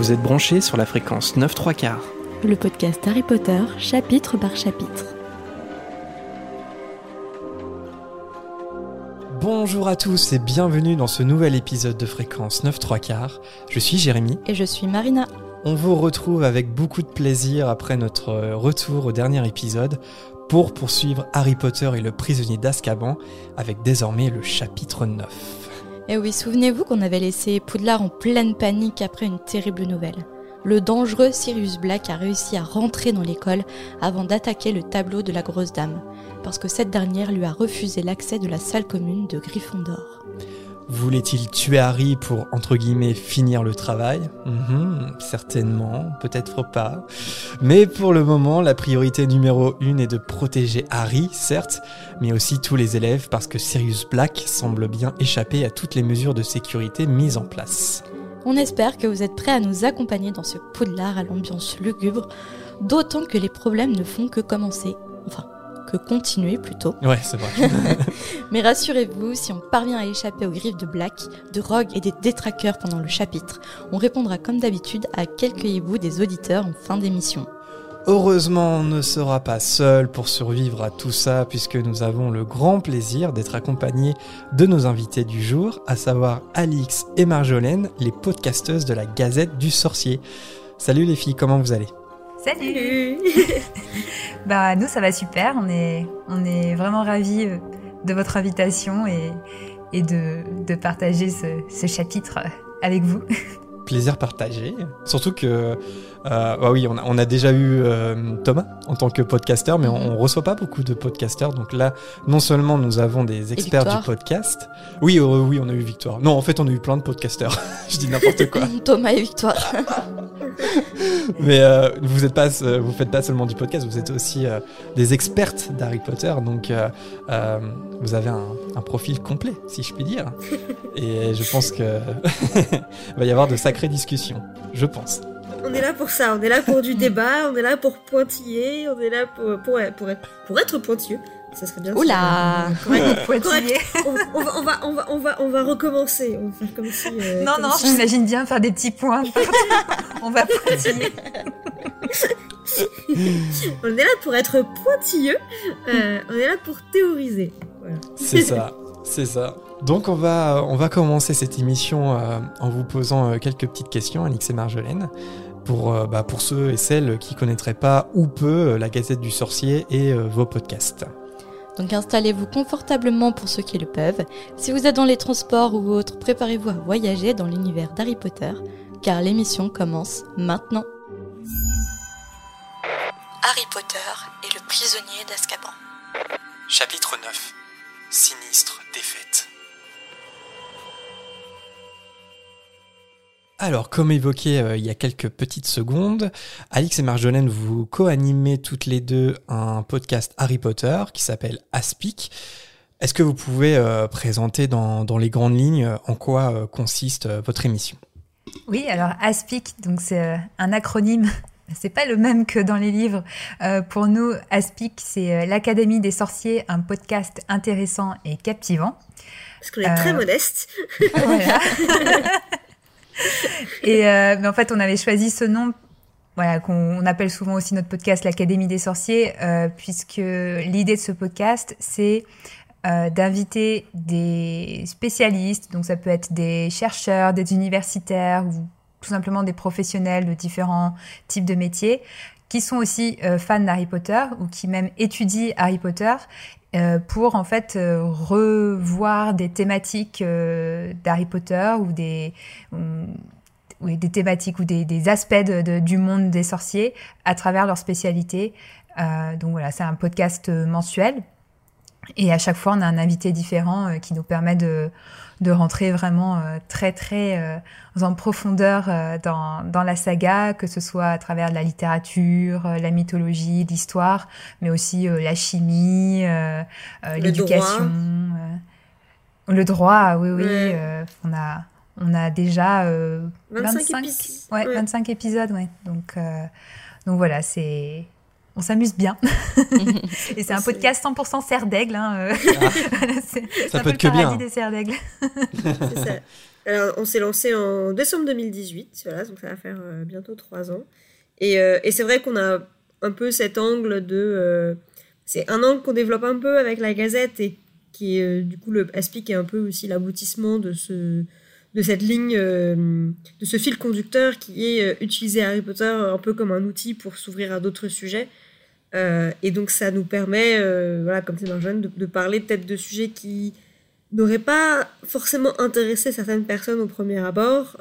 Vous êtes branchés sur la fréquence 9 3 quarts. Le podcast Harry Potter, chapitre par chapitre. Bonjour à tous et bienvenue dans ce nouvel épisode de fréquence 9 3 quarts. Je suis Jérémy. Et je suis Marina. On vous retrouve avec beaucoup de plaisir après notre retour au dernier épisode pour poursuivre Harry Potter et le prisonnier d'Azkaban avec désormais le chapitre 9. Et oui, souvenez-vous qu'on avait laissé Poudlard en pleine panique après une terrible nouvelle. Le dangereux Sirius Black a réussi à rentrer dans l'école avant d'attaquer le tableau de la grosse dame, parce que cette dernière lui a refusé l'accès de la salle commune de Gryffondor. Voulait-il tuer Harry pour, entre guillemets, finir le travail? Mhm, Certainement, peut-être pas. Mais pour le moment, la priorité numéro une est de protéger Harry, certes, mais aussi tous les élèves parce que Sirius Black semble bien échapper à toutes les mesures de sécurité mises en place. On espère que vous êtes prêts à nous accompagner dans ce poudlard à l'ambiance lugubre, d'autant que les problèmes ne font que commencer. Que continuer plutôt. Ouais, c'est vrai. Mais rassurez-vous, si on parvient à échapper aux griffes de Black, de Rogue et des détraqueurs pendant le chapitre, on répondra comme d'habitude à quelques vous des auditeurs en fin d'émission. Heureusement, on ne sera pas seul pour survivre à tout ça, puisque nous avons le grand plaisir d'être accompagnés de nos invités du jour, à savoir Alix et Marjolaine, les podcasteuses de la Gazette du Sorcier. Salut les filles, comment vous allez? Salut, Bah nous ça va super, on est, on est vraiment ravis euh, de votre invitation et, et de, de partager ce, ce chapitre avec vous. Plaisir partagé. Surtout que, euh, bah oui, on a, on a déjà eu euh, Thomas en tant que podcasteur, mais on, on reçoit pas beaucoup de podcasteurs. Donc là, non seulement nous avons des experts du podcast. Oui, euh, oui, on a eu Victoire. Non, en fait, on a eu plein de podcasteurs. Je dis n'importe quoi. Thomas et Victoire. Mais vous êtes pas, vous faites pas seulement du podcast, vous êtes aussi des expertes d'Harry Potter, donc vous avez un, un profil complet, si je puis dire. Et je pense que va y avoir de sacrées discussions, je pense. On est là pour ça, on est là pour du débat, on est là pour pointiller, on est là pour, pour, pour, être, pour être pointilleux. Ça serait bien. Oula Correct. Pointillé. on, on va, on, va, on, va, on, va, on va recommencer. On va faire comme si. euh, Non, comme non, si- j'imagine bien faire des petits points. on va pointiller. On est là pour être pointilleux, euh, on est là pour théoriser. Voilà. C'est ça, c'est ça. Donc on va, on va commencer cette émission euh, en vous posant euh, quelques petites questions, Alix et Marjolaine, pour, euh, bah, pour ceux et celles qui connaîtraient pas ou peu euh, la Gazette du Sorcier et euh, vos podcasts. Donc installez-vous confortablement pour ceux qui le peuvent. Si vous êtes dans les transports ou autres, préparez-vous à voyager dans l'univers d'Harry Potter, car l'émission commence maintenant. Harry Potter et le prisonnier d'Azkaban. Chapitre 9 Sinistre défaite. Alors, comme évoqué euh, il y a quelques petites secondes, Alix et Marjolaine, vous co-animez toutes les deux un podcast Harry Potter qui s'appelle Aspic. Est-ce que vous pouvez euh, présenter dans, dans les grandes lignes euh, en quoi euh, consiste euh, votre émission? Oui, alors ASPIC, donc c'est euh, un acronyme. C'est pas le même que dans les livres. Euh, pour nous, ASPIC, c'est euh, l'Académie des sorciers, un podcast intéressant et captivant. Parce qu'on est très modeste. Voilà. Et euh, en fait, on avait choisi ce nom, voilà, qu'on on appelle souvent aussi notre podcast l'Académie des sorciers, euh, puisque l'idée de ce podcast, c'est euh, d'inviter des spécialistes, donc ça peut être des chercheurs, des universitaires ou tout simplement des professionnels de différents types de métiers qui sont aussi fans d'Harry Potter ou qui même étudient Harry Potter pour en fait euh, revoir des thématiques euh, d'Harry Potter ou des ou- des thématiques ou des, des aspects de- de- du monde des sorciers à travers leur spécialité. Euh, donc voilà, c'est un podcast euh, mensuel. Et à chaque fois, on a un invité différent euh, qui nous permet de, de rentrer vraiment euh, très, très euh, en profondeur euh, dans, dans la saga, que ce soit à travers de la littérature, la mythologie, l'histoire, mais aussi la chimie, Le l'éducation. le droit, oui, oui. Ouais. euh, on, a, on a déjà euh, 25 25, épisodes. ouais, Ouais. 25 épisodes, ouais. Donc, euh, donc voilà, c'est. On s'amuse bien. Et c'est un podcast 100% serre d'aigle. Hein, euh. Voilà, c'est Ça un peut peu être que bien. des serres d'aigle. On s'est lancé en décembre 2018, voilà, donc ça va faire euh, bientôt trois ans. Et, euh, et c'est vrai qu'on a un peu cet angle de. euh, c'est un angle qu'on développe un peu avec la Gazette et qui est euh, du coup le Aspic est un peu aussi l'aboutissement de ce de cette ligne euh, de ce fil conducteur qui est euh, utiliser Harry Potter un peu comme un outil pour s'ouvrir à d'autres sujets. Euh, et donc ça nous permet, voilà, comme c'est Marjolaine, de, de parler peut-être de sujets qui n'auraient pas forcément intéressé certaines personnes au premier abord.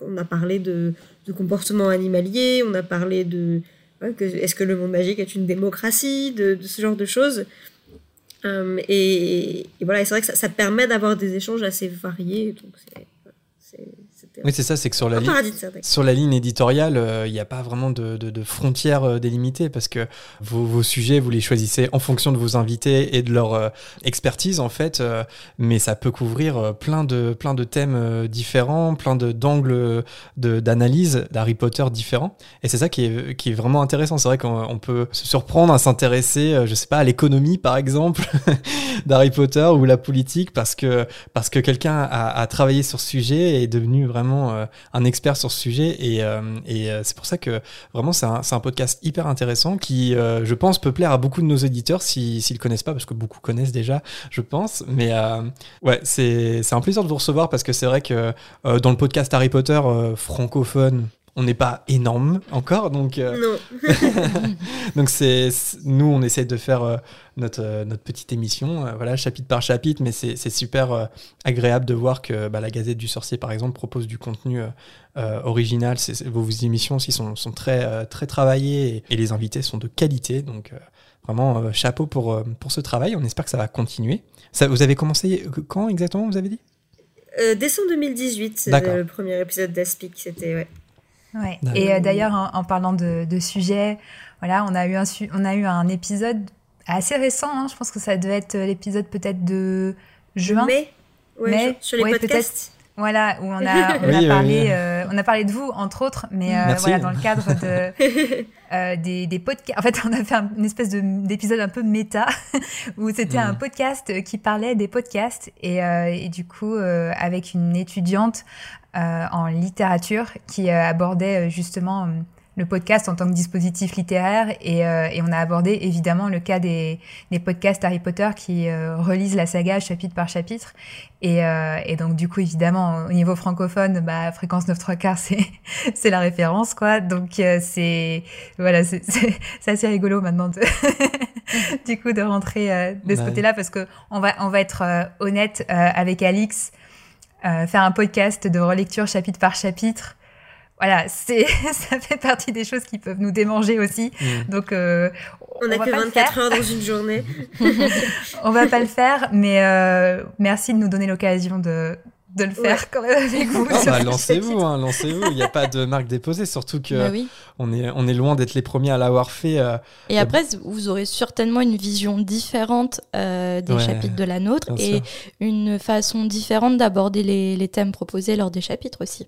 On a parlé de, de comportement animalier, on a parlé de est-ce que le monde magique est une démocratie, de, ce genre de choses. Et, voilà, c'est vrai que ça, ça permet d'avoir des échanges assez variés. C'est, c'était Oui, c'est ça, c'est que sur la ligne. Sur la ligne éditoriale, euh, il n'y a pas vraiment de, de- de frontières euh, délimitées parce que vos, vos sujets, vous les choisissez en fonction de vos invités et de leur euh, expertise en fait, euh, mais ça peut couvrir euh, plein de, plein de thèmes euh, différents, plein d'angles d'analyse d'Harry Potter différents. Et c'est ça qui est, qui est vraiment intéressant. C'est vrai qu'on on peut se surprendre à s'intéresser, euh, je sais pas, à l'économie par exemple d'Harry Potter ou la politique parce que, parce que quelqu'un a, a travaillé sur ce sujet et est devenu vraiment euh, un expert sur ce sujet. Et, euh, euh, c'est pour ça que vraiment c'est un, podcast hyper intéressant qui, je pense, peut plaire à beaucoup de nos éditeurs si- s'ils connaissent pas, parce que beaucoup connaissent déjà, je pense. Mais ouais, c'est un plaisir de vous recevoir parce que c'est vrai que dans le podcast Harry Potter francophone, on n'est pas énorme encore, donc euh, Non. donc c'est nous on essaie de faire euh, notre euh, notre petite émission, voilà chapitre par chapitre, mais c'est super agréable de voir que bah, la Gazette du Sorcier par exemple propose du contenu original. Vos, vos émissions aussi sont, sont très très travaillées et, et les invités sont de qualité, donc vraiment chapeau pour pour ce travail. On espère que ça va continuer. Ça, vous avez commencé quand exactement Vous avez dit? Décembre 2018, c'est D'accord. le premier épisode d'Aspic. C'était ouais. Ouais. Et euh, d'ailleurs, en, en parlant de, de sujets, voilà, on a eu un, on a eu un épisode assez récent. hein, je pense que ça devait être l'épisode peut-être de juin. Mais, ouais, Mais, sur, sur les ouais, podcasts. Voilà, où on a, on Oui, a parlé, oui. euh, on a parlé de vous entre autres, mais euh, voilà, dans le cadre de euh, des, des podcasts. En fait, on a fait un- une espèce de d'épisode un peu méta où c'était un podcast qui parlait des podcasts et, euh, et du coup euh, avec une étudiante euh, en littérature qui euh, abordait euh, justement euh, le podcast en tant que dispositif littéraire et, euh, et on a abordé évidemment le cas des, des podcasts Harry Potter qui euh, relisent la saga chapitre par chapitre. Et, euh, et donc du coup évidemment au niveau francophone bah fréquence 9 3 quarts c'est c'est la référence quoi. Donc euh, c'est voilà c'est assez rigolo maintenant de du coup de rentrer euh, de ce côté là parce que on va on va être euh, honnête euh, avec Alix euh, faire un podcast de relecture chapitre par chapitre voilà, c'est ça fait partie des choses qui peuvent nous démanger aussi. Mm. Donc euh, On n'a que pas le 24 faire. heures dans une journée. on va pas le faire, mais euh, merci de nous donner l'occasion de de le faire Ouais. quand même avec vous. Ah bah, ce lancez-vous, hein, lancez-vous. Il n'y a pas de marque déposée, surtout que oui. on est on est loin d'être les premiers à l'avoir fait. euh, Et après, vous aurez certainement une vision différente euh, des Ouais, chapitres de la nôtre et sûr. une façon différente d'aborder les, les thèmes proposés lors des chapitres aussi.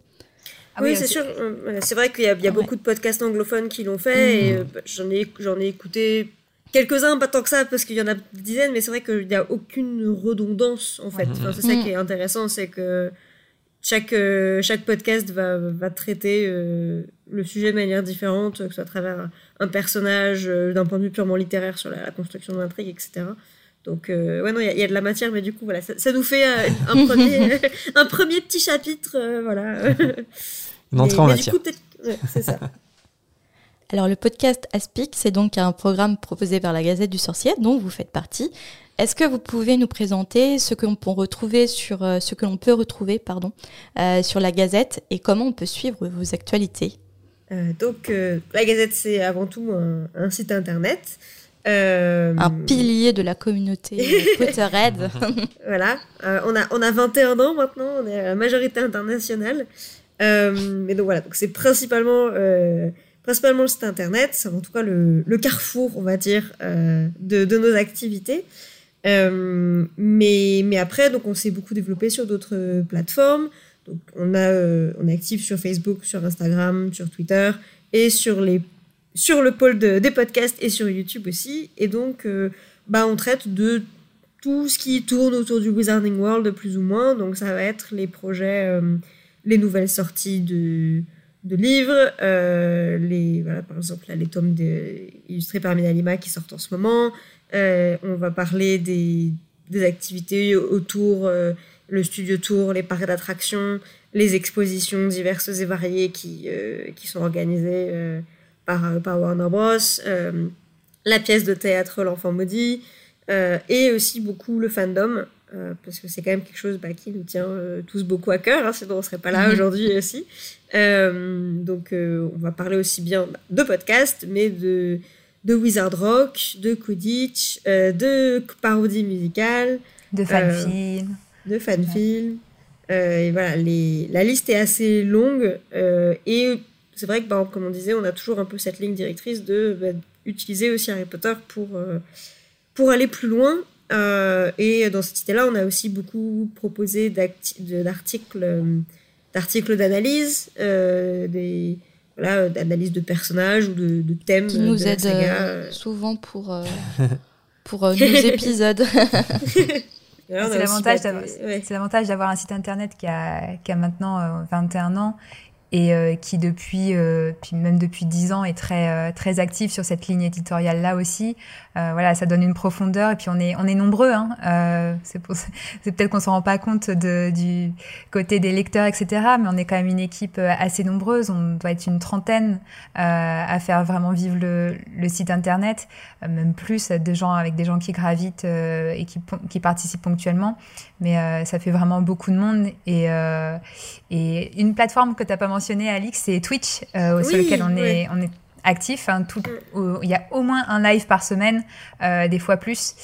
Ah oui, oui, c'est sûr. euh, C'est vrai qu'il y a, il y a Ouais. beaucoup de podcasts anglophones qui l'ont fait et Mhm. euh, bah, j'en ai, j'en ai écouté quelques-uns, pas tant que ça, parce qu'il y en a des dizaines, mais c'est vrai qu'il n'y a aucune redondance en fait. Enfin, c'est ça Mhm. qui est intéressant, c'est que chaque, euh, chaque podcast va, va traiter euh, le sujet de manière différente, que ce soit à travers un personnage, euh, d'un point de vue purement littéraire sur la, la construction de l'intrigue, etc. Donc, euh, ouais, non, il y, a- il y a de la matière, mais du coup, voilà, ça, ça nous fait euh, un, premier, un premier petit chapitre, euh, voilà. Une entrée en matière. Du coup, peut-être, ouais, c'est ça. Alors, le podcast Aspic, c'est donc un programme proposé par la Gazette du Sorcier, dont vous faites partie. Est-ce que vous pouvez nous présenter ce que l'on peut retrouver sur euh, ce que l'on peut retrouver, pardon, euh, sur la Gazette et comment on peut suivre vos actualités? Euh, donc, euh, la Gazette, c'est avant tout un, un site internet. Euh, Un pilier de la communauté Potterhead. Voilà. Euh, on, a, on a 21 ans maintenant, on est à la majorité internationale. Euh, mais donc voilà, donc c'est principalement, euh, principalement le site internet, c'est en tout cas le, carrefour, on va dire, euh, de, nos activités. Euh, mais, mais après, donc on s'est beaucoup développé sur d'autres plateformes. Donc on, a, euh, on est actif sur Facebook, sur Instagram, sur Twitter et sur, les, sur le pôle de- des podcasts et sur YouTube aussi. Et donc, bah, on traite de tout ce qui tourne autour du Wizarding World, plus ou moins. Donc, ça va être les projets, les nouvelles sorties de, de livres, les, voilà, par exemple, les tomes illustrés par Minalima qui sortent en ce moment. on va parler des, activités autour le studio tour, les parcs d'attractions, les expositions diverses et variées qui, euh, qui sont organisées euh, par, euh, par Warner Bros, la pièce de théâtre L'Enfant Maudit, et aussi beaucoup le fandom, parce que c'est quand même quelque chose bah, qui nous tient tous beaucoup à cœur, hein, sinon on ne serait pas là mhm. aujourd'hui aussi. donc on va parler aussi bien de podcast, mais de, de Wizard Rock, de Quidditch, de parodie musicale. De fanfilm de fanfilms. Euh, et voilà, les, la liste est assez longue. Euh, et c'est vrai que, bah, comme on disait, on a toujours un peu cette ligne directrice de bah, utiliser aussi Harry Potter pour, euh, pour aller plus loin. Et dans cette idée-là, on a aussi beaucoup proposé d'articles d'articles d'analyse, des voilà, d'analyse de personnages ou de, de thèmes. Qui nous aident souvent pour, pour nos épisodes. C'est l'avantage d'avoir un site internet qui a, qui a maintenant 21 euh, ans et euh, qui depuis, euh, puis même depuis dix ans, est très euh, très actif sur cette ligne éditoriale là aussi. voilà, ça donne une profondeur et puis on est on est nombreux. Hein, c'est c'est peut-être qu'on s'en rend pas compte de, du côté des lecteurs, etc. Mais on est quand même une équipe assez nombreuse. On doit être une trentaine à faire vraiment vivre le, le site internet, même plus des gens avec des gens qui gravitent et qui qui participent ponctuellement. Mais ça fait vraiment beaucoup de monde et et une plateforme que tu n'as pas mentionné, Alix, c'est Twitch, euh, sur lequel on est, on est actif. Hein, tout, mm. il y a au moins un live par semaine, euh, des fois plus.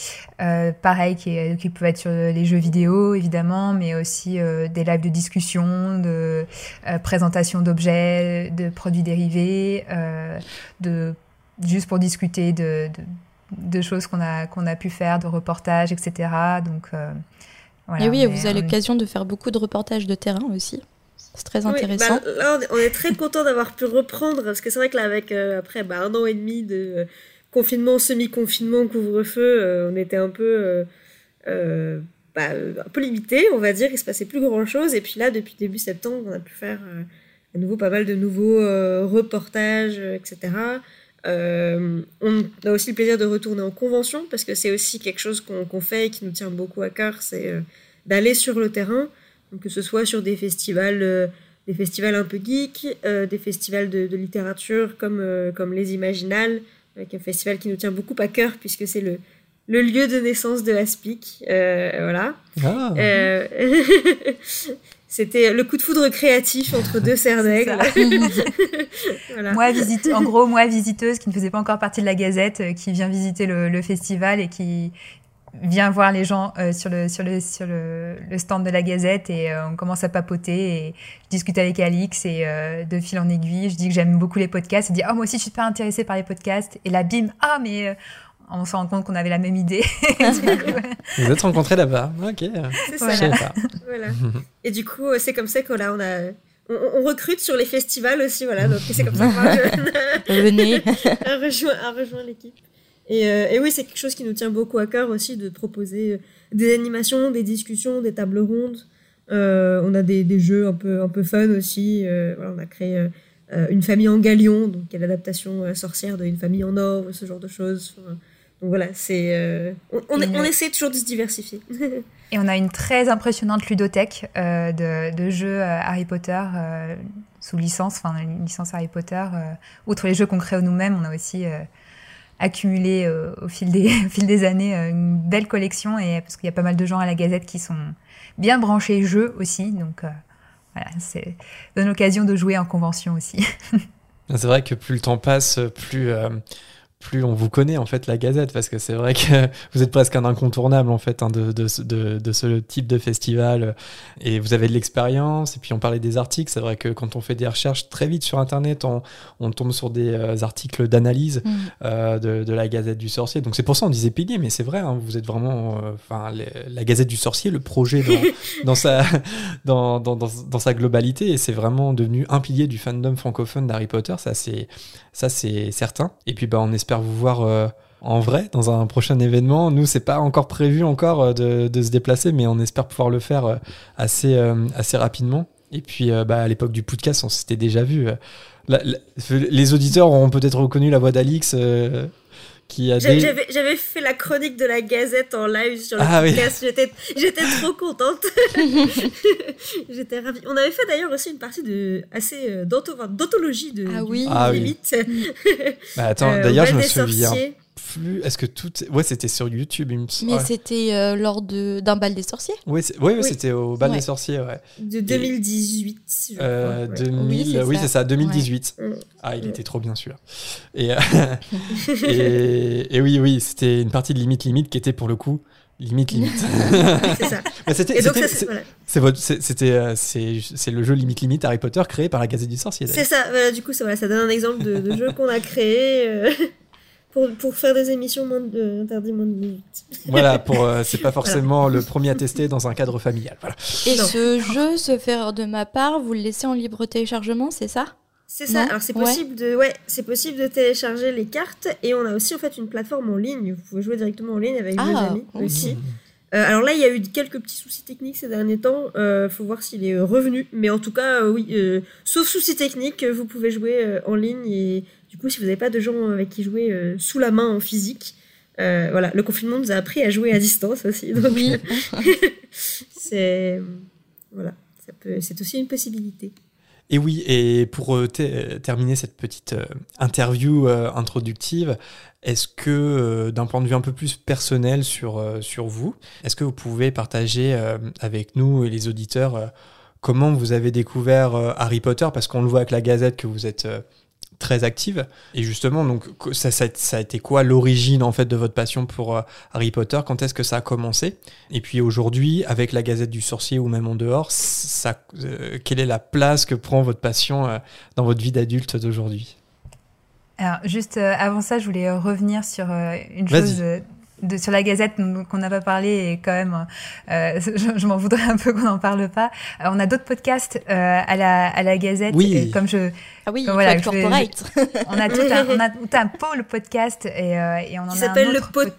Euh, pareil, qui, qui, peut être sur les jeux vidéo, évidemment, mais aussi des lives de discussion, de présentation d'objets, de produits dérivés, de, juste pour discuter de, de, choses qu'on a, qu'on a pu faire, de reportages, etc. Donc, voilà, et oui, vous avez l'occasion de faire beaucoup de reportages de terrain aussi. C'est très intéressant. Bah, là, on est très content d'avoir pu reprendre, parce que c'est vrai que là, avec euh, après bah, un an et demi de euh, confinement, semi-confinement, couvre-feu, euh, on était un peu, bah, un peu limité, on va dire. Il se passait plus grand-chose. Et puis là, depuis début septembre, on a pu faire à nouveau pas mal de nouveaux reportages, etc. on a aussi le plaisir de retourner en convention, parce que c'est aussi quelque chose qu'on fait et qui nous tient beaucoup à cœur, c'est d'aller sur le terrain que ce soit sur des festivals, euh, des festivals un peu geeks, euh, des festivals de, littérature comme, euh, comme les Imaginales, un festival qui nous tient beaucoup à cœur puisque c'est le, le lieu de naissance de Aspic. voilà. Ah. C'était le coup de foudre créatif entre deux serres d'aigle. moi, visite, en gros, moi, visiteuse qui ne faisait pas encore partie de la Gazette, qui vient visiter le, le festival et qui, vient voir les gens euh, sur, le, sur, le, sur le, le, stand de la Gazette et euh, on commence à papoter et je discute avec Alix et euh, de fil en aiguille, je dis que j'aime beaucoup les podcasts. Il dit oh moi aussi je suis pas intéressée par les podcasts et là bim ah mais on se rend compte qu'on avait la même idée. Vous êtes rencontrés là-bas, ok. C'est ça. Voilà. Et du coup c'est comme ça qu'on a, on a on, recrute sur les festivals aussi voilà donc c'est comme ça qu'on Venez. l'équipe. Euh, et, oui, c'est quelque chose qui nous tient beaucoup à cœur aussi de proposer euh, des animations, des discussions, des tables rondes. Euh, on a des, jeux un peu, un peu fun aussi. on a créé Une famille en galion, donc qui est l'adaptation sorcière de Une famille en or, ce genre de choses. Voilà, c'est on, essaie toujours de se diversifier. et on a une très impressionnante ludothèque de, de, jeux Harry Potter sous licence, enfin une licence Harry Potter. outre les jeux qu'on crée nous-mêmes, on a aussi accumulé euh, au, fil des, fil des années euh, une belle collection et parce qu'il y a pas mal de gens à la Gazette qui sont bien branchés jeux aussi, donc euh, voilà, c'est donne l'occasion de jouer en convention aussi. c'est vrai que plus le temps passe, plus plus on vous connaît en fait la Gazette parce que c'est vrai que vous êtes presque un incontournable en fait hein, de, de, de, ce type de festival. Et vous avez de l'expérience et puis on parlait des articles. C'est vrai que quand on fait des recherches très vite sur internet on, on tombe sur des euh, articles d'analyse mm. euh, de, la Gazette du Sorcier. Donc c'est pour ça on disait pilier mais c'est vrai hein, vous êtes vraiment euh, enfin la Gazette du Sorcier le projet dans, dans sa dans, dans, dans, sa globalité et c'est vraiment devenu un pilier du fandom francophone d'Harry Potter ça c'est ça c'est certain. Et puis bah on espère vous voir euh, en vrai dans un prochain événement. Nous, c'est pas encore prévu encore de, de, se déplacer, mais on espère pouvoir le faire assez, assez rapidement. Et puis, bah, à l'époque du podcast, on s'était déjà vu. les auditeurs auront peut-être reconnu la voix d'Alix j'avais fait la chronique de la Gazette en live sur le ah podcast. J'étais trop contente. J'étais ravie. On avait fait d'ailleurs aussi une partie de assez euh, d'anthologie de ah oui. Ah bah, attends, euh, d'ailleurs je me souviens plus. Est-ce que tout. Ouais, c'était sur YouTube, il me Mais c'était euh, lors d'un bal des sorciers Oui, oui, c'était au bal des sorciers, ouais. De 2018, je euh, 2000, oui, c'est ça, 2018. Mm. Ah, il était trop bien sûr. Et, euh, et, et, oui, oui, c'était une partie de Limite Limite qui était pour le coup limite limite. c'est ça. C'est votre, c'était, c'est le jeu limite limite Harry Potter créé par la Gazette du Sorcier. C'est ça. Voilà, du coup, ça, voilà, ça donne un exemple de, de jeu qu'on a créé pour, pour, faire des émissions moins de, interdit moins de minutes. Voilà, pour euh, c'est pas forcément le premier à tester dans un cadre familial. Voilà. Et ce jeu, se faire de ma part, vous le laissez en libre téléchargement, c'est ça? C'est ça. Alors c'est possible de ouais, c'est possible de télécharger les cartes et on a aussi en fait une plateforme en ligne. Vous pouvez jouer directement en ligne avec vos ah, amis aussi. Euh, alors là, il y a eu quelques petits soucis techniques ces derniers temps. Euh, faut voir s'il est revenu. Mais en tout cas, oui, sauf soucis techniques, vous pouvez jouer en ligne et du coup, si vous n'avez pas de gens avec qui jouer euh, sous la main en physique, euh, voilà, le confinement nous a appris à jouer à distance aussi. oui. c'est voilà, c'est aussi une possibilité. Et oui, et pour euh, terminer cette petite interview introductive, est-ce que d'un point de vue un peu plus personnel sur, sur vous, est-ce que vous pouvez partager avec nous et les auditeurs comment vous avez découvert Harry Potter? Parce qu'on le voit avec la Gazette que vous êtes très active. Et justement, donc, ça, ça, a été quoi l'origine en fait de votre passion pour euh, Harry Potter? Quand est-ce que ça a commencé? Et puis aujourd'hui, avec la Gazette du Sorcier ou même en dehors, ça, euh, quelle est la place que prend votre passion euh, dans votre vie d'adulte d'aujourd'hui? Alors, juste avant ça, je voulais revenir sur une chose de, sur la Gazette qu'on n'a pas parlé et quand même, euh, je, m'en voudrais un peu qu'on n'en parle pas. Euh, on a d'autres podcasts euh, à, la, à la Gazette. Oui. Et comme je, ah oui, voilà, je, on a tout un, on a tout un pôle podcast et, et on en a un le pod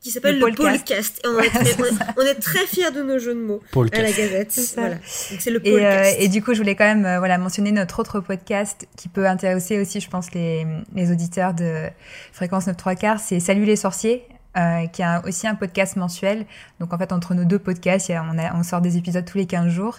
qui s'appelle le, podcast. Et on, est très, on, est très, fiers de nos jeux de mots à la Gazette. Voilà. C'est le podcast. Et, et, du coup, je voulais quand même voilà, mentionner notre autre podcast qui peut intéresser aussi, je pense, les, les auditeurs de Fréquence 9 3 quarts. C'est Salut les sorciers euh, qui a aussi un podcast mensuel. Donc en fait, entre nos deux podcasts, on, a, on sort des épisodes tous les 15 jours.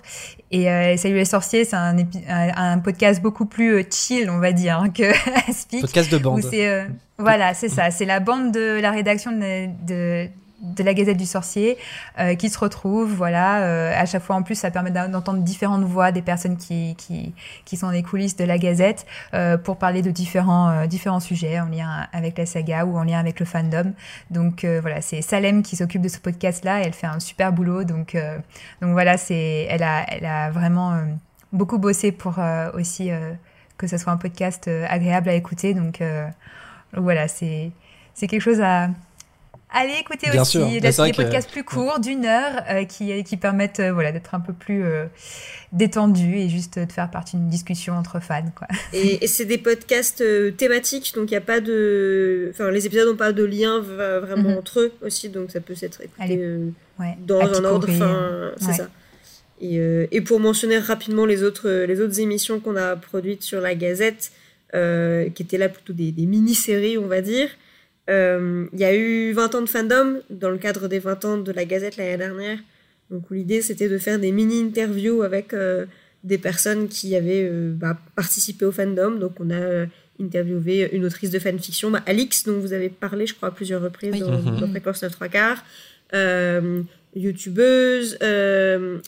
Et euh, Salut les sorciers, c'est un, un, podcast beaucoup plus euh, chill, on va dire, hein, que Speak. Podcast de bande. Euh, voilà, c'est ça. C'est la bande de la rédaction de, de de la Gazette du Sorcier euh, qui se retrouvent. Voilà, euh, à chaque fois en plus, ça permet d'entendre différentes voix des personnes qui, qui, qui, sont dans les coulisses de la Gazette euh, pour parler de différents, euh, différents sujets en lien avec la saga ou en lien avec le fandom. Donc euh, voilà, c'est Salem qui s'occupe de ce podcast-là et elle fait un super boulot. Donc, donc voilà, c'est, elle, a, elle a vraiment beaucoup bossé pour aussi que ce soit un podcast agréable à écouter. Donc voilà, c'est, c'est quelque chose à Allez écoutez aussi. Il y a des podcasts plus courts, d'une heure, euh, qui, qui permettent euh, voilà, d'être un peu plus euh, détendus et juste de faire partie d'une discussion entre fans. Quoi. Et, c'est des podcasts thématiques, donc il n'y a pas de. Enfin, les épisodes n'ont pas de lien vraiment mhm. entre eux aussi, donc ça peut s'être écouté dans un ordre. Enfin, c'est ça. Et, et, pour mentionner rapidement les autres, les autres émissions qu'on a produites sur la Gazette, qui étaient là plutôt des, des mini-séries, on va dire. Euh, il y a eu 20 ans de fandom dans le cadre des 20 ans de la Gazette l'année dernière. Donc l'idée c'était de faire des mini-interviews avec euh, des personnes qui avaient euh, bah, participé au fandom. Donc on a interviewé une autrice de fanfiction, bah, Alix, dont vous avez parlé je crois à plusieurs reprises dans, dans Fréquence 9 3 quarts. youtubeuse, euh,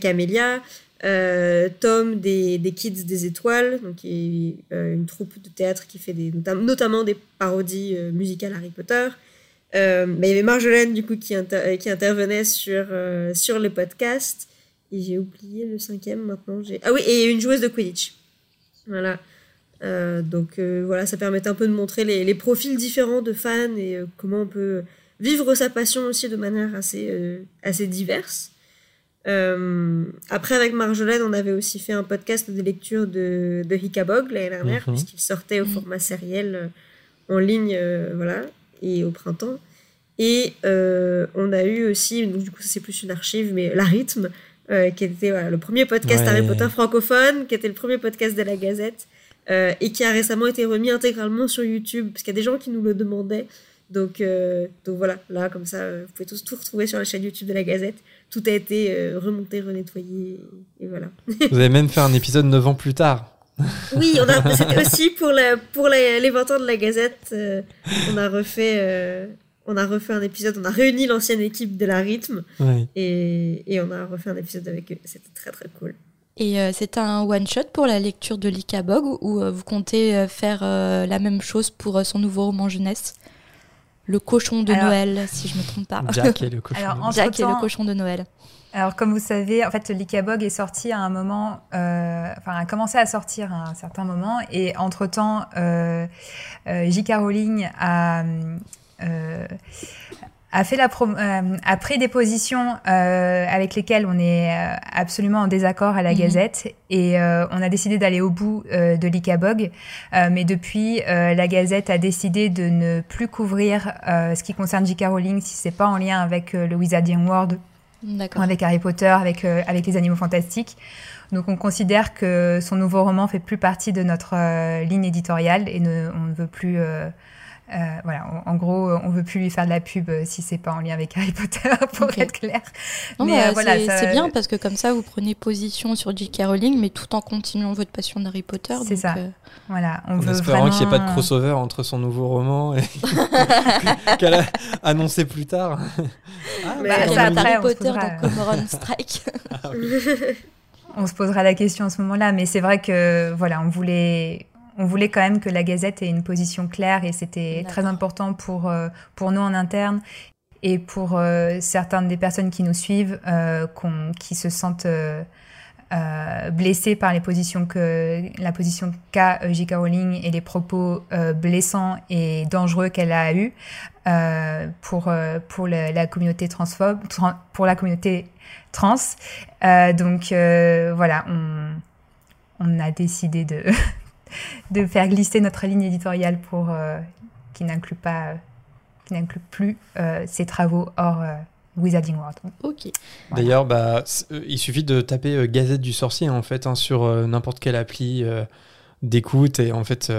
Camélia, euh, Tom des, des, Kids des Étoiles, donc qui est euh, une troupe de théâtre qui fait des, notamment des parodies euh, musicales Harry Potter. mais il y avait Marjolaine du coup qui, intervenait sur, sur les podcasts. Et j'ai oublié le cinquième maintenant. Ah oui, et une joueuse de Quidditch. Voilà. donc voilà, ça permettait un peu de montrer les, les profils différents de fans et comment on peut vivre sa passion aussi de manière assez, assez diverse. Euh, après, avec Marjolaine, on avait aussi fait un podcast de lecture de, de Hickabog l'année dernière, mhm. puisqu'il sortait au format sériel en ligne, voilà, et au printemps. Et on a eu aussi, donc du coup c'est plus une archive, mais La Rythme, qui était le premier podcast Harry Potter francophone, qui était le premier podcast de la Gazette, et qui a récemment été remis intégralement sur YouTube, parce qu'il y a des gens qui nous le demandaient. Donc, donc voilà, là, comme ça, vous pouvez tous tout retrouver sur la chaîne YouTube de la Gazette tout a été euh, remonté, renettoyé, et voilà. Vous avez même fait un épisode 9 ans plus tard. oui, on a, c'était aussi pour, la, pour les 20 ans de la Gazette, euh, on, a refait, euh, on a refait un épisode, on a réuni l'ancienne équipe de la Rythme, et, et, on a refait un épisode avec eux, c'était très très cool. Et c'est un one-shot pour la lecture de Lika Bog, ou vous comptez faire la même chose pour son nouveau roman jeunesse? Le cochon de Noël, si je ne me trompe pas. Jack et le cochon. Alors, Jack et le cochon de Noël. Alors, comme vous savez, en fait, l'Icabog est sorti à un moment, euh, enfin, a commencé à sortir à un certain moment, et entre-temps, euh, euh J.K. Rowling a, euh, a fait la euh, a pris des positions euh, avec lesquelles on est euh, absolument en désaccord à la mhm. Gazette et on a décidé d'aller au bout de l'ICABOG. mais depuis, la Gazette a décidé de ne plus couvrir ce qui concerne J.K. Rowling si c'est pas en lien avec le Wizarding World, avec Harry Potter, avec avec les animaux fantastiques. Donc on considère que son nouveau roman fait plus partie de notre ligne éditoriale et ne, on ne veut plus euh, voilà, en, gros, on veut plus lui faire de la pub euh, si c'est pas en lien avec Harry Potter, pour être clair. mais euh, voilà, c'est bien parce que comme ça, vous prenez position sur J.K. Rowling, mais tout en continuant votre passion d'Harry Potter. C'est ça. Voilà, on en veut espérant qu'il n'y ait pas de crossover entre son nouveau roman et qu'elle a annoncé plus tard. ah, mais bah, ça, Harry Potter dans Cormoran Strike. Ah on se posera la question à ce moment-là, mais c'est vrai que voilà, on voulait on voulait quand même que la Gazette ait une position claire et c'était très important pour, euh, pour nous en interne et pour euh, certaines des personnes qui nous suivent, euh, qui se sentent blessées par les positions que la position qu'a J.K. Rowling et les propos blessants et dangereux qu'elle a eus pour pour la, communauté transphobe, pour la communauté trans. donc voilà, on on a décidé de de faire glisser notre ligne éditoriale pour euh, qui n'inclut pas, qui n'inclut plus euh, ces travaux hors euh, Wizarding World. Ok. D'ailleurs, bah, il suffit de taper Gazette du sorcier en fait hein, sur n'importe quelle appli d'écoute et en fait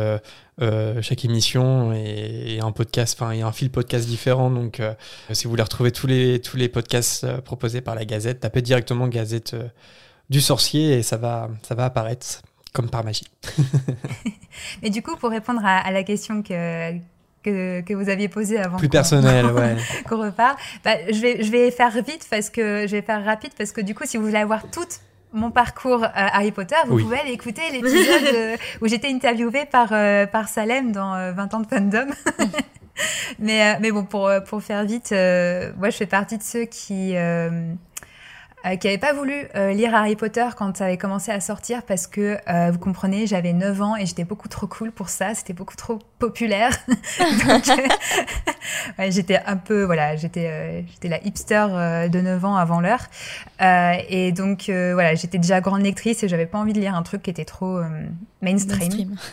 chaque émission est, un podcast, enfin il y a un fil podcast différent. Donc si vous voulez retrouver tous les tous les podcasts proposés par la Gazette, tapez directement Gazette du sorcier et ça va ça va apparaître comme par magie. Mais du coup, pour répondre à, la question que, que, vous aviez posée avant plus personnel, ouais. qu'on repart, bah, je vais je vais faire vite parce que je vais faire rapide parce que du coup, si vous voulez avoir tout mon parcours euh, Harry Potter, vous pouvez aller écouter l'épisode euh, où j'étais interviewée par euh, par Salem dans 20 ans de fandom. mais mais bon, pour pour faire vite, moi je fais partie de ceux qui euh, qui n'avait pas voulu euh, lire Harry Potter quand ça avait commencé à sortir parce que, euh, vous comprenez, j'avais 9 ans et j'étais beaucoup trop cool pour ça, c'était beaucoup trop populaire. donc, ouais, j'étais un peu, voilà, j'étais j'étais la hipster de 9 ans avant l'heure. et donc, voilà, j'étais déjà grande lectrice et j'avais pas envie de lire un truc qui était trop mainstream. mainstream.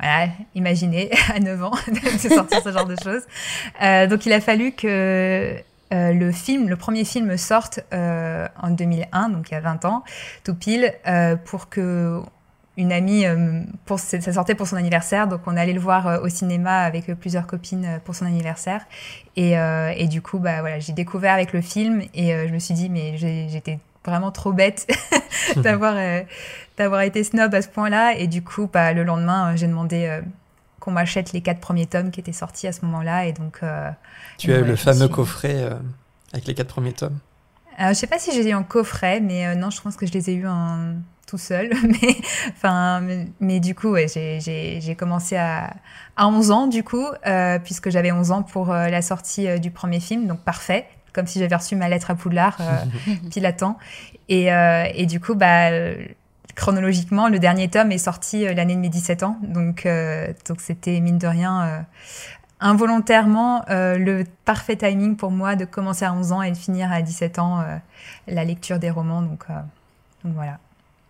Voilà, imaginez à 9 ans de sortir ce genre de choses. donc il a fallu que euh, le film, le premier film sorte euh, en 2001, donc il y a 20 ans, tout pile, euh, pour que une amie, ça sortait pour son anniversaire, donc on allait le voir au cinéma avec plusieurs copines pour son anniversaire. Et, du coup, bah, j'ai découvert avec le film et je me suis dit, mais j'étais vraiment trop bête d'avoir d'avoir été snob à ce point-là. Et du coup, bah, le lendemain, j'ai demandé qu'on m'achète les quatre premiers tomes qui étaient sortis à ce moment-là. Et donc, euh, tu as le fameux coffret euh, avec les quatre premiers tomes. Alors, je sais pas si j'ai eu en coffret, mais euh, non, je pense que je les ai en tout seul. mais, enfin, mais, du coup, ouais, j'ai commencé à, à 11 ans, du coup, puisque j'avais 11 ans pour la sortie du premier film, donc parfait comme si j'avais reçu ma lettre à Poudlard, pile à temps. Et, et, du coup, bah, chronologiquement, le dernier tome est sorti euh, l'année de mes 17 ans. Donc, euh, donc c'était mine de rien euh, involontairement le parfait timing pour moi de commencer à 11 ans et de finir à 17 ans la lecture des romans. Donc voilà.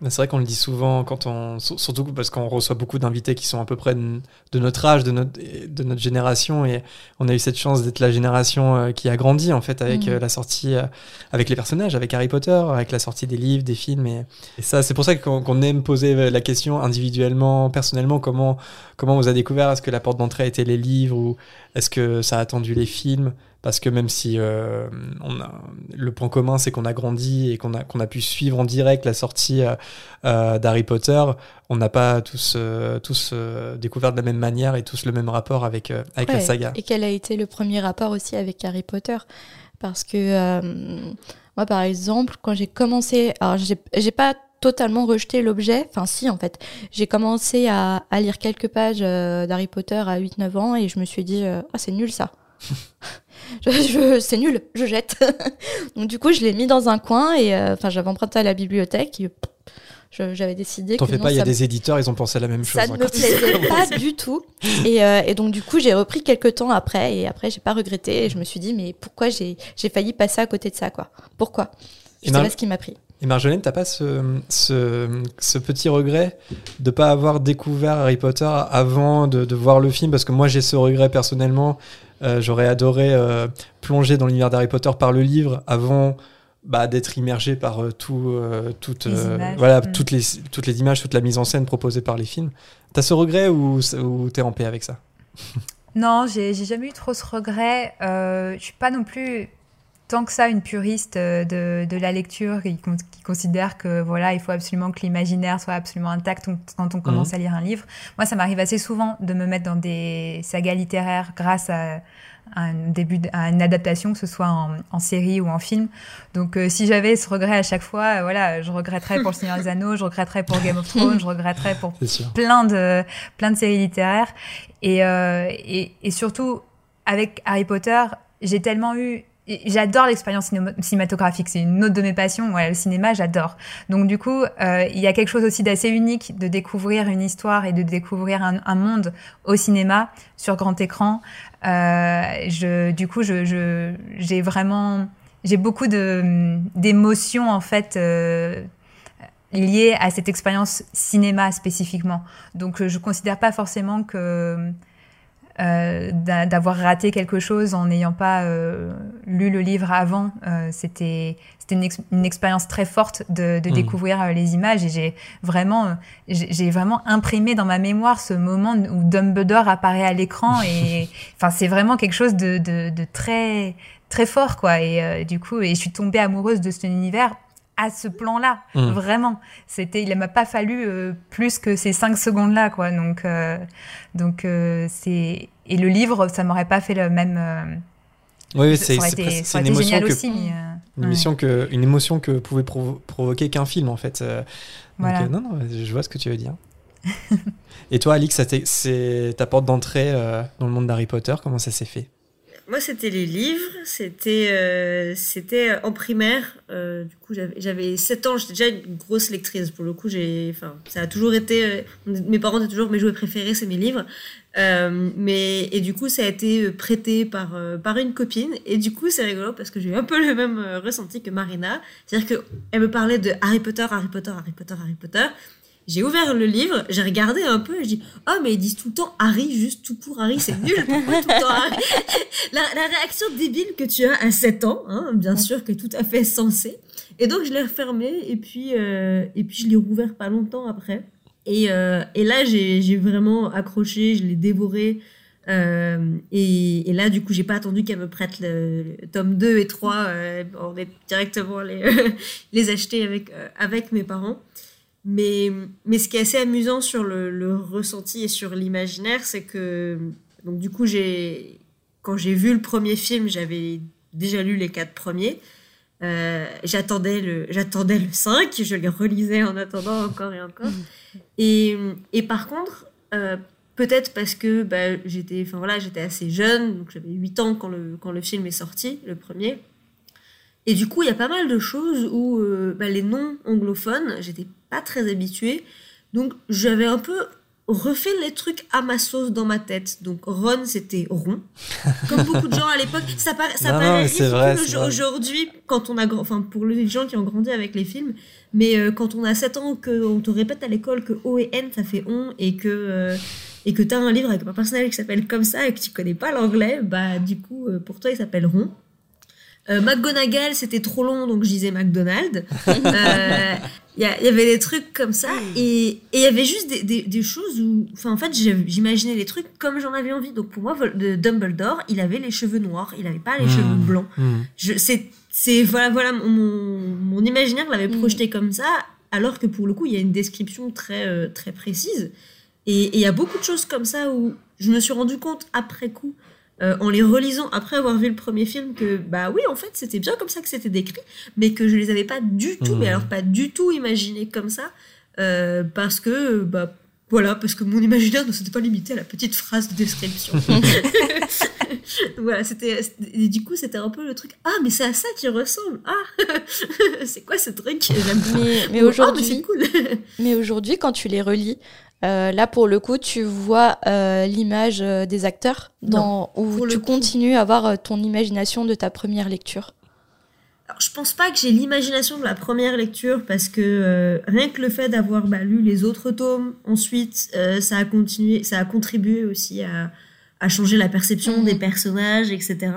C'est vrai qu'on le dit souvent, quand on, surtout parce qu'on reçoit beaucoup d'invités qui sont à peu près de, notre âge, de notre, de notre génération, et on a eu cette chance d'être la génération euh, qui a grandi en fait avec mm. euh, la sortie, euh, avec les personnages, avec Harry Potter, avec la sortie des livres, des films, et, ça, c'est pour ça qu'on aime poser la question individuellement, personnellement, comment comment on vous a découvert? Est-ce que la porte d'entrée était les livres ou est-ce que ça a attendu les films? Parce que même si euh, on a, le point commun c'est qu'on a grandi et qu'on a, qu'on a pu suivre en direct la sortie euh, euh, d'Harry Potter, on n'a pas tous, tous découvert de la même manière et tous le même rapport avec, avec la saga. Et quel a été le premier rapport aussi avec Harry Potter? Parce que moi par exemple, quand j'ai commencé, alors j'ai pas totalement rejeté l'objet. Enfin, si, en fait. J'ai commencé à, à, lire quelques pages d'Harry Potter à 8-9 ans et je me suis dit, ah, c'est nul ça. Je, c'est nul, je jette. Donc du coup, je l'ai mis dans un coin et euh, enfin, j'avais emprunté à la bibliothèque. j'avais décidé. T'en fais pas, il y a des éditeurs, ils ont pensé à la même chose. Ça ne me plaisait pas du tout. Et, euh, et, donc du coup, j'ai repris quelques temps après et après, j'ai pas regretté et je me suis dit mais pourquoi j'ai, j'ai failli passer à côté de ça quoi? Pourquoi? Je sais pas ce qui m'a pris. Et Marjolaine, t'as pas ce, ce, ce, petit regret de pas avoir découvert Harry Potter avant de, de voir le film? Parce que moi, j'ai ce regret personnellement. Euh, j'aurais adoré euh, plonger dans l'univers d'Harry Potter par le livre avant bah, d'être immergé par euh, tout, toutes, voilà, mm. toutes, les, toutes les images, toute la mise en scène proposée par les films. T'as ce regret ou, ou t'es en paix avec ça? Non, j'ai jamais eu trop ce regret. je suis pas non plus tant que ça une puriste de, de la lecture qui, qui, considère que voilà il faut absolument que l'imaginaire soit absolument intact quand on commence mhm. à lire un livre. Moi, ça m'arrive assez souvent de me mettre dans des sagas littéraires grâce à, un début, à une adaptation, que ce soit en, série ou en film. Donc, euh, si j'avais ce regret à chaque fois, euh, voilà, je regretterais pour Le Seigneur des Anneaux, je regretterais pour Game of Thrones, je regretterais pour plein de plein de séries littéraires. Et, euh, et, et surtout avec Harry Potter, j'ai tellement eu J'adore l'expérience cinématographique, c'est une autre de mes passions. Ouais, le cinéma, j'adore. Donc du coup, euh, il y a quelque chose aussi d'assez unique de découvrir une histoire et de découvrir un, monde au cinéma sur grand écran. Euh, je, du coup, je, je, j'ai vraiment, j'ai beaucoup d'émotions en fait. Euh, liées à cette expérience cinéma spécifiquement. Donc je considère pas forcément que euh, d'avoir raté quelque chose en n'ayant pas euh, lu le livre avant. Euh, c'était c'était une, expérience très forte de, de mmh. découvrir les images et j'ai vraiment j'ai vraiment imprimé dans ma mémoire ce moment où Dumbledore apparaît à l'écran et enfin c'est vraiment quelque chose de, de, de, très très fort quoi et du coup et je suis tombée amoureuse de cet univers à ce plan-là, mmh. vraiment. C'était, il m'a pas fallu euh, plus que ces cinq secondes-là, quoi. Donc, euh, donc euh, c'est et le livre, ça m'aurait pas fait le même. oui, c'est une émotion que, aussi, une, émotion que, une émotion que pouvait provoquer qu'un film, en fait. voilà. non, non, je vois ce que tu veux dire. et toi, Alix, c'est ta porte d'entrée dans le monde d'Harry Potter. Comment ça s'est fait? Moi, c'était les livres. C'était euh, c'était en primaire. Euh, du coup, j'avais 7 ans. J'étais déjà une grosse lectrice. Pour le coup, j'ai, enfin, ça a toujours été. Euh, mes parents étaient toujours mes jouets préférés, c'est mes livres. Euh, mais et du coup, ça a été prêté par par une copine. Et du coup, c'est rigolo parce que j'ai eu un peu le même ressenti que Marina. C'est-à-dire que elle me parlait de Harry Potter, Harry Potter, Harry Potter, Harry Potter. J'ai ouvert le livre, j'ai regardé un peu et je dis Oh, mais ils disent tout le temps Harry, juste tout pour Harry, c'est nul. Pourquoi tout le temps Harry la, la, réaction débile que tu as à 7 ans, hein, bien sûr, que tout à fait sensée. Et donc, je l'ai refermé et puis, euh, et puis je l'ai rouvert pas longtemps après. Et, euh, et là, j'ai vraiment accroché, je l'ai dévoré. Euh, et, et, là, du coup, j'ai pas attendu qu'elle me prête le, tome 2 et 3. Euh, on est directement les, les acheter avec, avec mes parents. Mais, mais ce qui est assez amusant sur le, le ressenti et sur l'imaginaire, c'est que, donc du coup, j'ai, quand j'ai vu le premier film, j'avais déjà lu les quatre premiers. Euh, j'attendais le j'attendais le 5 je le relisais en attendant encore et encore et, et par contre euh, peut-être parce que bah, j'étais enfin voilà j'étais assez jeune donc j'avais 8 ans quand le quand le film est sorti le premier et du coup il y a pas mal de choses où euh, bah, les noms anglophones j'étais pas très habituée. Donc j'avais un peu refait les trucs à ma sauce dans ma tête. Donc Ron, c'était rond. Comme beaucoup de gens à l'époque. Ça, paraît ça Non, paraît ridicule aujourd'hui, quand on a... Enfin, pour les gens qui ont grandi avec les films. Mais euh, quand on a 7 ans, qu'on te répète à l'école que O et N, ça fait on, et que... euh, et que t'as un livre avec un personnage qui s'appelle comme ça et que tu connais pas l'anglais, bah du coup, euh, pour toi, il s'appelle Ron. Euh, McGonagall, c'était trop long, donc je disais McDonald. Euh, Il y, il y avait des trucs comme ça, et et il y avait juste des, des, des choses où, enfin, en fait, j'imaginais les trucs comme j'en avais envie. Donc pour moi, Dumbledore, il avait les cheveux noirs, il avait pas les Hmm. cheveux blancs. Je, c'est, voilà, voilà, mon, imaginaire l'avait Mm. projeté comme ça, alors que pour le coup, il y a une description très, euh, très précise. Et et il y a beaucoup de choses comme ça où je me suis rendu compte après coup, euh, en les relisant, après avoir vu le premier film, que bah oui, en fait, c'était bien comme ça que c'était décrit, mais que je les avais pas du tout, mais alors pas du tout imaginé comme ça, euh, parce que, bah, voilà, parce que mon imaginaire ne s'était pas limité à la petite phrase de description. voilà, c'était. Et du coup, c'était un peu le truc. Ah, mais c'est à ça qu'il ressemble. Ah, c'est quoi ce truc? Mais, mais Ah, aujourd'hui, cool. Mais aujourd'hui, quand tu les relis, euh, là pour le coup, tu vois euh, l'image euh, des acteurs dans, où tu continues à avoir ton imagination de ta première lecture? Alors, je pense pas que j'ai l'imagination de la première lecture parce que euh, rien que le fait d'avoir bah, lu les autres tomes ensuite, ça a continué, ça a contribué aussi à, à changer la perception Mhm. des personnages, etc.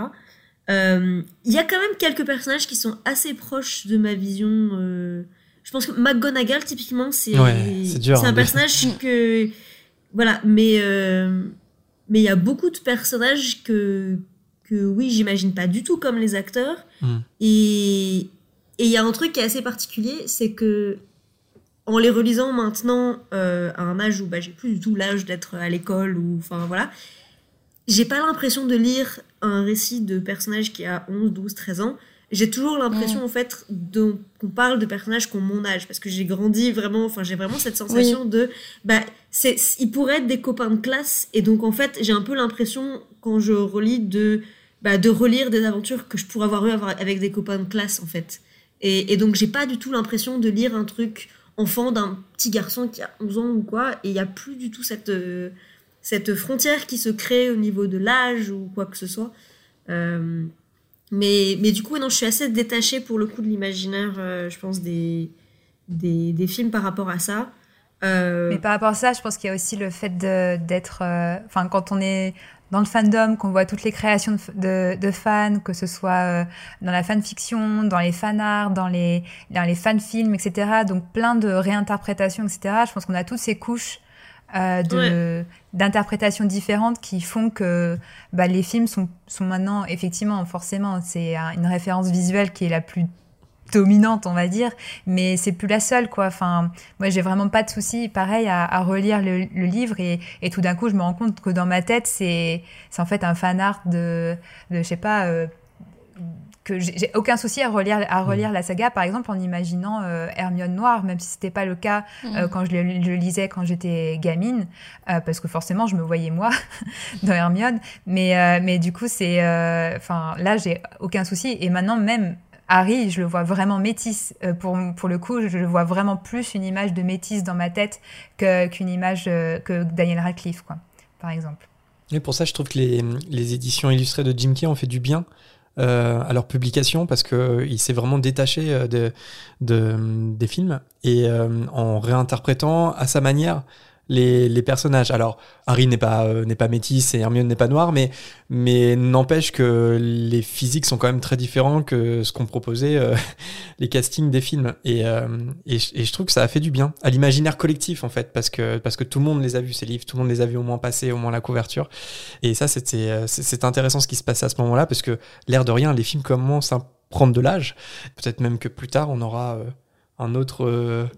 Il y a quand même quelques personnages qui sont assez proches de ma vision. Je pense que McGonagall, typiquement, c'est Ouais, c'est hein, un de- personnage que voilà, mais euh, mais il y a beaucoup de personnages que que oui, j'imagine pas du tout comme les acteurs. Mm. Et et il y a un truc qui est assez particulier, c'est que en les relisant maintenant euh, à un âge où bah, j'ai plus du tout l'âge d'être à l'école ou enfin voilà, j'ai pas l'impression de lire un récit de personnage qui a 11, 12, 13 ans. J'ai toujours l'impression en fait qu'on parle de personnages qui ont mon âge parce que j'ai grandi vraiment, enfin j'ai vraiment cette sensation de bah c'est ils pourraient être des copains de classe et donc en fait j'ai un peu l'impression quand je relis de bah, de relire des aventures que je pourrais avoir eu avec des copains de classe en fait. Et, et donc j'ai pas du tout l'impression de lire un truc enfant d'un petit garçon qui a 11 ans ou quoi et il y a plus du tout cette euh, cette frontière qui se crée au niveau de l'âge ou quoi que ce soit. Euh, mais, mais du coup, non, je suis assez détachée pour le coup de l'imaginaire, euh, je pense, des, des, des films par rapport à ça. Euh, Mais par rapport à ça, je pense qu'il y a aussi le fait d'être. euh, Enfin, quand on est dans le fandom, qu'on voit toutes les créations de, de, de fans, que ce soit euh, dans la fanfiction, dans les fanarts, dans les, dans les fanfilms, etc. Donc plein de réinterprétations, etc. Je pense qu'on a toutes ces couches euh, de d'interprétations différentes qui font que bah, les films sont, sont maintenant, effectivement, forcément, c'est un- une référence visuelle qui est la plus dominante, on va dire, mais c'est plus la seule, quoi. Enfin, moi, j'ai vraiment pas de souci, pareil, à, à relire le, le livre et, et tout d'un coup, je me rends compte que dans ma tête, c'est c'est en fait un fan art de, de je sais pas, euh, que j'ai aucun souci à relire, à relire la saga, par exemple, en imaginant euh, Hermione Noire, même si c'était pas le cas euh, quand je le, je le lisais quand j'étais gamine, euh, parce que forcément, je me voyais moi dans Hermione. Mais, euh, mais du coup, c'est, euh, enfin, là, j'ai aucun souci. Et maintenant, même Harry, je le vois vraiment métis. Euh, pour, pour le coup, je le vois vraiment plus une image de métis dans ma tête que- qu'une image euh, que Daniel Radcliffe, quoi, par exemple. Et pour ça, je trouve que les, les éditions illustrées de Jim Kay ont fait du bien euh, à leur publication parce qu'il s'est vraiment détaché euh, de, de- des films. Et euh, en réinterprétant à sa manière les, personnages. Alors, Harry n'est pas, euh, pas métis et Hermione n'est pas noire, mais, mais n'empêche que les physiques sont quand même très différents que ce qu'ont proposé euh, les castings des films. Et, euh, et, je- et je trouve que ça a fait du bien à l'imaginaire collectif, en fait, parce que, parce que tout le monde les a vus, ces livres, tout le monde les a vus au moins passer, au moins la couverture. Et ça, c'était, euh, c'est intéressant ce qui se passait à ce moment-là, parce que l'air de rien, les films commencent à prendre de l'âge. Peut-être même que plus tard, on aura un autre.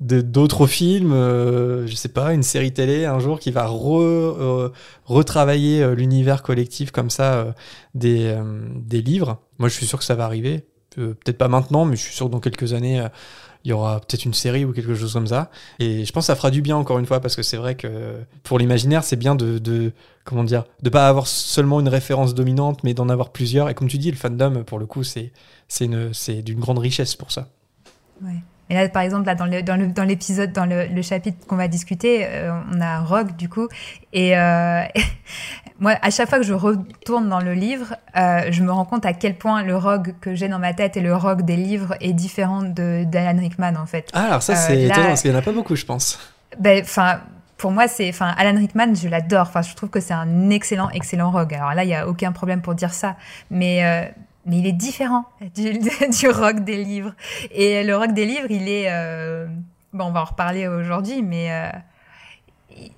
D'autres films, euh, je sais pas, une série télé un jour qui va euh, retravailler euh, l'univers collectif comme ça des, des livres. Moi, je suis sûr que ça va arriver. Peut-être pas maintenant, mais je suis sûr que dans quelques années, il y aura peut-être une série ou quelque chose comme ça. Et je pense que ça fera du bien encore une fois parce que c'est vrai que pour l'imaginaire, c'est bien de, de comment dire, de pas avoir seulement une référence dominante, mais d'en avoir plusieurs. Et comme tu dis, le fandom, pour le coup, c'est c'est c'est d'une grande richesse pour ça. Ouais. Et là, par exemple, là, dans, le, dans, l'épisode, dans le, le chapitre qu'on va discuter, euh, on a Rogue, du coup. Et euh, moi, à chaque fois que je retourne dans le livre, euh, je me rends compte à quel point le Rogue que j'ai dans ma tête et le Rogue des livres est différent de, d'Alan Rickman, en fait. Ah, alors ça, c'est là- étonnant, parce qu'il n'y en a pas beaucoup, je pense. Ben, enfin, pour moi, c'est, enfin, Alan Rickman, je l'adore. Enfin, je trouve que c'est un excellent, excellent rogue. Alors là, il y a aucun problème pour dire ça, mais euh, mais il est différent du, du rogue des livres. Et le rogue des livres, il est, euh, bon, on va en reparler aujourd'hui, mais euh,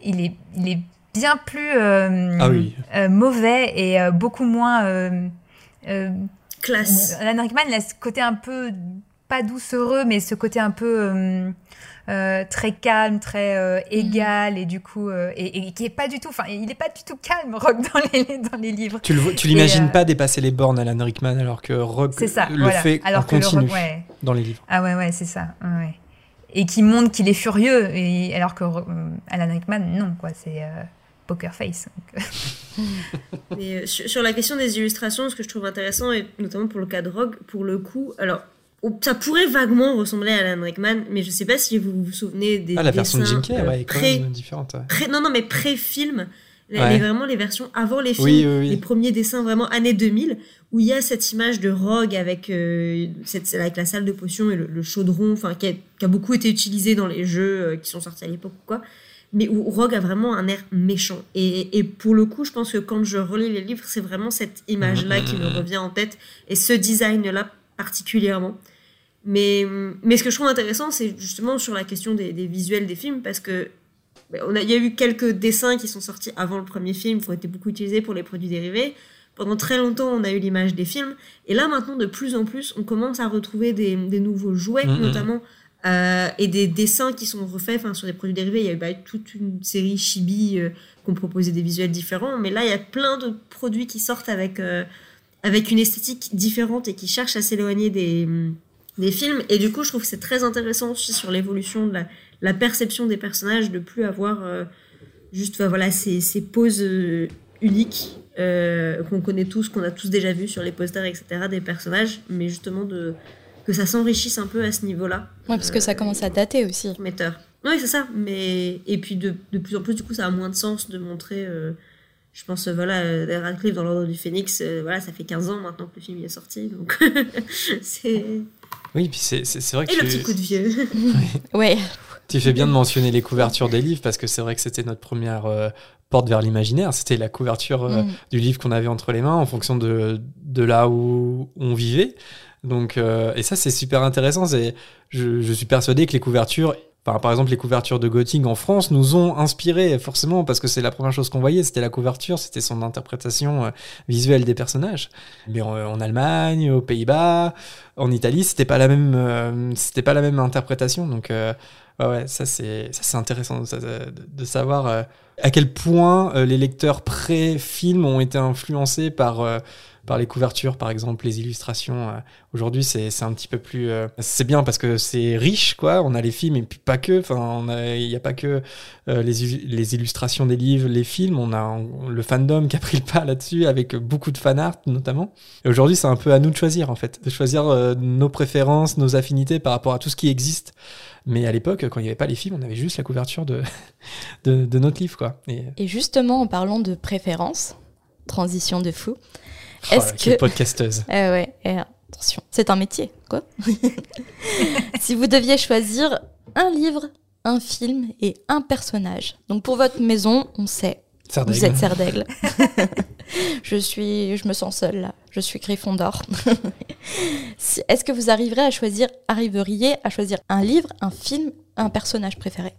il est, il est bien plus euh, Ah oui. euh, mauvais et euh, beaucoup moins. euh, euh, Classe. Alan Rickman, il a ce côté un peu, pas doucereux, mais ce côté un peu euh, très calme, très euh, égal, et du coup, euh, et, et qui est pas du tout, enfin, il est pas du tout calme, Rock, dans les, dans les livres. Tu le tu l'imagines euh, pas dépasser les bornes Alan Rickman, alors que Rogue C'est ça, le voilà. fait Alors en que le continu Rock, ouais. dans les livres. Ah ouais, ouais, c'est ça. ouais. Et qui montre qu'il est furieux, et, alors que euh, Alan Rickman, non, quoi, c'est euh, poker face. Mais sur, sur la question des illustrations, ce que je trouve intéressant, et notamment pour le cas de Rogue, pour le coup, alors ça pourrait vaguement ressembler à Alan Rickman, mais je sais pas si vous vous souvenez des Ah, la version de Jim Carrey, ouais, est quand pré- même différente. ouais. pré- non, non, mais pré-film. Les, Ouais. les- vraiment les versions avant les films, Oui, oui, oui. les premiers dessins vraiment années 2000, où il y a cette image de Rogue avec, euh, cette, avec la salle de potions et le, le chaudron, enfin qui a, qui a beaucoup été utilisé dans les jeux euh, qui sont sortis à l'époque ou quoi, mais où Rogue a vraiment un air méchant. Et, et pour le coup, je pense que quand je relis les livres, c'est vraiment cette image-là qui me revient en tête, et ce design-là particulièrement. Mais, mais ce que je trouve intéressant, c'est justement sur la question des, des visuels des films, parce que ben, on a, il y a eu quelques dessins qui sont sortis avant le premier film, qui ont été beaucoup utilisés pour les produits dérivés. Pendant très longtemps, on a eu l'image des films. Et là, maintenant, de plus en plus, on commence à retrouver des, des nouveaux jouets, notamment, euh, et des dessins qui sont refaits sur des produits dérivés. Il y a eu bah, toute une série Chibi euh, qui ont proposé des visuels différents. Mais là, il y a plein de produits qui sortent avec, euh, avec une esthétique différente et qui cherchent à s'éloigner des, des films. Et du coup, je trouve que c'est très intéressant aussi sur l'évolution de la, la perception des personnages, de plus avoir euh, juste voilà, ces, ces poses euh, uniques euh, qu'on connaît tous, qu'on a tous déjà vues sur les posters, etc., des personnages, mais justement de, que ça s'enrichisse un peu à ce niveau-là. Ouais, parce que ça commence à dater aussi. Metteur. Oui, c'est ça. Mais... Et puis de, de plus en plus, du coup, ça a moins de sens de montrer. Je pense, euh, voilà, euh, Radcliffe dans l'ordre du Phénix, euh, voilà, ça fait 15 ans maintenant que le film est sorti. Donc, c'est. Oui, puis c'est vrai que Et le tu, petit coup de vieux. Ouais. tu fais bien de mentionner les couvertures des livres, parce que c'est vrai que c'était notre première euh, porte vers l'imaginaire. C'était la couverture euh, Mm. du livre qu'on avait entre les mains en fonction de, de là où on vivait. Donc, euh, et ça, c'est super intéressant. C'est, je, je suis persuadé que les couvertures, par exemple, les couvertures de Gotting en France nous ont inspiré forcément parce que c'est la première chose qu'on voyait, c'était la couverture, c'était son interprétation euh, visuelle des personnages. Mais en, en Allemagne, aux Pays-Bas, en Italie, c'était pas la même, euh, c'était pas la même interprétation. Donc, euh, ouais, ça c'est, ça c'est intéressant de, savoir euh, à quel point euh, les lecteurs pré-film ont été influencés par euh, par les couvertures, par exemple, les illustrations. euh, Aujourd'hui, c'est un petit peu plus. euh, c'est bien parce que c'est riche, quoi. On a les films et puis pas que. Enfin, il n'y a pas que euh, les, les illustrations des livres, les films. On a le fandom qui a pris le pas là-dessus avec beaucoup de fan art, notamment. Et aujourd'hui, c'est un peu à nous de choisir, en fait, de choisir nos préférences, nos affinités par rapport à tout ce qui existe. Mais à l'époque, quand il n'y avait pas les films, on avait juste la couverture de, de, de notre livre, quoi. Et, Et justement, en parlant de préférence, transition de fou. Oh Est-ce quelle que- podcasteuse. Eh ouais, eh, attention, c'est un métier, quoi. si vous deviez choisir un livre, un film et un personnage. Donc pour votre maison, on sait, vous êtes Serre d'Aigle. je suis, je me sens seule là. Je suis Gryffondor. Si- Est-ce que vous arriverez à choisir, arriveriez à choisir un livre, un film, un personnage préféré?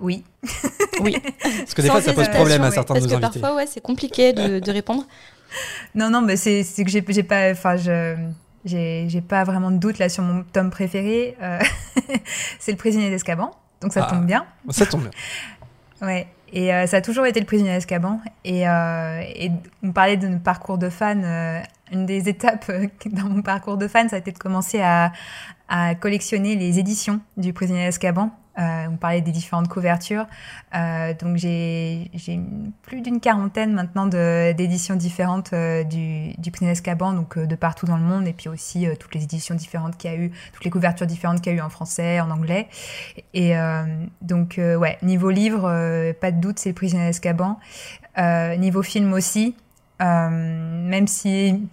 Oui. Oui. Parce que des Sans fois, ça pose problème à certains Parce de que nos invités. parfois, ouais, c'est compliqué de, de répondre. Non, non, mais c'est que j'ai pas, enfin, je j'ai pas vraiment de doute là sur mon tome préféré. euh, c'est le prisonnier d'Azkaban, donc ça Ah. tombe bien. Ça tombe bien. Ouais. Et euh, ça a toujours été le prisonnier d'Azkaban. Et, euh, et on parlait de notre parcours de fan. euh, une des étapes dans mon parcours de fan, ça a été de commencer à, à collectionner les éditions du prisonnier d'Azkaban. Euh, on parlait des différentes couvertures. Euh, donc j'ai plus d'une quarantaine maintenant d'éditions différentes euh, du, du prisonnier d'Azkaban, donc de partout dans le monde, et puis aussi toutes les éditions différentes qu'il y a eu, toutes les couvertures différentes qu'il y a eu en français, en anglais. Et donc ouais, niveau livre, pas de doute, c'est le prisonnier d'Azkaban. niveau film aussi, même si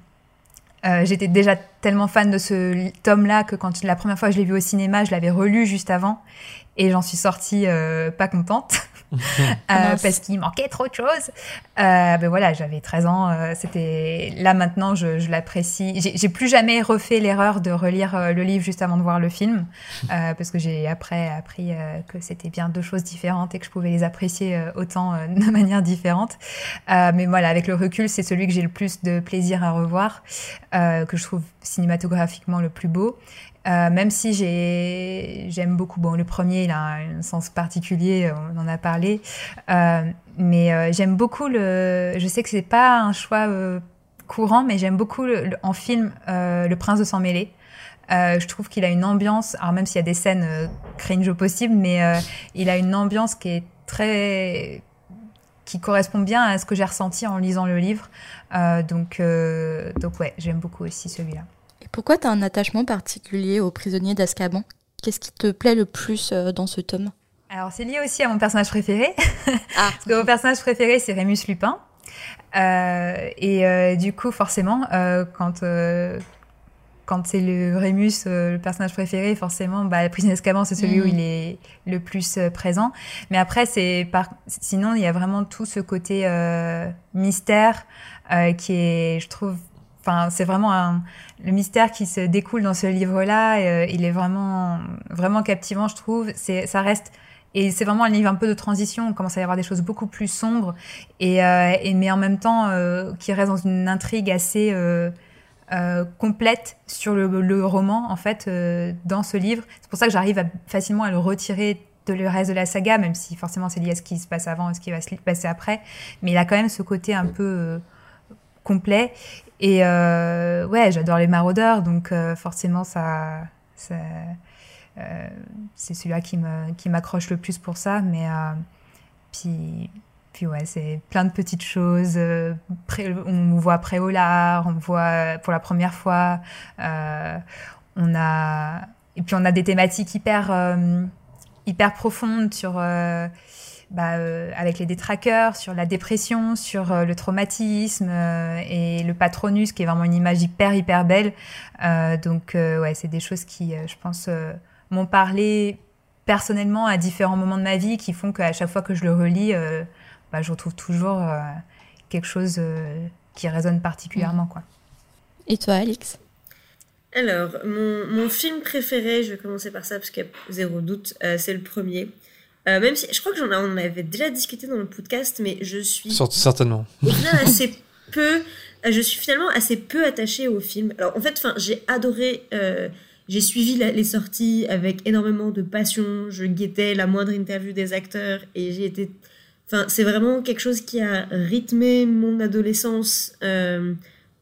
euh, j'étais déjà tellement fan de ce tome-là que quand la première fois je l'ai vu au cinéma, je l'avais relu juste avant et j'en suis sortie euh, pas contente. Euh, parce qu'il manquait trop de choses. Euh, ben voilà, j'avais 13 ans. Euh, c'était là maintenant, je, je l'apprécie. J'ai plus jamais refait l'erreur de relire euh, le livre juste avant de voir le film, parce que j'ai après appris que c'était bien deux choses différentes et que je pouvais les apprécier autant de manière différente. mais voilà, avec le recul, c'est celui que j'ai le plus de plaisir à revoir, que je trouve cinématographiquement le plus beau. Euh, même si j'aime beaucoup, bon, le premier, il a un sens particulier, on en a parlé, euh, mais euh, j'aime beaucoup le. Je sais que c'est pas un choix courant, mais j'aime beaucoup en film Le Prince de sang mêlé. je trouve qu'il a une ambiance, alors même s'il y a des scènes cringe au possible, mais il a une ambiance qui est très qui correspond bien à ce que j'ai ressenti en lisant le livre. donc, donc ouais, j'aime beaucoup aussi celui-là. Pourquoi tu as un attachement particulier aux prisonniers d'Azkaban? Qu'est-ce qui te plaît le plus euh, dans ce tome? Alors, c'est lié aussi à mon personnage préféré. Ah. Parce que mon personnage préféré, c'est Rémus Lupin. Euh, et euh, du coup, forcément, quand quand c'est le Rémus, le personnage préféré, forcément, bah, le prisonnier d'Azkaban, c'est celui où mm. il est le plus présent. Mais après, c'est par... sinon, il y a vraiment tout ce côté mystère qui est, je trouve, Enfin, c'est vraiment le mystère qui se découle dans ce livre-là. Euh, il est vraiment, vraiment captivant, je trouve. C'est, ça reste. Et c'est vraiment un livre un peu de transition. On commence à y avoir des choses beaucoup plus sombres, euh, et mais en même temps euh, qui reste dans une intrigue assez complète sur le, le, roman en fait dans ce livre. C'est pour ça que j'arrive facilement à le retirer de le reste de la saga, même si forcément c'est lié à ce qui se passe avant et ce qui va se passer après. Mais il a quand même ce côté un peu complet. Et euh, ouais, j'adore les maraudeurs, donc euh, forcément, ça, euh, c'est celui-là qui me qui m'accroche le plus pour ça. Mais puis puis ouais, c'est plein de petites choses. on voit Préolard, on voit pour la première fois. on a et puis on a des thématiques hyper hyper profondes sur bah, euh, avec les détraqueurs, sur la dépression, sur euh, le traumatisme euh, et le patronus, qui est vraiment une image hyper, hyper belle. donc, ouais, c'est des choses qui, je pense, m'ont parlé personnellement à différents moments de ma vie qui font qu'à chaque fois que je le relis, bah, je retrouve toujours quelque chose qui résonne particulièrement. Quoi. Et toi, Alix? Alors, mon, mon, film préféré, je vais commencer par ça parce qu'il y a zéro doute, c'est le premier. Euh, même si je crois que j'en on avait déjà discuté dans le podcast, mais je suis certainement assez peu. Euh, je suis finalement assez peu attachée au film. Alors en fait, enfin, j'ai adoré. Euh, j'ai suivi les sorties avec énormément de passion. Je guettais la moindre interview des acteurs et j'ai été. Enfin, c'est vraiment quelque chose qui a rythmé mon adolescence.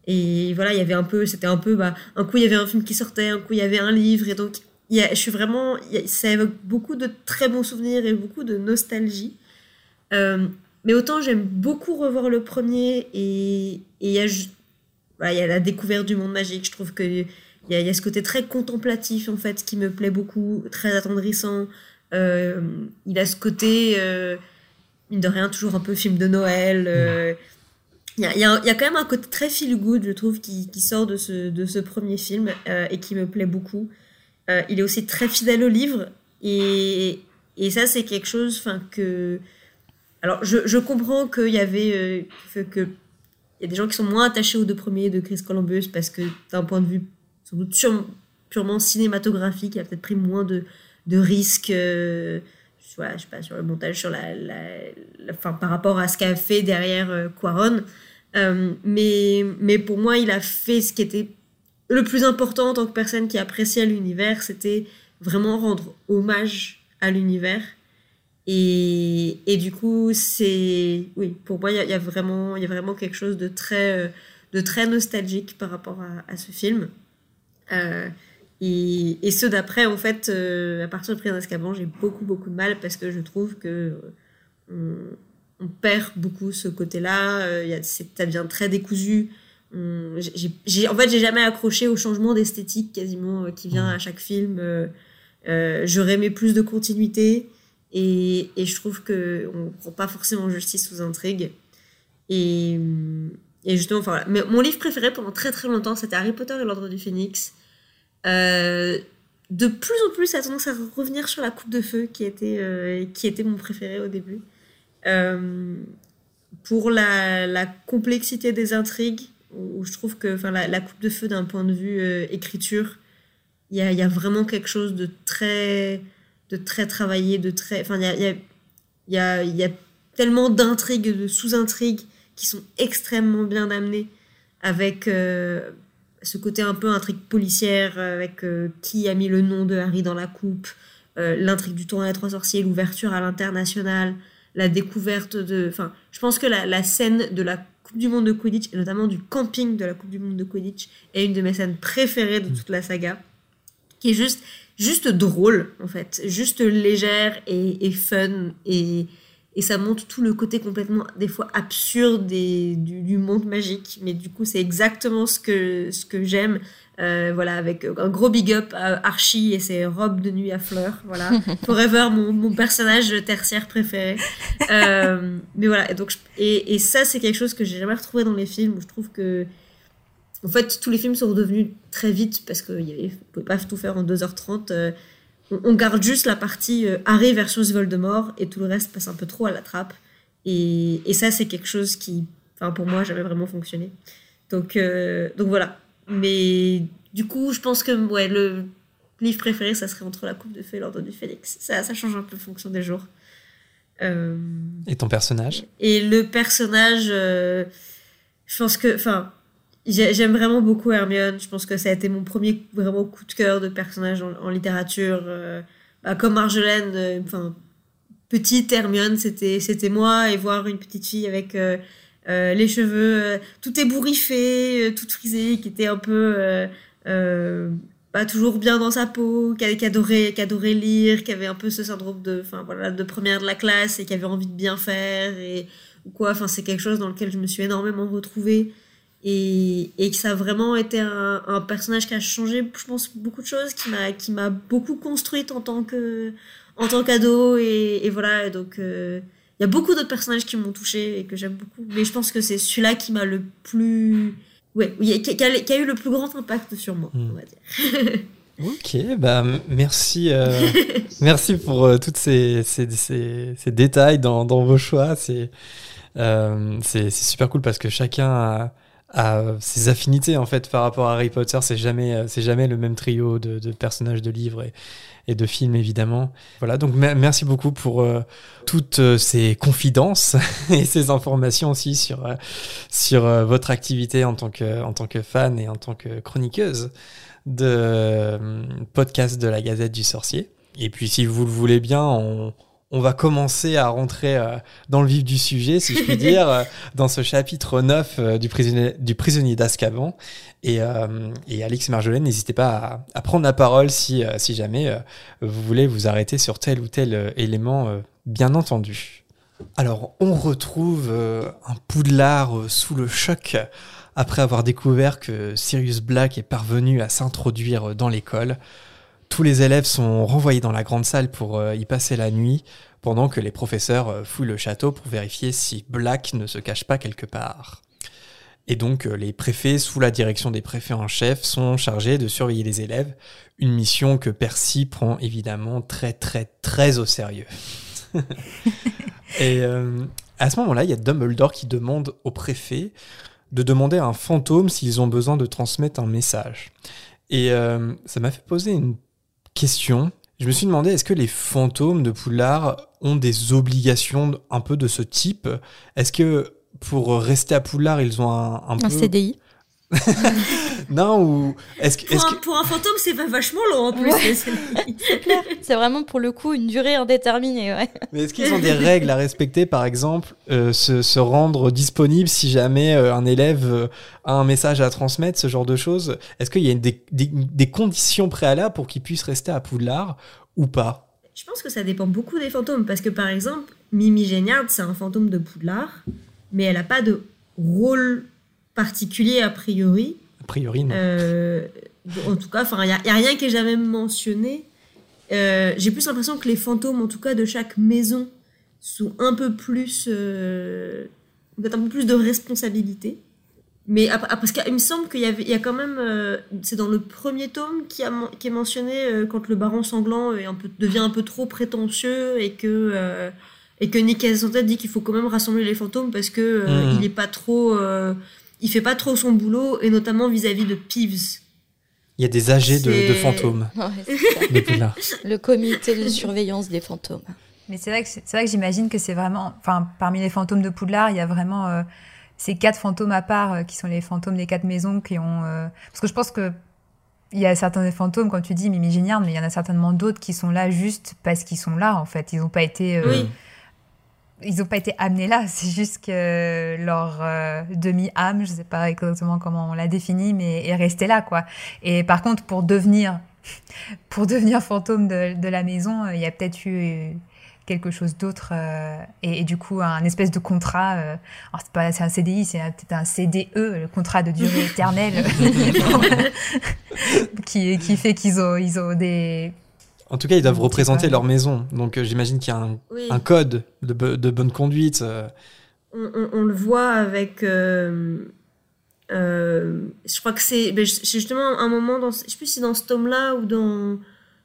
et voilà, il y avait un peu, c'était un peu, bah, un coup il y avait un film qui sortait, un coup il y avait un livre, et donc je suis vraiment, ça évoque beaucoup de très bons souvenirs et beaucoup de nostalgie. Euh, mais autant j'aime beaucoup revoir le premier et il y, a, la découverte du monde magique. Je trouve qu'il y a, ce côté très contemplatif en fait qui me plaît beaucoup, très attendrissant. Euh, il a ce côté, euh, mine de rien, toujours un peu film de Noël. Euh, il y, a, quand même un côté très feel good, je trouve, qui, sort de ce premier film et qui me plaît beaucoup. Euh, il est aussi très fidèle au livre. Et, ça, c'est quelque chose que. Alors, je, comprends qu'il y avait. Euh, que, il y a des gens qui sont moins attachés aux deux premiers de Chris Columbus parce que d'un point de vue purement cinématographique, il a peut-être pris moins de, de risques euh, je sais pas, sur le montage, sur la, enfin, par rapport à ce qu'a fait derrière euh, Quaron. mais, mais pour moi, il a fait ce qui était le plus important en tant que personne qui appréciait l'univers, c'était vraiment rendre hommage à l'univers. Et, du coup, c'est. Oui, pour moi, il y, a vraiment, y a vraiment quelque chose de très, euh, de très nostalgique par rapport à, ce film. Euh, et, et, ceux d'après, en fait, euh, à partir de Prison d'Azkaban, j'ai beaucoup, beaucoup de mal parce que je trouve que on, perd beaucoup ce côté-là. Ça devient très décousu. J'ai, en fait, j'ai jamais accroché au changement d'esthétique quasiment euh, qui vient à chaque film. Euh, euh, j'aurais aimé plus de continuité et, et je trouve que on prend pas forcément justice aux intrigues. Et, et justement, enfin, Mais mon livre préféré pendant très très longtemps, c'était Harry Potter et l'Ordre du Phénix. Euh, de plus en plus, ça a tendance à revenir sur la Coupe de Feu, qui était, euh, qui était mon préféré au début. Euh, pour la, la, complexité des intrigues, où je trouve que enfin, la, Coupe de Feu, d'un point de vue écriture, il y a, vraiment quelque chose de très, de très travaillé, de très. Enfin, il y a, y, a, y a tellement d'intrigues, de sous-intrigues qui sont extrêmement bien amenées avec euh, ce côté un peu intrigue policière, avec euh, qui a mis le nom de Harry dans la coupe, euh, l'intrigue du tournoi des trois sorciers, l'ouverture à l'international, la découverte de... Enfin, je pense que la, la, scène de la Coupe du Monde de Quidditch, et notamment du camping de la Coupe du Monde de Quidditch, est une de mes scènes préférées de toute la saga, qui est juste, juste drôle, en fait, juste légère et, et fun, et et ça montre tout le côté complètement des fois absurde du, du, monde magique. Mais du coup c'est exactement ce que ce que j'aime euh, voilà avec un gros big up à Archie et ses robes de nuit à fleurs voilà forever mon, mon personnage tertiaire préféré euh, mais voilà et donc et, et ça c'est quelque chose que j'ai jamais retrouvé dans les films où je trouve que en fait tous les films sont redevenus très vite parce que avait, pouvait pas tout faire en 2h30 on, garde juste la partie euh, Harry versus Voldemort et tout le reste passe un peu trop à la trappe. Et, et ça, c'est quelque chose qui, enfin, pour moi, jamais vraiment fonctionné. Donc, euh, donc voilà. Mais du coup, je pense que ouais, le livre préféré, ça serait Entre la Coupe de Feu et l'Ordre du Félix. Ça, ça change un peu en fonction des jours. Euh, et ton personnage? Et le personnage, euh, je pense que, enfin, J'aime vraiment beaucoup Hermione. Je pense que ça a été mon premier vraiment coup de cœur de personnage en, en littérature. Euh, bah, comme Marjolaine, enfin, petite Hermione, c'était, c'était moi. Et voir une petite fille avec euh, euh les cheveux tout ébouriffés, toute frisée, qui était un peu pas toujours bien dans sa peau, qui, adorait, qui adorait lire, qui avait un peu ce syndrome de, enfin, voilà, de première de la classe et qui avait envie de bien faire. Et, ou quoi. Enfin, c'est quelque chose dans lequel je me suis énormément retrouvée et, et que ça a vraiment été un, un, personnage qui a changé, je pense, beaucoup de choses, qui m'a qui m'a beaucoup construite en tant que en tant qu'ado et, et, voilà. Donc euh, il y a beaucoup d'autres personnages qui m'ont touché et que j'aime beaucoup, mais je pense que c'est celui-là qui m'a le plus ouais, qui a, qui a, eu le plus grand impact sur moi, mmh. on va dire. Ok, bah merci, euh, merci pour euh, toutes ces, ces, ces, ces, détails dans, dans vos choix. C'est euh, c'est super cool parce que chacun a, ses affinités en fait par rapport à Harry Potter. C'est jamais, euh, c'est jamais le même trio de, de personnages de livres et, et, de films évidemment. Voilà, donc merci beaucoup pour euh, toutes euh, ces confidences et ces informations aussi sur euh, sur votre activité en tant que en tant que fan et en tant que chroniqueuse de podcast de la Gazette du Sorcier. Et puis si vous le voulez bien, on on va commencer à rentrer euh, dans le vif du sujet, si je puis dire, euh, dans ce chapitre 9 euh, du prisonnier, du prisonnier d'Azkaban. Et, et Alix Marjolaine, n'hésitez pas à, à, prendre la parole si, si jamais vous voulez vous arrêter sur tel ou tel élément, bien entendu. Alors, on retrouve un Poudlard sous le choc après avoir découvert que Sirius Black est parvenu à s'introduire dans l'école. Tous les élèves sont renvoyés dans la grande salle pour euh, y passer la nuit, pendant que les professeurs euh, fouillent le château pour vérifier si Black ne se cache pas quelque part. Et donc euh, les préfets, sous la direction des préfets en chef, sont chargés de surveiller les élèves, une mission que Percy prend évidemment très très très au sérieux. Et à ce moment-là, il y a Dumbledore qui demande aux préfets de demander à un fantôme s'ils ont besoin de transmettre un message. Et euh, ça m'a fait poser une question. Je me suis demandé, est-ce que les fantômes de Poudlard ont des obligations un peu de ce type? Est-ce que pour rester à Poudlard, ils ont un, un, un peu... CDI non, ou est-ce que, Pour, un, que- pour un fantôme, c'est va- vachement long en plus. Ouais. C'est- C'est clair. C'est vraiment pour le coup une durée indéterminée. Ouais. mais est-ce qu'ils ont des règles à respecter, par exemple, euh, se, se rendre disponible si jamais euh, un élève euh, a un message à transmettre, ce genre de choses? Est-ce qu'il y a une- des, des- des conditions préalables pour qu'ils puissent rester à Poudlard ou pas? Je pense que ça dépend beaucoup des fantômes. Parce que par exemple, Mimi Géniard, c'est un fantôme de Poudlard, mais elle n'a pas de rôle particulier a priori. A priori, non. Euh, en tout cas, il n'y a, rien qui est jamais mentionné. Euh, J'ai plus l'impression que les fantômes, en tout cas de chaque maison, sont un peu plus. Euh, peut-être un peu plus de responsabilité. Mais parce qu'il me semble qu'il y, a quand même. euh, c'est dans le premier tome qui, a, men- qui est mentionné euh, quand le baron sanglant est un peu, devient un peu trop prétentieux et que. euh, et que Nick Cassantet dit qu'il faut quand même rassembler les fantômes parce que euh, Mhm. il est pas trop. Il fait pas trop son boulot et notamment vis-à-vis de Peeves. Il y a des AG de, fantômes Ouais. Le comité de surveillance des fantômes. Mais c'est vrai que c'est c'est vrai que j'imagine que c'est vraiment, enfin, parmi les fantômes de Poudlard, il y a vraiment euh, ces quatre fantômes à part euh, qui sont les fantômes des quatre maisons qui ont, euh, parce que je pense que il y a certains fantômes, quand tu dis Mimi Géniard, mais il y en a certainement d'autres qui sont là juste parce qu'ils sont là en fait. Ils n'ont pas été, euh, Oui. Ils ont pas été amenés là. C'est juste que leur euh, demi-âme, je sais pas exactement comment on l'a défini, mais est restée là quoi. Et par contre, pour devenir, pour devenir fantôme de, de la maison, euh, il y a peut-être eu quelque chose d'autre euh, et, et du coup un espèce de contrat. alors c'est pas c'est un CDI, c'est peut-être un CDE, le contrat de durée éternelle, qui qui fait qu'ils ont ils ont des En tout cas, ils doivent représenter leur maison. Donc, euh, j'imagine qu'il y a un, Oui. un code de, bo- de bonne conduite. euh. on, on- on le voit avec. euh, euh, je crois que c'est ben, c'est justement un moment dans. Je sais plus si dans ce tome-là ou dans,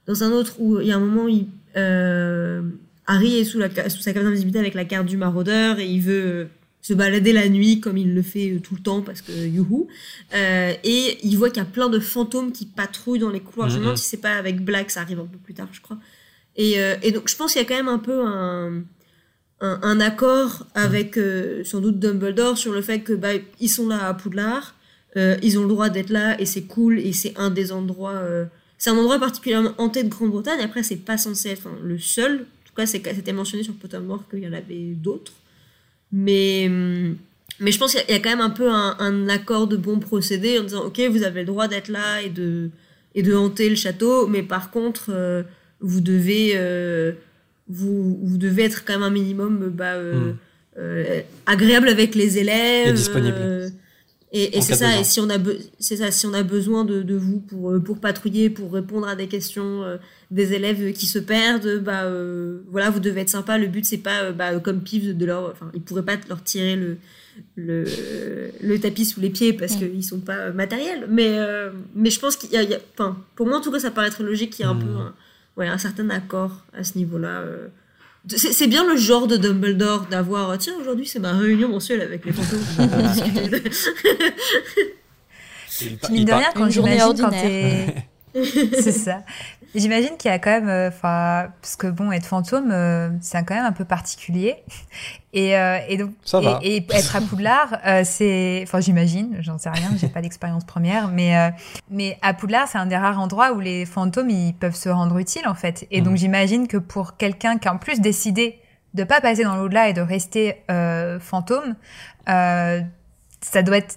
dans un autre où il y a un moment où il, euh, Harry est sous, la, ca- sous sa cabane d'invisibilité avec la carte du maraudeur et il veut se balader la nuit comme il le fait euh, tout le temps parce que youhou. Euh, et il voit qu'il y a plein de fantômes qui patrouillent dans les couloirs. Je me demande si c'est pas avec Black, ça arrive un peu plus tard, je crois. Et, euh, et donc je pense qu'il y a quand même un peu un un, un accord avec euh, sans doute Dumbledore sur le fait que bah, ils sont là à Poudlard, euh, ils ont le droit d'être là et c'est cool et c'est un des endroits, euh, c'est un endroit particulièrement hanté de Grande-Bretagne. Après c'est pas censé être enfin, le seul. En tout cas c'était mentionné sur Pottermore qu'il y en avait d'autres. Mais mais je pense qu'il y a- quand même un peu un, un accord de bon procédé en disant ok vous avez le droit d'être là et de et de hanter le château, mais par contre euh, vous devez euh, vous, vous devez être quand même un minimum euh, bah, euh, Mm. euh, agréable avec les élèves. Et disponible. Et, c'est ça, et si on a, c'est ça, si on a besoin de, de vous pour, euh, pour patrouiller, pour répondre à des questions euh, des élèves qui se perdent, bah, euh, voilà, vous devez être sympa. Le but, c'est pas euh, bah, comme Piv de leur. Enfin, ils pourraient pas leur tirer le, le, le tapis sous les pieds parce Mm. qu'ils sont pas matériels. Mais, euh, mais je pense qu'il y a. il y a- Enfin, pour moi, en tout cas, ça paraît être logique qu'il y ait un Mm. peu un, ouais, un certain accord à ce niveau-là. C'est bien le genre de Dumbledore d'avoir euh, tiens aujourd'hui c'est ma réunion mensuelle avec les fantômes. Mine de rien, quand Une journée j'imagine quand ordinaire. t'es... c'est ça. J'imagine qu'il y a quand même... euh, Enfin, parce que bon, être fantôme, euh, c'est quand même un peu particulier. Et, euh, et donc... Ça et, va. et être à Poudlard, euh, c'est... Enfin, j'imagine, j'en sais rien, j'ai pas d'expérience première, mais, euh, mais à Poudlard, c'est un des rares endroits où les fantômes, ils peuvent se rendre utiles, en fait. Et donc, Mhm. j'imagine que pour quelqu'un qui a en plus décidé de pas passer dans l'au-delà et de rester euh, fantôme, euh, ça doit être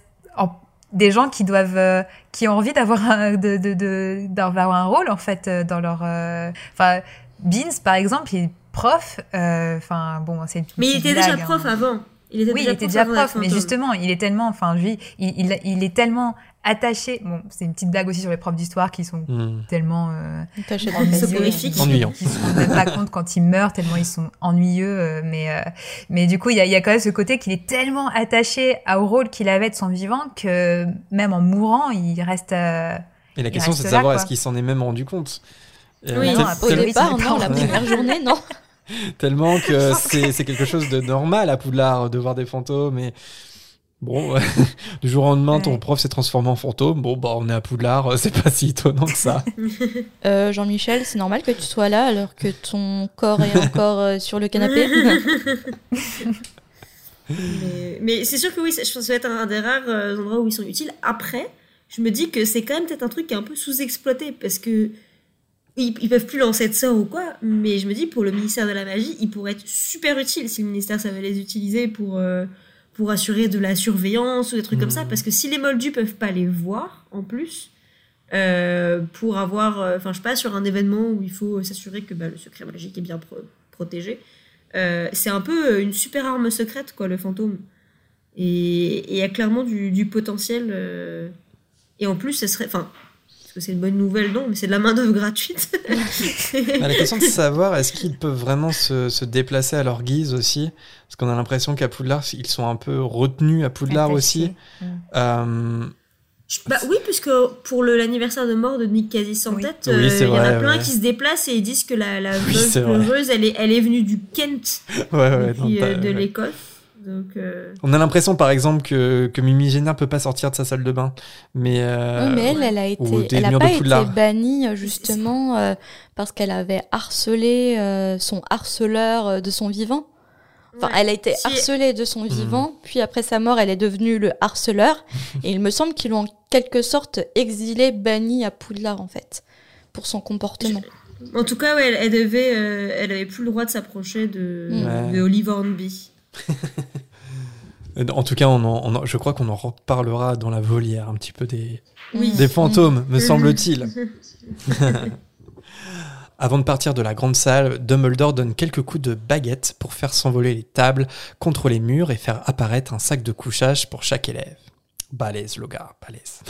des gens qui doivent euh, qui ont envie d'avoir un, de, de, de- d'avoir un rôle en fait euh, dans leur euh, enfin Beans par exemple il est prof euh, enfin bon c'est une Mais il était déjà blague, hein. prof avant. Il était oui, déjà il était déjà prof, mais justement, il est tellement, enfin, lui, il, il, il est tellement attaché. Bon, c'est une petite blague aussi sur les profs d'histoire qui sont Hmm. tellement euh, Tâchez de ennuyeux, Soporifiques. qui- Ennuyant. Qui se rendent même pas compte quand ils meurent, tellement ils sont ennuyeux. euh, mais, euh, mais du coup, il y a, il y a quand même ce côté qu'il est tellement attaché au rôle qu'il avait de son vivant que même en mourant, il reste. euh, Et la question, c'est de savoir est-ce qu'il s'en est même rendu compte? Euh, Oui. Non, a Au départ, non, la première journée, non. tellement que c'est c'est quelque chose de normal à Poudlard de voir des fantômes et bon du jour au lendemain ton Ouais. prof s'est transformé en fantôme bon bah on est à Poudlard euh, c'est pas si étonnant que ça Euh, Jean-Michel, c'est normal que tu sois là alors que ton corps est encore euh, sur le canapé? Mais, mais c'est sûr que oui, je pense que ça va être un des rares euh, endroits où ils sont utiles. Après, je me dis que c'est quand même peut-être un truc qui est un peu sous-exploité parce que ils, ils, peuvent plus lancer de sort ou quoi, mais je me dis pour le ministère de la magie, il pourrait être super utile si le ministère savait les utiliser pour, euh, pour assurer de la surveillance ou des trucs comme ça, Mhm. parce que si les moldus peuvent pas les voir en plus, euh, pour avoir, euh, enfin je sais pas, sur un événement où il faut s'assurer que bah, le secret magique est bien pro- protégé, euh, c'est un peu une super arme secrète quoi, le fantôme. Et il y a clairement du, du potentiel. et en plus, ce serait, enfin, que c'est une bonne nouvelle, non, mais c'est de la main d'œuvre gratuite. Ah, la question de savoir est-ce qu'ils peuvent vraiment se, se déplacer à leur guise aussi? Parce qu'on a l'impression qu'à Poudlard, ils sont un peu retenus à Poudlard aussi. Mm. Euh, bah oui, puisque pour le- l'anniversaire de mort de Nick Quasi sans Oui. tête, Oui, euh, il y en a plein ouais. qui se déplacent et ils disent que la, la Oui, veuve pleureuse, elle est, elle est venue du Kent, ouais, ouais, depuis, non, euh, de ouais. l'Écosse. Donc, euh, On a l'impression, par exemple, que, que Mimi Génère peut pas sortir de sa salle de bain. Mais, euh, Oui, mais elle, elle a été, elle a pas été bannie euh, justement euh, parce qu'elle avait harcelé euh, son harceleur de son vivant. Enfin, ouais. elle a été Si- harcelée de son Mhm. vivant, puis après sa mort, elle est devenue le harceleur. et il me semble qu'ils l'ont en quelque sorte exilée, bannie à Poudlard en fait, pour son comportement. En tout cas, ouais, elle, elle devait, euh, elle avait plus le droit de s'approcher de, Ouais. de Oliver Hornby. En tout cas, on en- on en- je crois qu'on en reparlera dans la volière un petit peu des, Oui. des fantômes, me semble-t-il. Avant de partir de la grande salle, Dumbledore donne quelques coups de baguette pour faire s'envoler les tables contre les murs et faire apparaître un sac de couchage pour chaque élève. Balèze, le gars, balèze.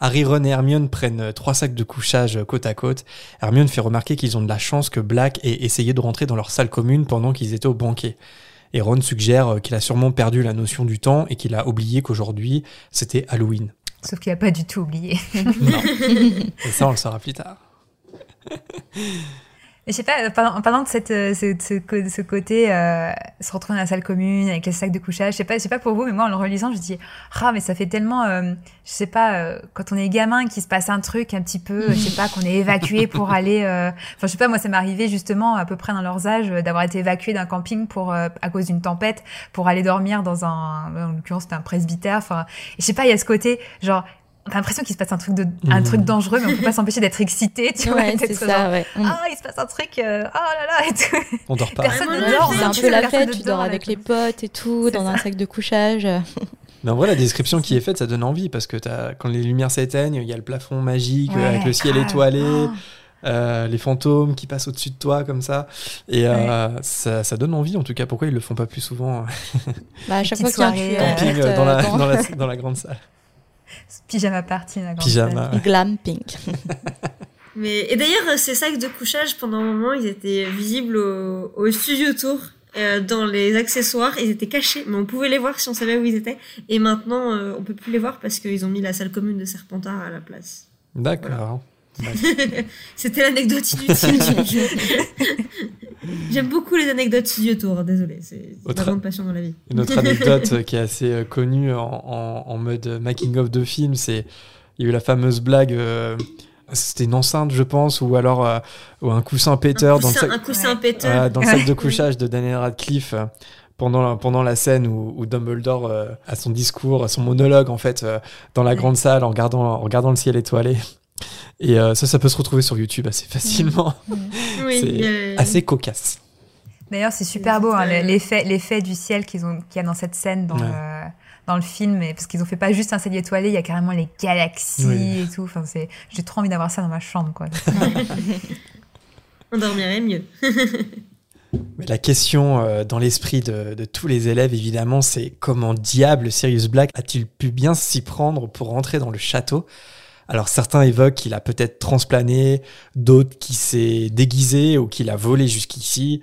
Harry, Ron et Hermione prennent euh, trois sacs de couchage euh, côte à côte. Hermione fait remarquer qu'ils ont de la chance que Black ait essayé de rentrer dans leur salle commune pendant qu'ils étaient au banquet. Et Ron suggère euh, qu'il a sûrement perdu la notion du temps et qu'il a oublié qu'aujourd'hui c'était Halloween. Sauf qu'il a pas du tout oublié. Non. et ça, on le saura plus tard. Mais je sais pas, euh, parlant, de cette, euh, ce, ce ce côté euh, se retrouver dans la salle commune avec les sacs de couchage, je sais pas, je sais pas pour vous, mais moi en le relisant, je dis ah mais ça fait tellement, euh, je sais pas, euh, quand on est gamin qu'il se passe un truc un petit peu, je sais pas, qu'on est évacué pour aller, euh, enfin je sais pas, moi ça m'est arrivé justement à peu près dans leurs âges euh, d'avoir été évacué d'un camping pour euh, à cause d'une tempête pour aller dormir dans un, en l'occurrence c'était un presbytère, enfin je sais pas, il y a ce côté genre a l'impression qu'il se passe un truc de un Mhm. truc dangereux, mais on peut pas s'empêcher d'être excité, tu vois, Ouais, c'est ça, genre, ouais. Mm. ah, il se passe un truc, euh, oh là là, et tout. On dort pas. Personne Ouais, ne dort. C'est un peu la fête, ne tu dors avec les potes et tout, dans un sac de couchage. Mais en vrai, la description qui est faite, ça donne envie parce que t'as- quand les lumières s'éteignent, il y a le plafond magique euh, Ouais, avec le ciel grave. étoilé, Oh. euh, les fantômes qui passent au-dessus de toi comme ça. Et euh, ça, ça donne envie en tout cas. Pourquoi ils le font pas plus souvent euh, Bah, à chaque fois qu'il y a un camping euh, dans, la, dans- dans, la, dans la grande salle Pyjama party, la grande Pyjama. salle. Glamping. Mais, et d'ailleurs, ces sacs de couchage, pendant un moment, ils étaient visibles au, au studio tour. euh, dans les accessoires, ils étaient cachés, mais on pouvait les voir si on savait où ils étaient. Et maintenant, euh, on peut plus les voir parce qu'ils ont mis la salle commune de Serpentard à la place. D'accord. C'était l'anecdote inutile du jeu. J'aime beaucoup les anecdotes studio tour, désolé, c'est ma grande passion dans la vie. Une autre anecdote euh, qui est assez euh, connue en, en- en mode making-of de film, c'est il y a eu la fameuse blague. euh, c'était une enceinte, je pense, ou alors euh, ou un coussin péteur un dans le coussin, sac. coussin. Voilà, dans le sac de couchage de Daniel Radcliffe euh, pendant la, pendant la scène où, où Dumbledore euh, a son discours, son monologue en fait euh, dans la Ouais. grande salle en regardant, en regardant le ciel étoilé. Et euh, ça, ça peut se retrouver sur YouTube assez facilement, oui, c'est assez cocasse. D'ailleurs, c'est super beau, hein, l'effet, l'effet du ciel qu'ils ont, qu'il y a dans cette scène, dans, Ouais. le, dans le film, et- parce qu'ils ont fait pas juste un ciel étoilé, il y a carrément les galaxies Oui. et tout. Enfin, c'est, j'ai trop envie d'avoir ça dans ma chambre, quoi. on dormirait mieux. Mais la question euh, dans l'esprit de, de tous les élèves, évidemment, c'est comment diable Sirius Black a-t-il pu bien s'y prendre pour rentrer dans le château? Alors certains évoquent qu'il a peut-être transplané, d'autres qui s'est déguisé ou qu'il a volé jusqu'ici.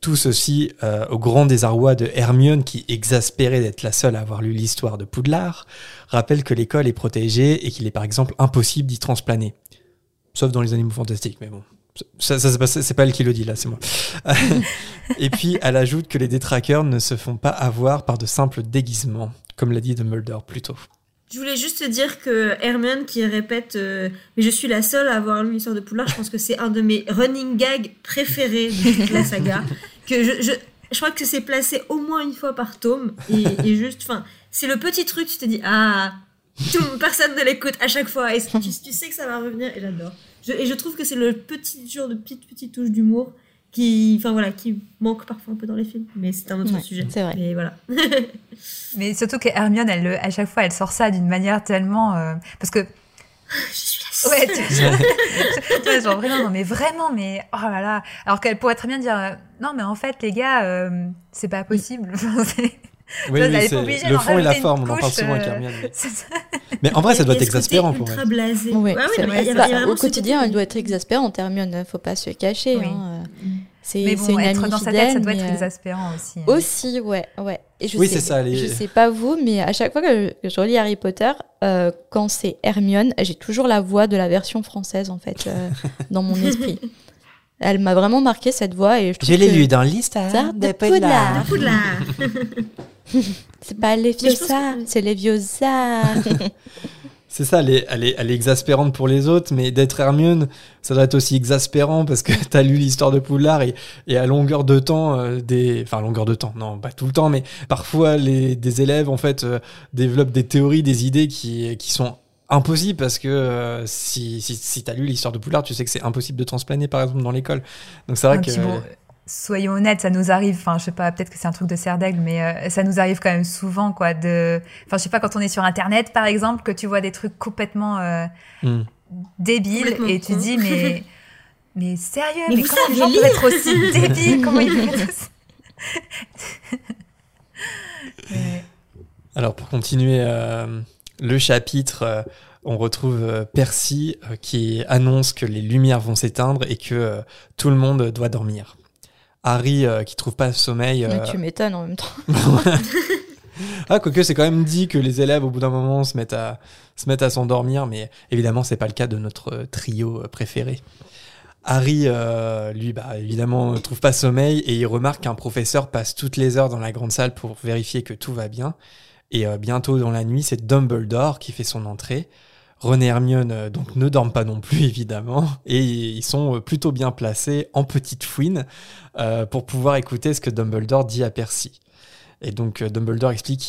Tout ceci euh, au grand désarroi de Hermione qui, exaspérée d'être la seule à avoir lu l'histoire de Poudlard, rappelle que l'école est protégée et qu'il est par exemple impossible d'y transplaner. Sauf dans les animaux fantastiques, mais bon. Ça, ça, c'est pas, c'est pas elle qui le dit là, c'est moi. Et puis, elle ajoute que les détraqueurs ne se font pas avoir par de simples déguisements, comme l'a dit Dumbledore plus tôt. Je voulais juste te dire que Hermione qui répète euh, Mais je suis la seule à avoir lu l'histoire de Poudlard, je pense que c'est un de mes running gags préférés de toute la saga. Que je, je, je crois que c'est placé au moins une fois par tome. Et, juste, enfin, c'est le petit truc, tu te dis Ah, personne ne l'écoute à chaque fois. Tu, sais que ça va revenir et j'adore. et je trouve que c'est le petit genre de petite petite touche d'humour qui, enfin voilà, qui manque parfois un peu dans les films. Mais c'est un autre sujet. C'est vrai. Mais voilà. mais surtout que Hermione, elle, à chaque fois, elle sort ça d'une manière tellement, euh, parce que je suis la Ouais, tu, genre vraiment, non mais vraiment, mais oh là là. Alors qu'elle pourrait très bien dire, euh, non mais en fait les gars, euh, c'est pas possible. Oui, oui c'est le fond et la forme, on en parle souvent avec Hermione. Mais en vrai, ça doit être exaspérant pour elle. Blasé. Oui, au quotidien, elle doit être exaspérante, Hermione, faut pas se cacher. Hein. C'est mais bon, une être amie dans sa tête, ça doit être euh, exaspérant aussi. Hein. Aussi, ouais, ouais. Et je oui, c'est ça. Les... Je sais pas vous, mais à chaque fois que je, relis Harry Potter, euh, quand c'est Hermione, j'ai toujours la voix de la version française en fait euh, dans mon esprit. Elle m'a vraiment marqué cette voix et je, je l'ai lu dans l'histoire de, de Poudlard. c'est pas Leviosa, c'est Leviosa. C'est ça, elle est, elle, est, elle est, exaspérante pour les autres, mais d'être Hermione, ça doit être aussi exaspérant parce que tu as lu l'histoire de Poudlard et, et, à longueur de temps, euh, des, enfin longueur de temps, non, pas tout le temps, mais parfois les, des élèves en fait euh, développent des théories, des idées qui, qui sont impossibles parce que euh, si, si, si tu as lu l'histoire de Poudlard, tu sais que c'est impossible de transplaner par exemple dans l'école. Donc c'est vrai que soyons honnêtes, ça nous arrive. Enfin, je sais pas, peut-être que c'est un truc de serre d'aigle, mais euh, ça nous arrive quand même souvent, quoi. De, enfin, je sais pas, quand on est sur Internet, par exemple, que tu vois des trucs complètement euh, hmm. débiles et tu dis, mais, mais sérieux, mais, comment les gens peuvent être aussi débiles? Comment ils peuvent être aussi... Alors, pour continuer euh, le chapitre on retrouve Percy qui annonce que les lumières vont s'éteindre et que tout le monde doit dormir. Harry euh, qui trouve pas sommeil. Mais tu euh, m'étonnes en même temps. ah, quoique c'est quand même dit que les élèves au bout d'un moment se mettent à se mettent à s'endormir, mais évidemment c'est pas le cas de notre euh, trio préféré. Harry, lui, bah, évidemment, ne trouve pas sommeil et il remarque qu'un professeur passe toutes les heures dans la grande salle pour vérifier que tout va bien. Et bientôt dans la nuit, c'est Dumbledore qui fait son entrée. René et Hermione euh, donc ne dorment pas non plus évidemment et ils sont euh, plutôt bien placés en petite fouine euh, pour pouvoir écouter ce que Dumbledore dit à Percy. Et donc Dumbledore explique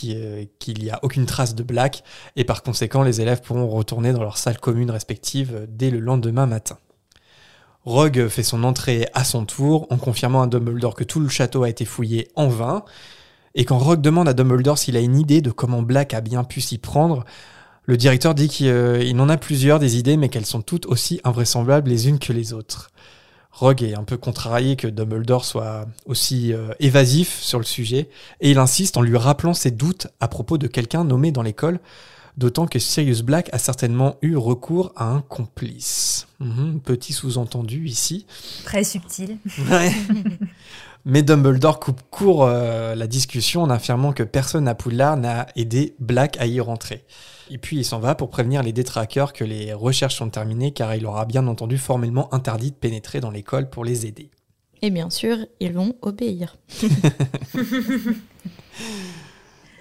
qu'il n'y a aucune trace de Black et par conséquent les élèves pourront retourner dans leur salle commune respective dès le lendemain matin. Rogue fait son entrée à son tour en confirmant à Dumbledore que tout le château a été fouillé en vain. Et quand Rogue demande à Dumbledore s'il a une idée de comment Black a bien pu s'y prendre, le directeur dit qu'il euh, en a plusieurs des idées, mais qu'elles sont toutes aussi invraisemblables les unes que les autres. Rogue est un peu contrarié que Dumbledore soit aussi euh, évasif sur le sujet, et il insiste en lui rappelant ses doutes à propos de quelqu'un nommé dans l'école, d'autant que Sirius Black a certainement eu recours à un complice. Mhm, petit sous-entendu ici. Très subtil. Mais Dumbledore coupe court euh, la discussion en affirmant que personne à Poudlard n'a aidé Black à y rentrer. Et puis il s'en va pour prévenir les détraqueurs que les recherches sont terminées car il aura bien entendu formellement interdit de pénétrer dans l'école pour les aider. Et bien sûr, ils vont obéir.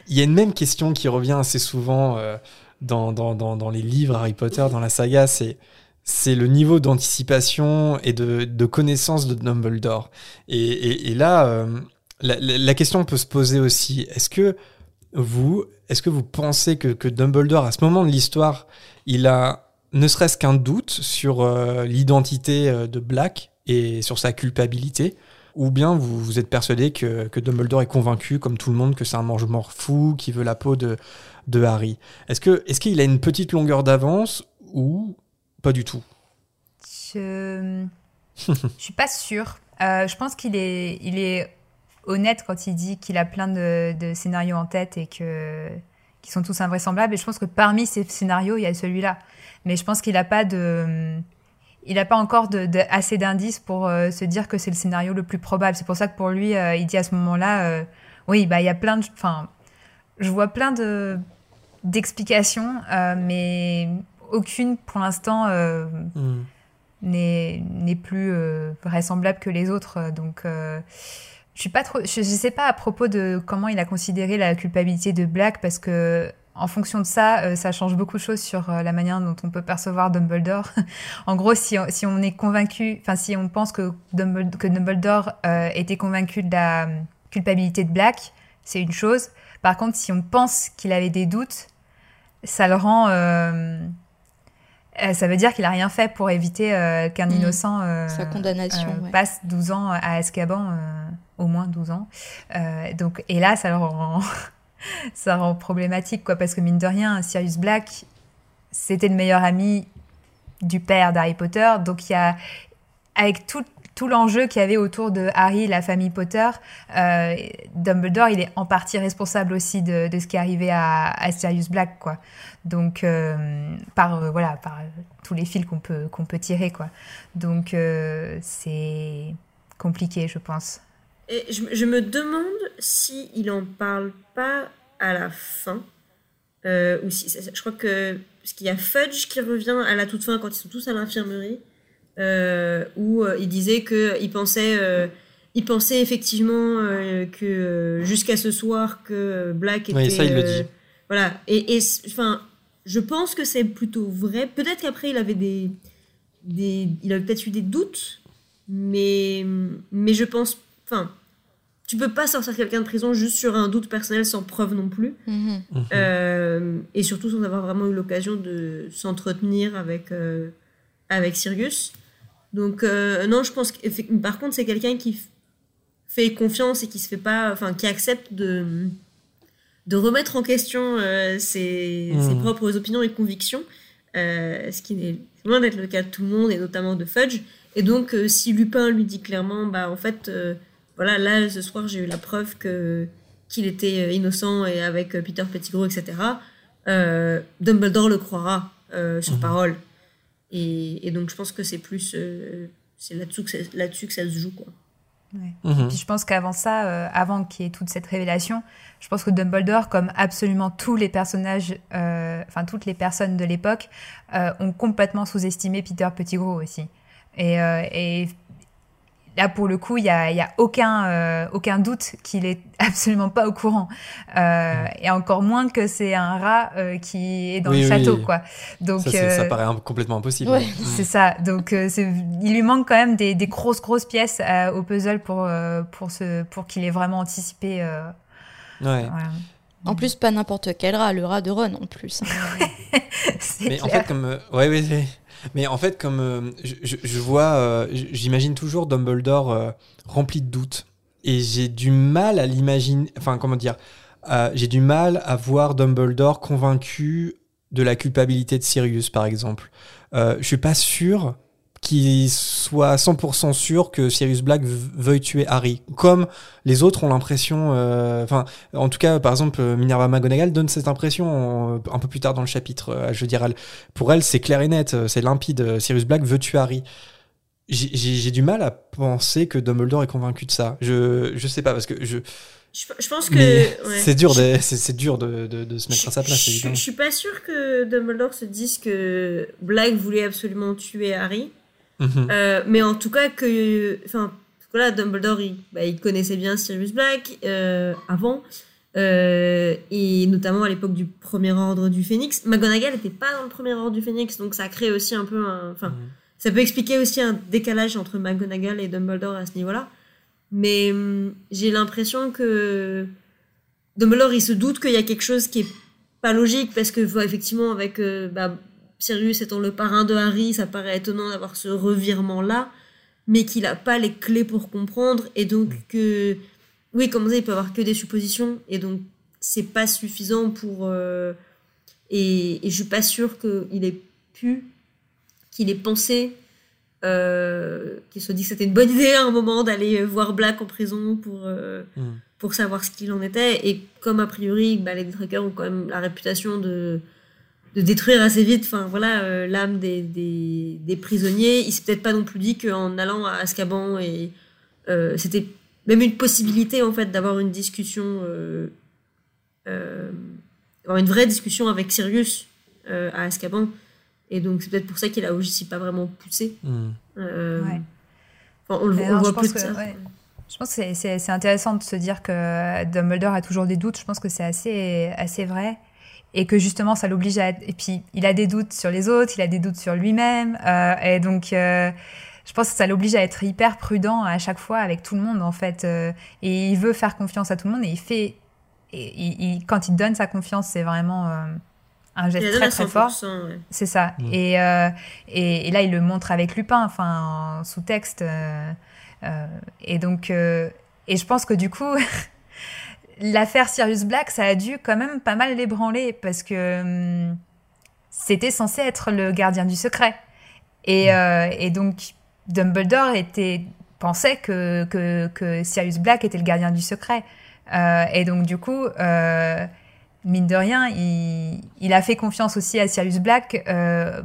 il y a une même question qui revient assez souvent euh, dans, dans, dans, les livres Harry Potter, dans la saga, c'est c'est le niveau d'anticipation et de, de, connaissance de Dumbledore. Et, et, là, euh, la, la, question peut se poser aussi, est-ce que vous, est-ce que vous pensez que, Dumbledore, à ce moment de l'histoire, il a ne serait-ce qu'un doute sur euh, l'identité euh, de Black et sur sa culpabilité? Ou bien vous, vous êtes persuadé que, Dumbledore est convaincu, comme tout le monde, que c'est un mange-mort fou qui veut la peau de, Harry? Est-ce qu'il est qu'il a une petite longueur d'avance ou pas du tout? Je ne suis pas sûre. Euh, je pense qu'il est, il est honnête quand il dit qu'il a plein de, scénarios en tête et que qui sont tous invraisemblables. Et je pense que parmi ces scénarios, il y a celui-là. Mais je pense qu'il n'a pas de, il n'a pas encore de, assez d'indices pour euh, se dire que c'est le scénario le plus probable. C'est pour ça que pour lui, euh, il dit à ce moment-là, euh, oui, bah il y a plein de, enfin, je vois plein de d'explications, mais aucune pour l'instant hmm. n'est plus vraisemblable que les autres. Donc je suis pas trop, je, sais pas à propos de comment il a considéré la culpabilité de Black parce que en fonction de ça, euh, ça change beaucoup de choses sur euh, la manière dont on peut percevoir Dumbledore. en gros, si on, si on est convaincu, enfin si on pense que Dumbledore, que Dumbledore euh, était convaincu de la culpabilité de Black, c'est une chose. Par contre, si on pense qu'il avait des doutes, ça le rend. ça veut dire qu'il a rien fait pour éviter qu'un Mm. innocent Sa condamnation, ouais. passe 12 ans à Azkaban, au moins 12 ans. Euh, donc, et là, ça le rend, ça rend problématique, quoi, parce que mine de rien, Sirius Black, c'était le meilleur ami du père d'Harry Potter. Donc, il y a, avec tout, tout l'enjeu qu'il y avait autour de Harry, la famille Potter, euh, Dumbledore, il est en partie responsable aussi de, de ce qui est arrivé à, Sirius Black, quoi. Donc, euh, par, voilà, par tous les fils qu'on peut, peut tirer, quoi. Donc, c'est compliqué, je pense. Et je, je me demande si il en parle pas à la fin. Euh, ou si, je crois que. Parce qu'il y a Fudge qui revient à la toute fin quand ils sont tous à l'infirmerie. Euh, où euh, il disait qu'il pensait. euh, il pensait effectivement que jusqu'à ce soir que Black était. Oui, ça, il le dit. Voilà. Et, et enfin, je pense que c'est plutôt vrai. Peut-être qu'après il avait des, des, il avait peut-être eu des doutes, mais mais je pense, enfin, tu peux pas sortir quelqu'un de prison juste sur un doute personnel sans preuve non plus, Mhm. Euh, et surtout sans avoir vraiment eu l'occasion de s'entretenir avec euh, avec Sirius. Donc euh, non, je pense que par contre c'est quelqu'un qui fait confiance et qui se fait pas, enfin qui accepte de de remettre en question euh, ses, Mhm. ses propres opinions et convictions, euh, ce qui n'est loin d'être le cas de tout le monde et notamment de Fudge. Et donc euh, si Lupin lui dit clairement, bah en fait, euh, voilà, là ce soir j'ai eu la preuve que qu'il était euh, innocent et avec euh, Peter Pettigrew, etc. euh, Dumbledore le croira euh, sur Mhm. parole. Et, et donc je pense que c'est plus euh, c'est là-dessus que, ça- là-dessus que ça se joue quoi. Mhm. Puis je pense qu'avant ça, euh, avant qu'il y ait toute cette révélation, je pense que Dumbledore, comme absolument tous les personnages, euh, enfin toutes les personnes de l'époque, euh, ont complètement sous-estimé Peter Pettigrew aussi. Et, euh, et là, pour le coup, il n'y a, y a aucun, euh, aucun doute qu'il est absolument pas au courant. Euh, Et encore moins que c'est un rat euh, qui est dans Oui, le oui. château, quoi. Donc, ça, paraît un- complètement impossible. Ouais. C'est ça. Donc, euh, il lui manque quand même des, des grosses, grosses pièces euh, au puzzle pour, euh, pour, ce, pour qu'il ait vraiment anticipé. euh, Ouais. voilà. En plus, pas n'importe quel rat, le rat de Ron en plus. hein. Mais en clair. fait, comme. euh, ouais, ouais, ouais. Mais en fait, comme euh, je, vois, euh, j'imagine toujours Dumbledore euh, rempli de doutes. Et j'ai du mal à l'imaginer. Enfin, comment dire J'ai du mal à voir Dumbledore convaincu de la culpabilité de Sirius, par exemple. Je suis pas sûr qu'il soit à 100% sûr que Sirius Black veuille tuer Harry. Comme les autres ont l'impression. euh, Enfin, en tout cas, par exemple, euh, Minerva McGonagall donne cette impression euh, un peu plus tard dans le chapitre. Euh, Je veux dire, elle- pour elle, c'est clair et net, c'est limpide. Sirius Black veut tuer Harry. J'ai- du mal à penser que Dumbledore est convaincu de ça. Je, je sais pas, parce que je. Je, je pense que ouais. c'est dur, de, c'est dur de, de, de se mettre à sa place, je, je, suis pas sûre que Dumbledore se dise que Black voulait absolument tuer Harry. Mhm. Euh, mais en tout cas que enfin voilà Dumbledore il, bah, il connaissait bien Sirius Black euh, avant euh, et notamment à l'époque du premier ordre du Phénix McGonagall n'était pas dans le premier ordre du Phénix donc ça crée aussi un peu un enfin Mhm. ça peut expliquer aussi un décalage entre McGonagall et Dumbledore à ce niveau-là mais hum, j'ai l'impression que Dumbledore il se doute qu'il y a quelque chose qui est pas logique parce que effectivement avec euh, bah, Sirius étant le parrain de Harry, ça paraît étonnant d'avoir ce revirement-là, mais qu'il n'a pas les clés pour comprendre, et donc que, oui, comme ça, il peut avoir que des suppositions, et donc c'est pas suffisant pour... euh, et, et je suis pas sûre qu'il ait pu, qu'il ait pensé, euh, qu'il se dit que c'était une bonne idée à un moment d'aller voir Black en prison pour... euh, Mhm. pour savoir ce qu'il en était. Et comme a priori, bah, les Deathrakers ont quand même la réputation de, de détruire assez vite enfin, voilà, euh, l'âme des, des, des prisonniers, il s'est peut-être pas non plus dit qu'en allant à Azkaban, et, euh, c'était même une possibilité en fait d'avoir une discussion, euh, euh, avoir une vraie discussion avec Sirius euh, à Azkaban. Et donc c'est peut-être pour ça qu'il a aussi pas vraiment poussé. Ouais. enfin, on le Mais on non, voit je plus pense de que- ça. ouais. Je pense que c'est- intéressant de se dire que Dumbledore a toujours des doutes. Je pense que c'est assez, assez vrai. Et que justement, ça l'oblige à... Et puis, il a des doutes sur les autres, il a des doutes sur lui-même. euh, et donc, euh, je pense que ça l'oblige à être hyper prudent à chaque fois avec tout le monde, en fait. euh, et il veut faire confiance à tout le monde. Et il fait... Et, il- il- quand il donne sa confiance, c'est vraiment... euh, un geste Il la donne très à très fort. 100%, ouais. C'est ça. Mm. Et, euh, et, et là, il le montre avec Lupin, enfin, en sous-texte. euh, euh, et donc, euh, et je pense que du coup, l'affaire Sirius Black, ça a dû quand même pas mal l'ébranler parce que hum, c'était censé être le gardien du secret. Et, euh, et donc, Dumbledore était, pensait que, que, que Sirius Black était le gardien du secret. Euh, et donc, du coup, euh, mine de rien, il, il a fait confiance aussi à Sirius Black euh,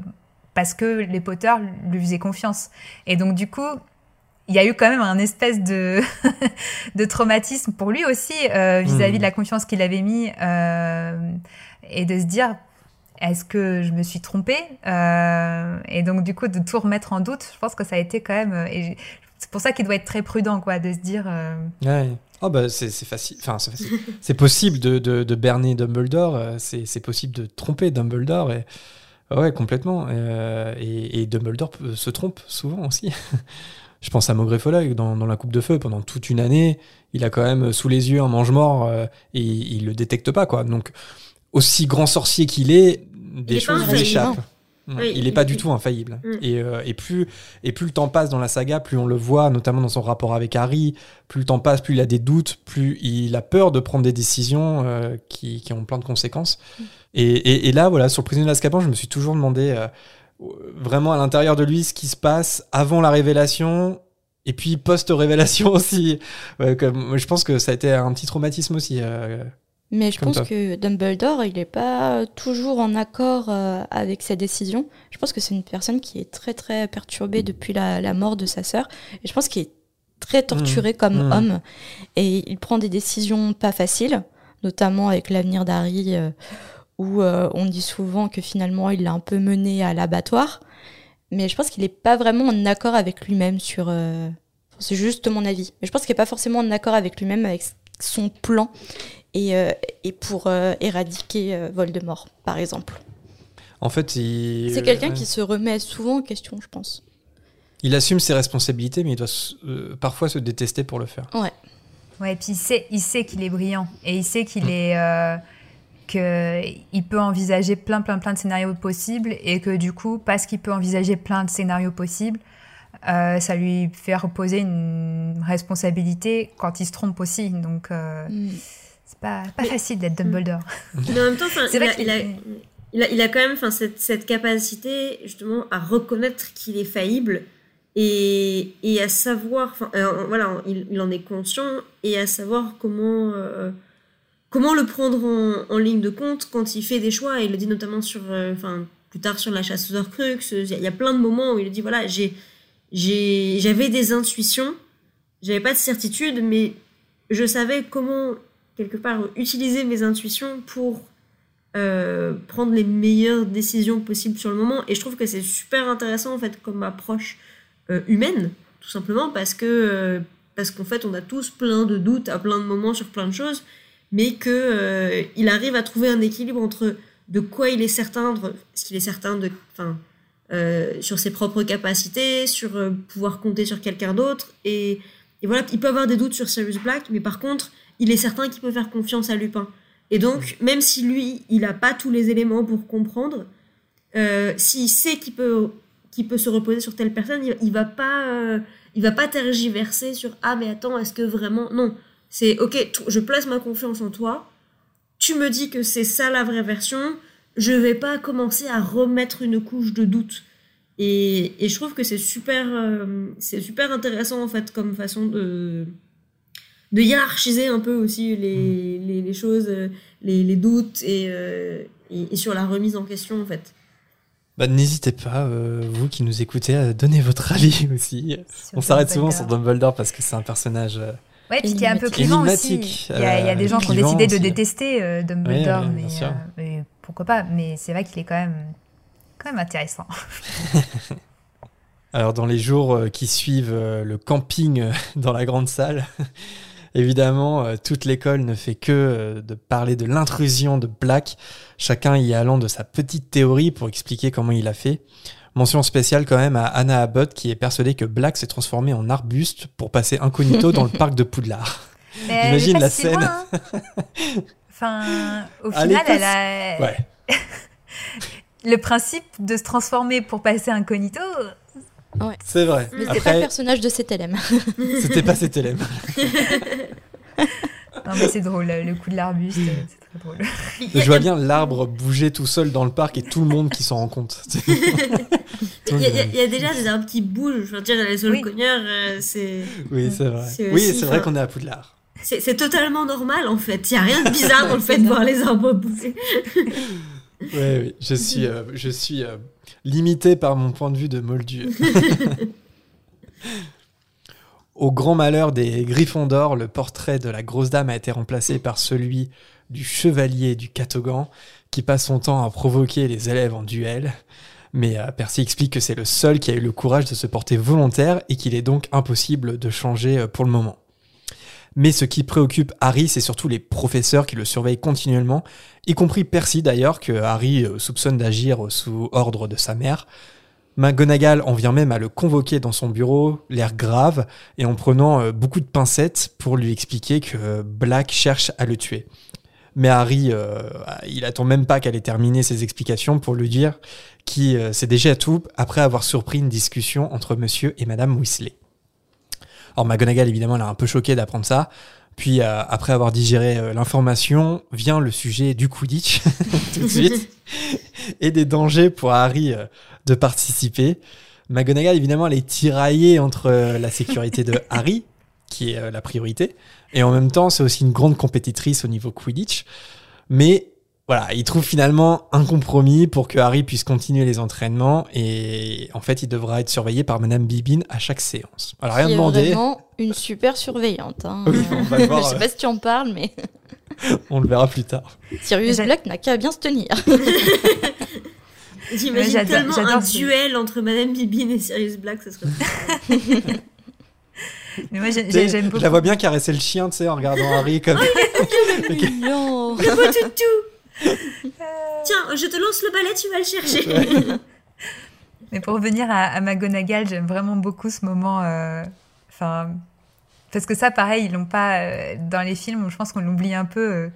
parce que les Potter lui faisaient confiance. Et donc, du coup, il y a eu quand même un espèce de, de traumatisme pour lui aussi euh, vis-à-vis de la confiance qu'il avait mis euh, et de se dire est-ce que je me suis trompée Euh, Et donc, du coup, de tout remettre en doute, je pense que ça a été quand même. c'est pour ça qu'il doit être très prudent, quoi, de se dire. Ouais. Oh bah c'est facile, enfin c'est possible de, de, de berner Dumbledore, c'est possible de tromper Dumbledore et ouais complètement. euh, et, et Dumbledore se trompe souvent aussi. Je pense à Maugrey Folleuil dans, dans la Coupe de Feu pendant toute une année, il a quand même sous les yeux un mange-mort euh, et il le détecte pas quoi. Donc aussi grand sorcier qu'il est, des choses lui échappent. Non. Ouais, Oui, il n'est pas du tout infaillible. Mm. Et, euh, et, plus, et plus le temps passe dans la saga, plus on le voit, notamment dans son rapport avec Harry, plus le temps passe, plus il a des doutes, plus il a peur de prendre des décisions euh, qui, qui ont plein de conséquences. Et, et- et là, voilà, sur le prisonnier d'Azkaban, je me suis toujours demandé euh, vraiment à l'intérieur de lui ce qui se passe avant la révélation. Et puis post-révélation aussi. Ouais, comme- je pense que ça a été un petit traumatisme aussi. euh, Mais je pense toi. que Dumbledore, il n'est pas toujours en accord euh, avec sa décision. Je pense que c'est une personne qui est très très perturbée depuis la, la mort de sa sœur. Et je pense qu'il est très torturé comme Mmh. homme. Et il prend des décisions pas faciles, notamment avec l'avenir d'Harry, euh, où euh, on dit souvent que finalement il l'a un peu mené à l'abattoir. Mais je pense qu'il n'est pas vraiment en accord avec lui-même sur... euh, C'est juste mon avis. Mais je pense qu'il n'est pas forcément en accord avec lui-même, avec son plan et, euh, et pour euh, éradiquer euh, Voldemort, par exemple. En fait, il, C'est quelqu'un ouais. qui se remet souvent en question, je pense. Il assume ses responsabilités, mais il doit euh, parfois se détester pour le faire. Ouais, puis il sait, il sait qu'il est brillant et il sait qu'il Mm. est euh, que il peut envisager plein plein plein de scénarios possibles et que du coup parce qu'il peut envisager plein de scénarios possibles, euh, ça lui fait reposer une responsabilité quand il se trompe aussi. Donc euh, Mm. c'est pas pas Mais- facile d'être Dumbledore. Mais en même temps, il, vrai a, qu'il- il, a, il, a, il a quand même cette, cette capacité justement à reconnaître qu'il est faillible et, et à savoir, enfin, euh, voilà, il, il en est conscient et à savoir comment, euh, comment le prendre en, ligne de compte quand il fait des choix. Il le dit notamment sur, euh, enfin, plus tard sur la chasse aux Horcruxes. Il y, a- plein de moments où il dit voilà, j'ai, j'avais des intuitions, j'avais pas de certitude, mais je savais comment quelque part utiliser mes intuitions pour euh, prendre les meilleures décisions possibles sur le moment. Et je trouve que c'est super intéressant en fait comme approche euh, humaine, tout simplement parce que parce qu'en fait on a tous plein de doutes à plein de moments sur plein de choses, mais que euh, il arrive à trouver un équilibre entre de quoi il est certain, de- ce qu'il est certain de, enfin, euh, sur ses propres capacités, sur euh, pouvoir compter sur quelqu'un d'autre, et, et voilà, il peut avoir des doutes sur Sirius Black, mais par contre, il est certain qu'il peut faire confiance à Lupin. Et donc, même si lui, il n'a pas tous les éléments pour comprendre, s'il sait qu'il peut, qu'il peut se reposer sur telle personne, il, il va pas, il va pas tergiverser sur ah mais attends, est-ce que vraiment non, c'est ok, je place ma confiance en toi. Tu me dis que c'est ça la vraie version. Je vais pas commencer à remettre une couche de doute. Et, et je trouve que c'est super, euh, c'est super intéressant en fait comme façon de de hiérarchiser un peu aussi les, les, les choses, les, les doutes et, euh, et, et sur la remise en question en fait. Bah, N'hésitez pas, euh, vous qui nous écoutez, à donner votre avis aussi. sur On s'arrête souvent Dumbledore. sur Dumbledore parce que c'est un personnage. euh, Ouais, puis qui est un peu clivant aussi. Il y, a, il y a des gens qui ont décidé de aussi. détester euh, Dumbledore, mais, euh, mais pourquoi pas. Mais c'est vrai qu'il est quand même, quand même intéressant. Alors, dans les jours euh, qui suivent euh, le camping euh, dans la grande salle, évidemment, euh, toute l'école ne fait que euh, de parler de l'intrusion de Black, chacun y allant de sa petite théorie pour expliquer comment il a fait. Mention spéciale quand même à Anna Abbott qui est persuadée que Black s'est transformé en arbuste pour passer incognito dans le parc de Poudlard. J'imagine la si scène. loin, hein. Enfin, au final, elle a. Ouais. le principe de se transformer pour passer incognito. Ouais. C'est vrai. Mais c'était pas le personnage de CTLM. C'était pas CTLM. Non mais c'est drôle, le coup de l'arbuste, c'est très drôle. Je vois bien l'arbre bouger tout seul dans le parc et tout le monde qui s'en rend compte. Il y, a- il y a déjà des arbres qui bougent. Je veux dire, les Oui. cogneurs, euh, c'est Oui, c'est vrai. C'est Oui, aussi, c'est vrai qu'on est à Poudlard. c'est c'est totalement normal en fait. Il y a rien de bizarre dans le fait de voir les arbres bouger. Oui, oui, je suis, euh, je suis euh, limité par mon point de vue de Moldu. Au grand malheur des Griffons d'Or, le portrait de la grosse dame a été remplacé par celui du chevalier du Catogan, qui passe son temps à provoquer les élèves en duel. Mais euh, Percy explique que c'est le seul qui a eu le courage de se porter volontaire et qu'il est donc impossible de changer euh, pour le moment. Mais ce qui préoccupe Harry, c'est surtout les professeurs qui le surveillent continuellement, y compris Percy d'ailleurs, que Harry euh, soupçonne d'agir sous ordre de sa mère. McGonagall en vient même à le convoquer dans son bureau, l'air grave, et en prenant euh, beaucoup de pincettes pour lui expliquer que euh, Black cherche à le tuer. Mais Harry, euh, il attend même pas qu'elle ait terminé ses explications pour lui dire qu'il euh, sait déjà tout après avoir surpris une discussion entre monsieur et madame Weasley. Alors McGonagall, évidemment, elle est un peu choquée d'apprendre ça. Puis, euh, après avoir digéré l'information, vient le sujet du Quidditch, tout de suite, et des dangers pour Harry de participer. McGonagall, évidemment, elle est tiraillée entre euh, la sécurité de Harry, qui est euh, la priorité, et en même temps, c'est aussi une grande compétitrice au niveau Quidditch. Mais voilà, il trouve finalement un compromis pour que Harry puisse continuer les entraînements, et en fait, il devra être surveillé par Madame Bibine à chaque séance. Alors, rien demandé, vraiment une super surveillante. hein. Oui, on va le voir, Je sais pas si tu en parles, mais on le verra plus tard. Sirius Black n'a qu'à bien se tenir. J'imagine tellement un ce- duel entre Madame Bibine et Sirius Black, ça serait. Mais moi j'aime Je beaucoup. la vois bien caresser le chien, tu sais, en regardant Harry comme. Non. Le beau toutou Tiens, je te lance le balai, tu vas le chercher. Mais pour revenir à, à McGonagall, j'aime vraiment beaucoup ce moment. euh, Enfin, parce que ça, pareil, ils l'ont pas euh, dans les films. Je pense qu'on l'oublie un peu. euh,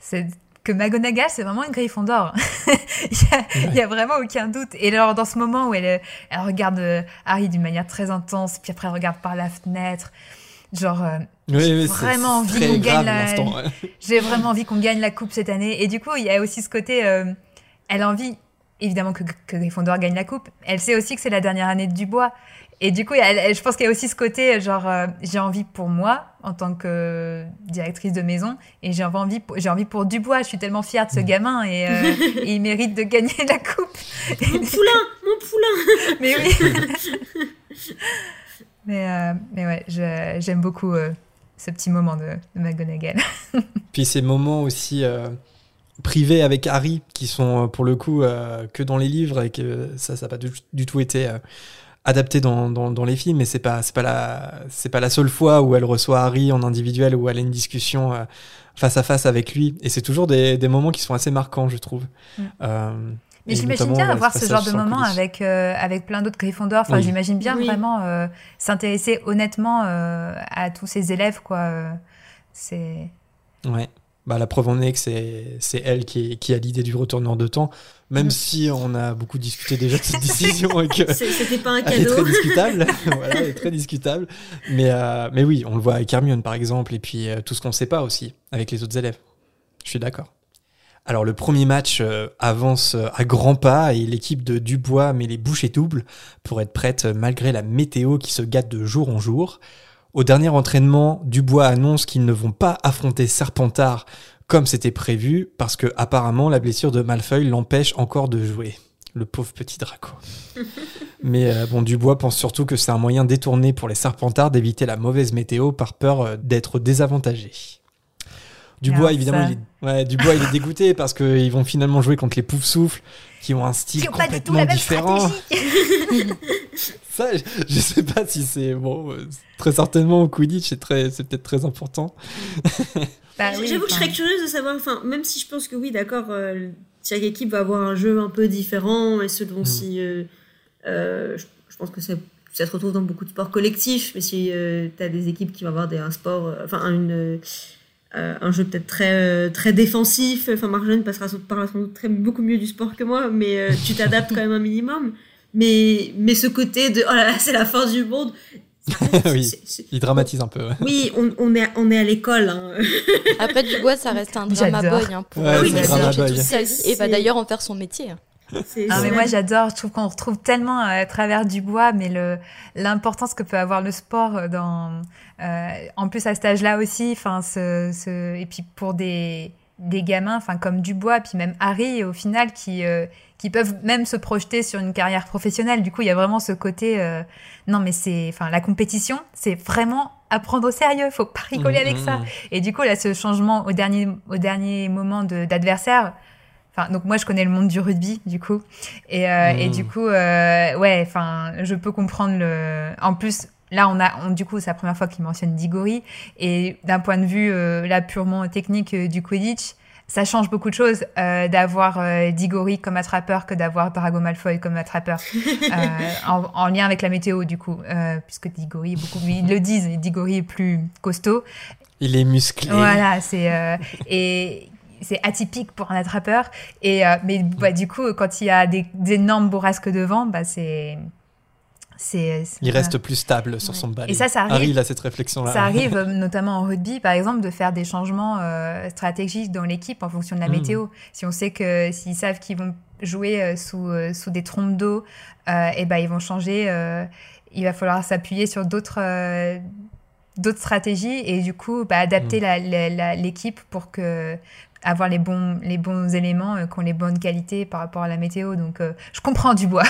c'est que McGonagall, c'est vraiment une Gryffondor. il, y a, il y a vraiment aucun doute. Et alors, dans ce moment où elle, elle regarde euh, Harry d'une manière très intense, puis après elle regarde par la fenêtre, genre, Oui, J'ai vraiment envie qu'on gagne la- ouais. j'ai vraiment envie qu'on gagne la coupe cette année. Et du coup, il y a aussi ce côté, euh, elle a envie, évidemment, que, que Gryffondor gagne la coupe. Elle sait aussi que c'est la dernière année de Dubois. Et du coup, elle- elle- je pense qu'il y a aussi ce côté, genre, euh, j'ai envie pour moi, en tant que directrice de maison, et j'ai envie, pour- j'ai envie pour Dubois. Je suis tellement fière de ce gamin, et, euh, et il mérite de gagner la coupe. mon poulain Mon poulain Mais oui. mais, euh, mais ouais, je- j'aime beaucoup euh, ce petit moment de, de McGonagall. Puis ces moments aussi euh, privés avec Harry, qui sont pour le coup euh, que dans les livres et que ça, ça n'a pas du, du tout été euh, adapté dans, dans, dans les films. Mais c'est pas, c'est pas la, c'est pas la seule fois où elle reçoit Harry en individuel où elle a une discussion euh, face à face avec lui. Et c'est toujours des, des moments qui sont assez marquants, je trouve. Mm. Euh, Mais j'imagine bien avoir ce genre de moment avec, euh, avec plein d'autres Gryffondor. Enfin, Oui. j'imagine bien Oui. vraiment euh, s'intéresser honnêtement euh, à tous ces élèves, quoi. C'est. Ouais. Bah, la preuve en est que c'est, c'est elle qui, qui a l'idée du retourneur de temps, même Mm. si on a beaucoup discuté déjà de cette décision et que C'était pas un elle est cadeau. très discutable. voilà, elle est très discutable. Mais, euh, mais oui, on le voit avec Hermione par exemple, et puis euh, tout ce qu'on ne sait pas aussi avec les autres élèves. Je suis d'accord. Alors le premier match euh, avance à grands pas et l'équipe de Dubois met les bouchées doubles pour être prête malgré la météo qui se gâte de jour en jour. Au dernier entraînement, Dubois annonce qu'ils ne vont pas affronter Serpentard comme c'était prévu parce que apparemment la blessure de Malfeuille l'empêche encore de jouer. Le pauvre petit Draco. Mais euh, bon, Dubois pense surtout que c'est un moyen détourné pour les Serpentards d'éviter la mauvaise météo par peur euh, d'être désavantagés. Dubois, évidemment, ça- il est, ouais, Dubois, il est dégoûté parce qu'ils vont finalement jouer contre les Poufsouffles qui ont un style Qui ont pas du tout complètement la même différent. Ça, je, sais pas si c'est bon. euh, Très certainement au Quidditch, c'est très, c'est peut-être très important. Bah oui, J'avoue que je serais curieuse de savoir, enfin, même si je pense que oui, d'accord, euh, chaque équipe va avoir un jeu un peu différent et selon Mm. si. euh, euh, je, je pense que ça, ça se retrouve dans beaucoup de sports collectifs, mais si tu as des équipes qui vont avoir des, un sport, euh, enfin, une, euh, euh, un jeu peut-être très euh, très défensif. Enfin, Marjolaine passera parlera sans doute très, beaucoup mieux du sport que moi, mais euh, tu t'adaptes quand même un minimum. Mais mais ce côté de oh là là, c'est la fin du monde. oui, il dramatise un peu. Ouais. Oui, on, on, est on est à l'école. Hein. Après Dubois, ça reste un drama boy hein, pour ouais, oui, drama boy. et va d'ailleurs en faire son métier. Ah, mais moi j'adore, je trouve qu'on retrouve tellement à travers Dubois, mais le l'importance que peut avoir le sport dans, euh, en plus à cet âge-là aussi, enfin ce, ce, et puis pour des des gamins, enfin comme Dubois, puis même Harry au final qui euh, qui peuvent même se projeter sur une carrière professionnelle. Du coup, il y a vraiment ce côté euh, non mais c'est enfin la compétition, c'est vraiment à prendre au sérieux, faut pas rigoler mmh, avec mmh. ça. Et du coup là ce changement au dernier au dernier moment d'adversaire Enfin, donc moi je connais le monde du rugby du coup et, euh, mmh. et du coup euh, ouais enfin je peux comprendre le en plus là on a on, du coup c'est la première fois qu'il mentionne Digori et d'un point de vue là purement technique du Quidditch ça change beaucoup de choses euh, d'avoir euh, Digori comme attrapeur que d'avoir Drago Malfoy comme attrapeur en, en, lien avec la météo du coup puisque Digori est beaucoup ils le disent Digori est plus costaud il est musclé voilà c'est et c'est atypique pour un attrapeur. Et, euh, mais bah, du coup, quand il y a des, des énormes bourrasques devant, bah, c'est. C'est, il reste plus stable sur son balai. Et ça, ça arrive. Cette réflexion-là. Ça arrive euh, notamment en rugby, par exemple, de faire des changements euh, stratégiques dans l'équipe en fonction de la hmm. météo. Si on sait que s'ils savent qu'ils vont jouer sous, sous des trompes d'eau, et ben ils vont changer. il va falloir s'appuyer sur d'autres d'autres stratégies et du coup bah, adapter hmm. l'équipe pour que avoir les bons, les bons éléments euh, qui ont les bonnes qualités par rapport à la météo. Donc, euh, je comprends du bois.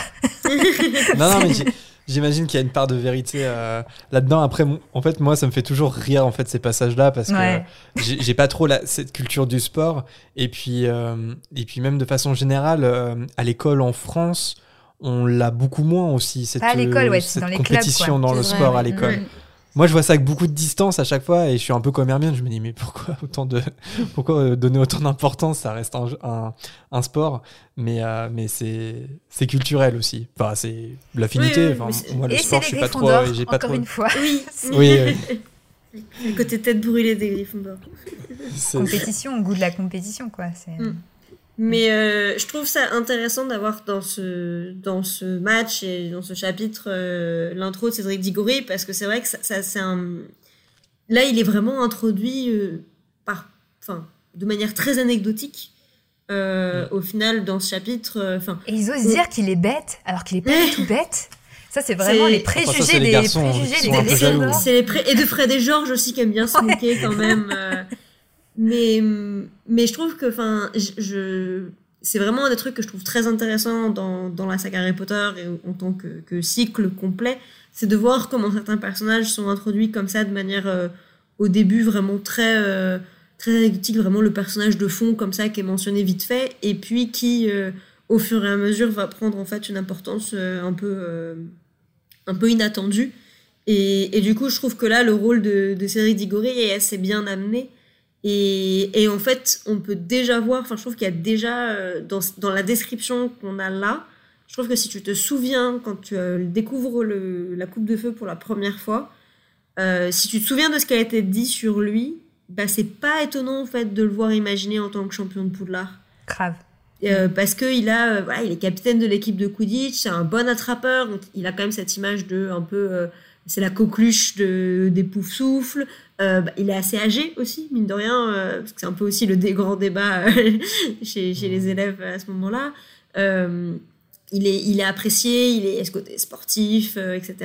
non, non, mais j'imagine qu'il y a une part de vérité euh, là-dedans. Après, en fait, moi, ça me fait toujours rire en fait ces passages-là parce que j'ai pas trop la, cette culture du sport. Et puis, et puis même de façon générale, à l'école en France, on l'a beaucoup moins aussi cette, à l'école, ouais, cette dans les compétition dans le sport à l'école. Moi, je vois ça avec beaucoup de distance à chaque fois et je suis un peu comme Hermione. Je me dis, mais pourquoi autant de, pourquoi euh, donner autant d'importance? Ça reste un, un, un sport, mais, euh, mais c'est, c'est culturel aussi. Enfin, c'est l'affinité. enfin, moi, le sport, je suis pas trop. J'ai pas trop. une fois. Oui. oui, oui. Le côté tête brûlée des Gryffondor. compétition, au goût de la compétition, quoi. C'est. Mm. Mais euh, je trouve ça intéressant d'avoir dans ce, dans ce match et dans ce chapitre euh, l'intro de Cédric Diggory parce que c'est vrai que ça, ça c'est un. Là, il est vraiment introduit euh, par, enfin, de manière très anecdotique. Au final, dans ce chapitre, enfin. et ils osent dire qu'il est bête alors qu'il est pas du tout bête. Ça, c'est vraiment les préjugés enfin, ça, des, garçons, préjugés des, C'est les pré... et de Fred et Georges aussi qui aiment bien se moquer quand même. Mais, mais je trouve que, enfin, je, c'est vraiment un des trucs que je trouve très intéressant dans, dans la saga Harry Potter et en tant que, que cycle complet, c'est de voir comment certains personnages sont introduits comme ça de manière euh, au début vraiment très euh, très anecdotique, vraiment le personnage de fond comme ça qui est mentionné vite fait et puis qui euh, au fur et à mesure va prendre en fait une importance un peu un peu inattendue. Et, et, du coup je trouve que là le rôle de, de Cédric Diggory est assez bien amené et, et, en fait, on peut déjà voir, enfin, je trouve qu'il y a déjà, euh, dans, dans, la description qu'on a là, je trouve que si tu te souviens, quand tu euh, découvres le, la coupe de feu pour la première fois, euh, si tu te souviens de ce qui a été dit sur lui, bah, c'est pas étonnant, en fait, de le voir imaginer en tant que champion de Poudlard. Grave. Euh, parce que il a, voilà, il est capitaine de l'équipe de Quidditch, c'est un bon attrapeur, donc il a quand même cette image de un peu c'est la coqueluche de, des poufs souffles. Euh, bah, il est assez âgé aussi, mine de rien, euh, parce que c'est un peu aussi le grand débat euh, chez, chez, les élèves à ce moment-là. Il, est, il est apprécié, il est ce côté sportif, etc.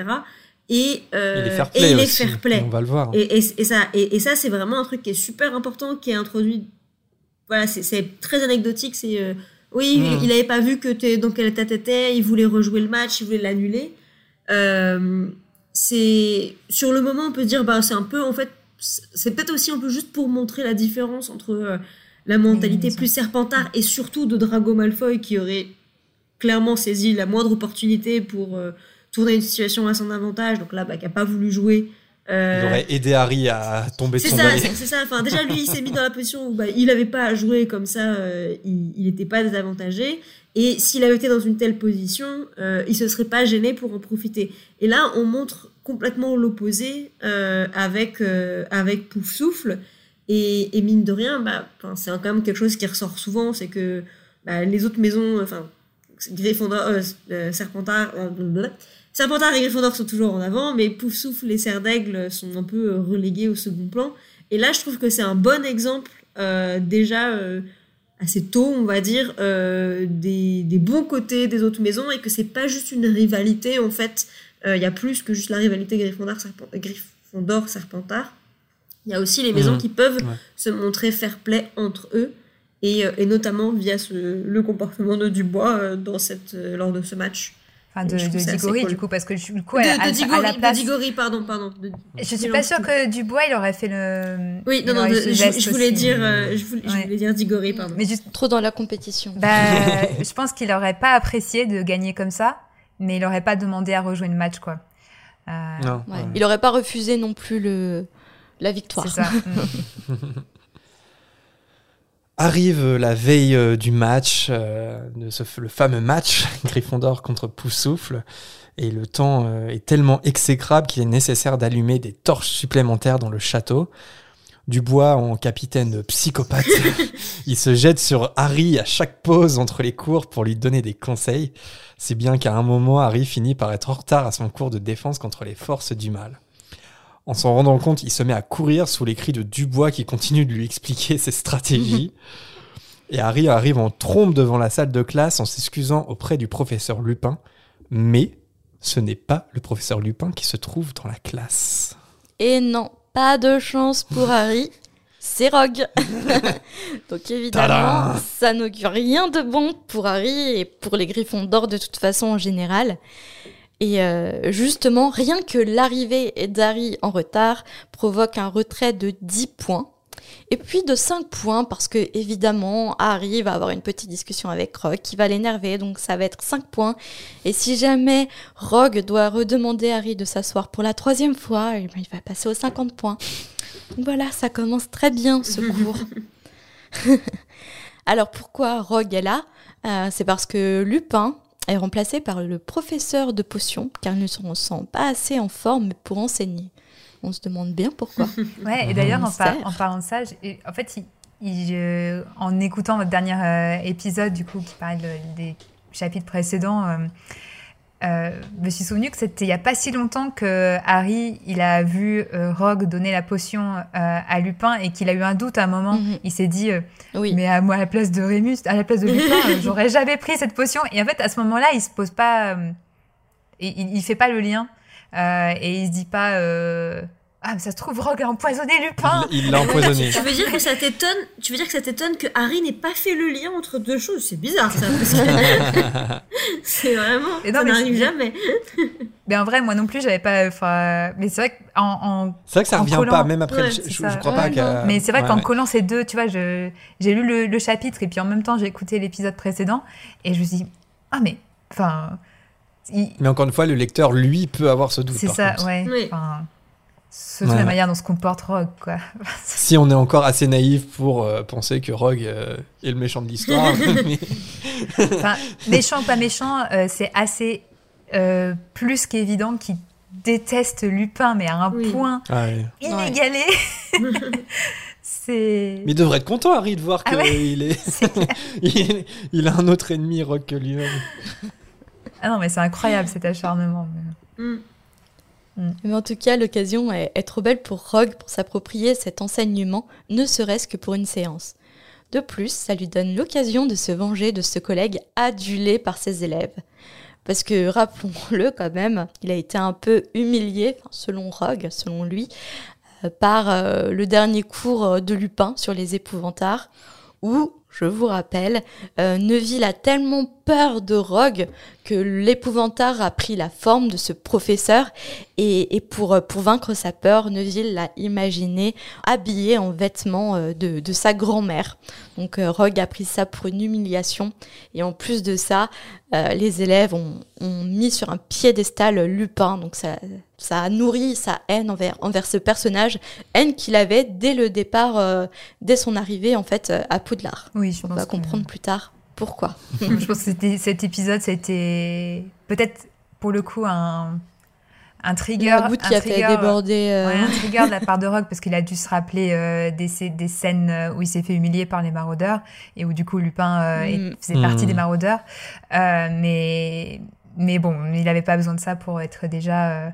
Et, il est fair play. Et il est fair play. On va le voir. Et, et, et ça, et, ça c'est vraiment un truc qui est super important, qui est introduit. Voilà, c'est très anecdotique. C'est oui, mm. il n'avait pas vu que es, dans quel état t'étais, il voulait rejouer le match, il voulait l'annuler. Euh, c'est sur le moment on peut dire bah c'est un peu en fait c'est peut-être aussi un peu juste pour montrer la différence entre euh, la mentalité plus serpentard et surtout de Drago Malfoy qui aurait clairement saisi la moindre opportunité pour euh, tourner une situation à son avantage donc là bah, qui a pas voulu jouer euh... il aurait aidé Harry à tomber de son ça, C'est ça, enfin, déjà lui il s'est mis dans la position où bah, il n'avait pas à jouer comme ça, il n'était pas désavantagé. Et s'il avait été dans une telle position, il se serait pas gêné pour en profiter. Et là, on montre complètement l'opposé euh, avec euh, avec Pouf Souffle. Et, mine de rien, bah, c'est quand même quelque chose qui ressort souvent, c'est que bah, les autres maisons, enfin, Gryffondor, euh, Serpentard. Serpentard et Gryffondor sont toujours en avant, mais Poufsouffle et Serre d'Aigle sont un peu relégués au second plan. Et là, je trouve que c'est un bon exemple, déjà assez tôt, on va dire, des bons côtés des autres maisons, et que c'est pas juste une rivalité, en fait. Euh, Il y a plus que juste la rivalité Gryffondor, Serpent- Gryffondor Serpentard. Il y a aussi les maisons Mhm. qui peuvent Ouais. se montrer fair play entre eux, et, euh, et notamment via ce, le comportement de Dubois euh, dans cette, euh, lors de ce match. Enfin, de, de cool. du coup, parce que du coup, de, à, de à la de. Diggory, pardon, pardon. de- Je suis pas sûre que Dubois, il aurait fait le. Oui, non, non, je, voulais aussi. dire, je voulais, je Ouais. voulais dire Diggory, pardon. Mais juste, Trop dans la compétition. bah, je pense qu'il aurait pas apprécié de gagner comme ça, mais il aurait pas demandé à rejouer le match, quoi. Euh, Non, Ouais. ouais. Il aurait pas refusé non plus le la victoire. C'est ça. Mm. Arrive la veille euh, du match, euh, de ce, le fameux match Gryffondor contre Poussoufle, et le temps euh, est tellement exécrable qu'il est nécessaire d'allumer des torches supplémentaires dans le château. Dubois, en capitaine psychopathe, il se jette sur Harry à chaque pause entre les cours pour lui donner des conseils, si bien qu'à un moment, Harry finit par être en retard à son cours de défense contre les forces du mal. En s'en rendant compte, il se met à courir sous les cris de Dubois qui continue de lui expliquer ses stratégies. Et Harry arrive en trompe devant la salle de classe en s'excusant auprès du professeur Lupin. Mais ce n'est pas le professeur Lupin qui se trouve dans la classe. Et non, pas de chance pour Harry. C'est Rogue. Donc évidemment, Tadam ça n'augure rien de bon pour Harry et pour les Griffons d'or de toute façon en général. Et euh, justement, rien que l'arrivée d'Harry en retard provoque un retrait de 10 points. Et puis de 5 points parce que évidemment Harry va avoir une petite discussion avec Rogue qui va l'énerver donc ça va être 5 points. Et si jamais Rogue doit redemander à Harry de s'asseoir pour la troisième fois, eh ben, il va passer aux 50 points. Voilà, ça commence très bien ce cours. Alors pourquoi Rogue est là? Euh, C'est parce que Lupin est remplacé par le professeur de potions car il ne se sent pas assez en forme pour enseigner. On se demande bien pourquoi. Ouais, et d'ailleurs, en, par- Mystère. en parlant de ça, en fait, il- il, euh, en écoutant votre dernier euh, épisode, du coup, qui parle de- des chapitres précédents, euh, je me suis souvenu que c'était il n'y a pas si longtemps que Harry, il a vu euh, Rogue donner la potion euh, à Lupin et qu'il a eu un doute à un moment. Mhm. Il s'est dit, euh, Oui. mais à moi, à la place de Rémus, à la place de Lupin, j'aurais jamais pris cette potion. Et en fait, à ce moment-là, il se pose pas, et il, il fait pas le lien, euh, et il se dit pas, euh, ah, mais ça se trouve, Rogue a empoisonné Lupin. Il l'a empoisonné. Tu veux dire que ça t'étonne Tu veux dire que ça t'étonne que Harry n'ait pas fait le lien entre deux choses? C'est bizarre ça. c'est vraiment. Et non, ça mais n'arrive c'est- jamais. Mais en vrai, moi non plus, j'avais pas, mais c'est vrai qu'en, en, C'est vrai que ça En revient collant. pas, même après. Ouais, le- je, je crois Ouais, pas mais c'est vrai ouais, qu'en ouais. collant ces deux, tu vois, je, j'ai lu le, le chapitre et puis en même temps, j'ai écouté l'épisode précédent et je me suis dit, ah, mais, enfin, il- Mais encore une fois, le lecteur, lui, peut avoir ce doute. c'est ça, contre. ouais. Oui. Enfin, surtout Ouais, la manière dont se comporte Rogue, quoi. Si on est encore assez naïf pour euh, penser que Rogue euh, est le méchant de l'histoire. mais- Enfin, méchant ou pas méchant, euh, c'est assez euh, plus qu'évident qu'il déteste Lupin, mais à un Oui. point Ah inégalé. c'est. Mais il devrait être content, Harry, de voir Ah qu'il ouais, est... il, il a un autre ennemi, Rogue, que lui-même. Ah non, mais c'est incroyable cet acharnement. mais- Mm. Mais en tout cas, l'occasion est, est trop belle pour Rogue pour s'approprier cet enseignement, ne serait-ce que pour une séance. De plus, ça lui donne l'occasion de se venger de ce collègue adulé par ses élèves. Parce que, rappelons-le quand même, il a été un peu humilié, selon Rogue, selon lui, euh, par euh, le dernier cours euh, de Lupin sur les épouvantards, où, je vous rappelle, euh, Neville a tellement peur de Rogue que l'épouvantard a pris la forme de ce professeur et, et pour, euh, pour vaincre sa peur, Neville l'a imaginé habillé en vêtements euh, de, de sa grand-mère. Donc euh, Rogue a pris ça pour une humiliation. Et en plus de ça, euh, les élèves ont, ont mis sur un piédestal Lupin. Donc ça, ça a nourri sa haine envers, envers ce personnage, haine qu'il avait dès le départ, euh, dès son arrivée en fait euh, à Poudlard. Oui, je On pense va que- comprendre plus tard pourquoi. je pense que cet épisode, c'était peut-être pour le coup un, un trigger, La goutte qui un a fait trigger, déborder. euh, Ouais, un trigger de la part de Rogue parce qu'il a dû se rappeler euh, des, des scènes où il s'est fait humilier par les maraudeurs et où du coup Lupin euh, Mm. faisait partie Mm. des maraudeurs. Euh, mais, mais bon, il n'avait pas besoin de ça pour être déjà.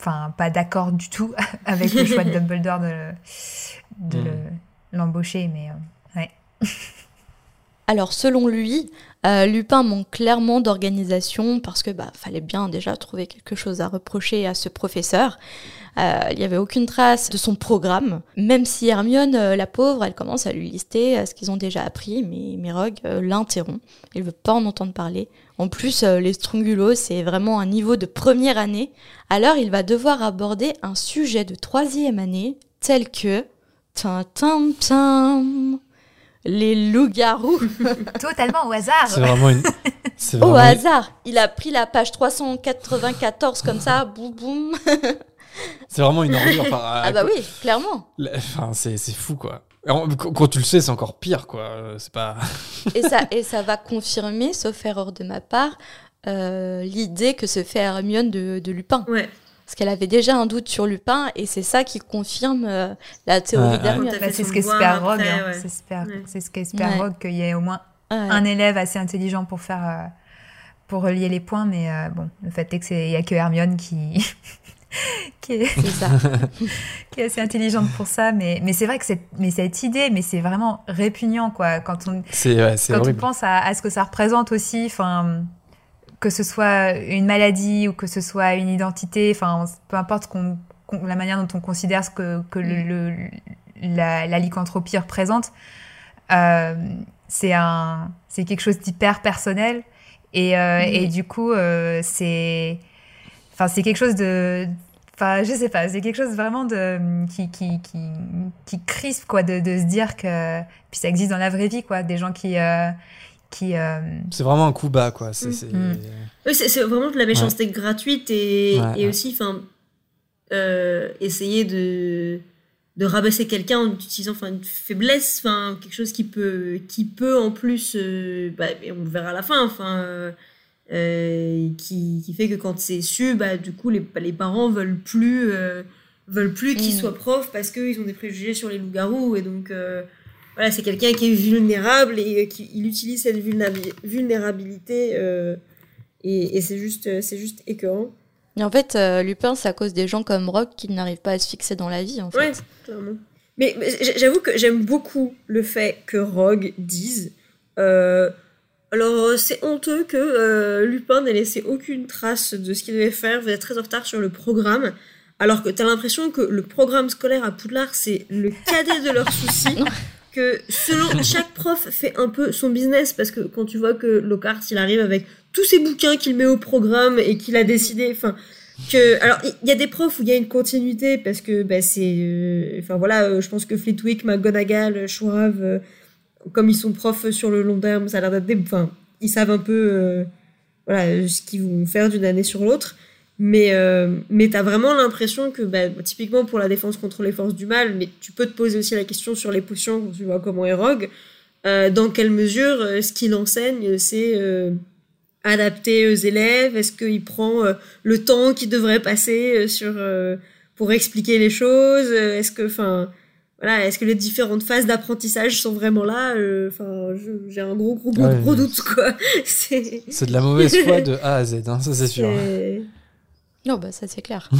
Enfin, pas d'accord du tout avec le choix de Dumbledore de, le- de Mm. le- l'embaucher. Mais euh, ouais. Alors selon lui, euh, Lupin manque clairement d'organisation parce que bah fallait bien déjà trouver quelque chose à reprocher à ce professeur. Euh, il n'y avait aucune trace de son programme, même si Hermione, euh, la pauvre, elle commence à lui lister ce qu'ils ont déjà appris, mais, euh, l'interrompt. Il veut pas en entendre parler. En plus, les Strongulos, c'est vraiment un niveau de première année. Alors il va devoir aborder un sujet de troisième année tel que... Tin, tin, tin, les loups-garous. Totalement au hasard. C'est vraiment une. Au hasard, il a pris la page 394 comme ça, boum boum. C'est vraiment une ordure. Enfin, Ah bah oui, clairement. la- Enfin, c'est c'est fou, quoi. Quand tu le sais, c'est encore pire, quoi. Euh, C'est pas. Et ça, et ça va confirmer, sauf erreur de ma part, euh, l'idée que se fait Hermione de, de Lupin. Ouais. Parce qu'elle avait déjà un doute sur Lupin, et c'est ça qui confirme euh, la théorie Bah, fait c'est ce qu'espère Rogue. hein. C'est espère- Ouais. c'est ce qu'espère Ouais. Rogue qu'il y ait au moins Ouais. un élève assez intelligent pour faire euh, pour relier les points mais euh, bon le fait est que c'est il y a que Hermione qui qui, est, C'est ça. qui est assez intelligente pour ça mais mais c'est vrai que c'est mais cette idée mais c'est vraiment répugnant quoi quand on C'est ouais, c'est quand on pense à, à ce que ça représente aussi enfin que ce soit une maladie ou que ce soit une identité enfin peu importe qu'on qu'on- la manière dont on considère ce que, que le, le- la, la lycanthropie représente euh, c'est un c'est quelque chose d'hyper personnel et, euh, Mhm. et du coup euh, c'est enfin c'est quelque chose de enfin je sais pas c'est quelque chose vraiment de qui qui qui, qui crispe quoi de, de se dire que puis ça existe dans la vraie vie quoi des gens qui qui euh, C'est vraiment un coup bas, quoi. C'est. Mm. Mm. Oui, c'est c'est vraiment de la méchanceté gratuite et, Ouais, et ouais. aussi, enfin, euh, essayer de, de rabaisser quelqu'un en utilisant enfin, une faiblesse, enfin, quelque chose qui peut, qui peut en plus, euh, bah, et on le verra à la fin, enfin, qui, qui fait que quand c'est su, bah, du coup, les, les parents veulent plus, euh, veulent plus qu'il Mm. soit prof parce qu'ils ont des préjugés sur les loups-garous et donc. Voilà, c'est quelqu'un qui est vulnérable et euh, qui il utilise cette vulnérabi- vulnérabilité euh, et, et c'est juste, euh, c'est juste écœurant. Et en fait, euh, Lupin, c'est à cause des gens comme Rogue qui n'arrivent pas à se fixer dans la vie, en fait. Ouais, clairement. Mais, j'avoue que j'aime beaucoup le fait que Rogue dise. euh, alors, c'est honteux que euh, Lupin n'ait laissé aucune trace de ce qu'il devait faire. Vous êtes très en retard sur le programme. Alors que t'as l'impression que le programme scolaire à Poudlard, c'est le cadet de leurs soucis. Que selon chaque prof fait un peu son business parce que quand tu vois que Lockhart il arrive avec tous ses bouquins qu'il met au programme et qu'il a décidé enfin que alors il y a des profs où il y a une continuité parce que bah, c'est euh, enfin voilà euh, je pense que Flitwick, McGonagall, Schwab euh, comme ils sont profs sur le long terme ça a l'air d'être des enfin ils savent un peu voilà ce qu'ils vont faire d'une année sur l'autre mais euh, mais t'as vraiment l'impression que bah, typiquement pour la défense contre les forces du mal mais tu peux te poser aussi la question sur les potions tu vois comment est Rogue euh, dans quelle mesure euh, ce qu'il enseigne c'est adapté aux élèves Est-ce qu'il prend le temps qu'il devrait passer sur pour expliquer les choses Est-ce que, enfin, voilà, est-ce que les différentes phases d'apprentissage sont vraiment là Enfin, j'ai un gros, gros, gros, Ouais. gros doute quoi. C'est de la mauvaise foi de A à Z, hein, ça c'est sûr. Non, bah ça c'est clair.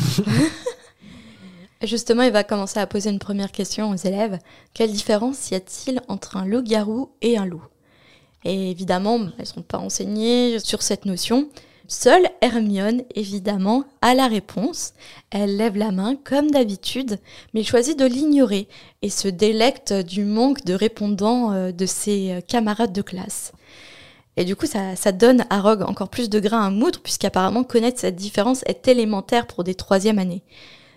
Justement, il va commencer à poser une première question aux élèves. Quelle différence y a-t-il entre un loup-garou et un loup? Et évidemment, elles ne sont pas enseignées sur cette notion. Seule Hermione, évidemment, a la réponse. Elle lève la main comme d'habitude, mais choisit de l'ignorer et se délecte du manque de répondants euh, de ses euh, camarades de classe. Et du coup, ça, donne à Rogue encore plus de grain à moudre, puisqu'apparemment connaître cette différence est élémentaire pour des troisième années.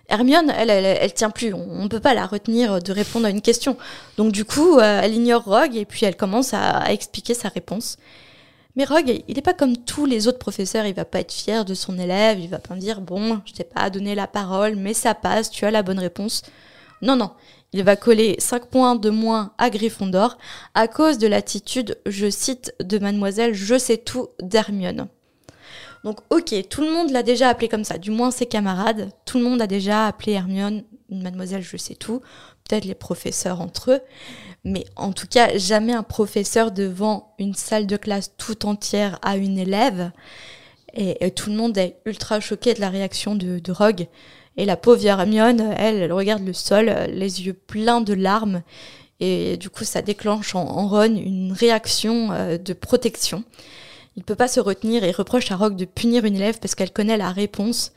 Hermione, elle, elle, tient plus. On ne peut pas la retenir de répondre à une question. Donc du coup, euh, elle ignore Rogue et puis elle commence à, expliquer sa réponse. Mais Rogue, il n'est pas comme tous les autres professeurs. Il va pas être fier de son élève. Il va pas dire bon, je t'ai pas donné la parole, mais ça passe. Tu as la bonne réponse. Non, non. Il va coller 5 points de moins à Gryffondor à cause de l'attitude, je cite, de mademoiselle Je sais tout d'Hermione. Donc ok, tout le monde l'a déjà appelé comme ça, du moins ses camarades, tout le monde a déjà appelé Hermione mademoiselle je sais tout, peut-être les professeurs entre eux, mais en tout cas jamais un professeur devant une salle de classe tout entière à une élève. Et, tout le monde est ultra choqué de la réaction de Rogue. Et la pauvre Hermione, elle, elle regarde le sol, euh, les yeux pleins de larmes. Et du coup, ça déclenche en, en Ron une réaction euh, de protection. Il peut pas se retenir et reproche à Rogue de punir une élève parce qu'elle connaît la réponse.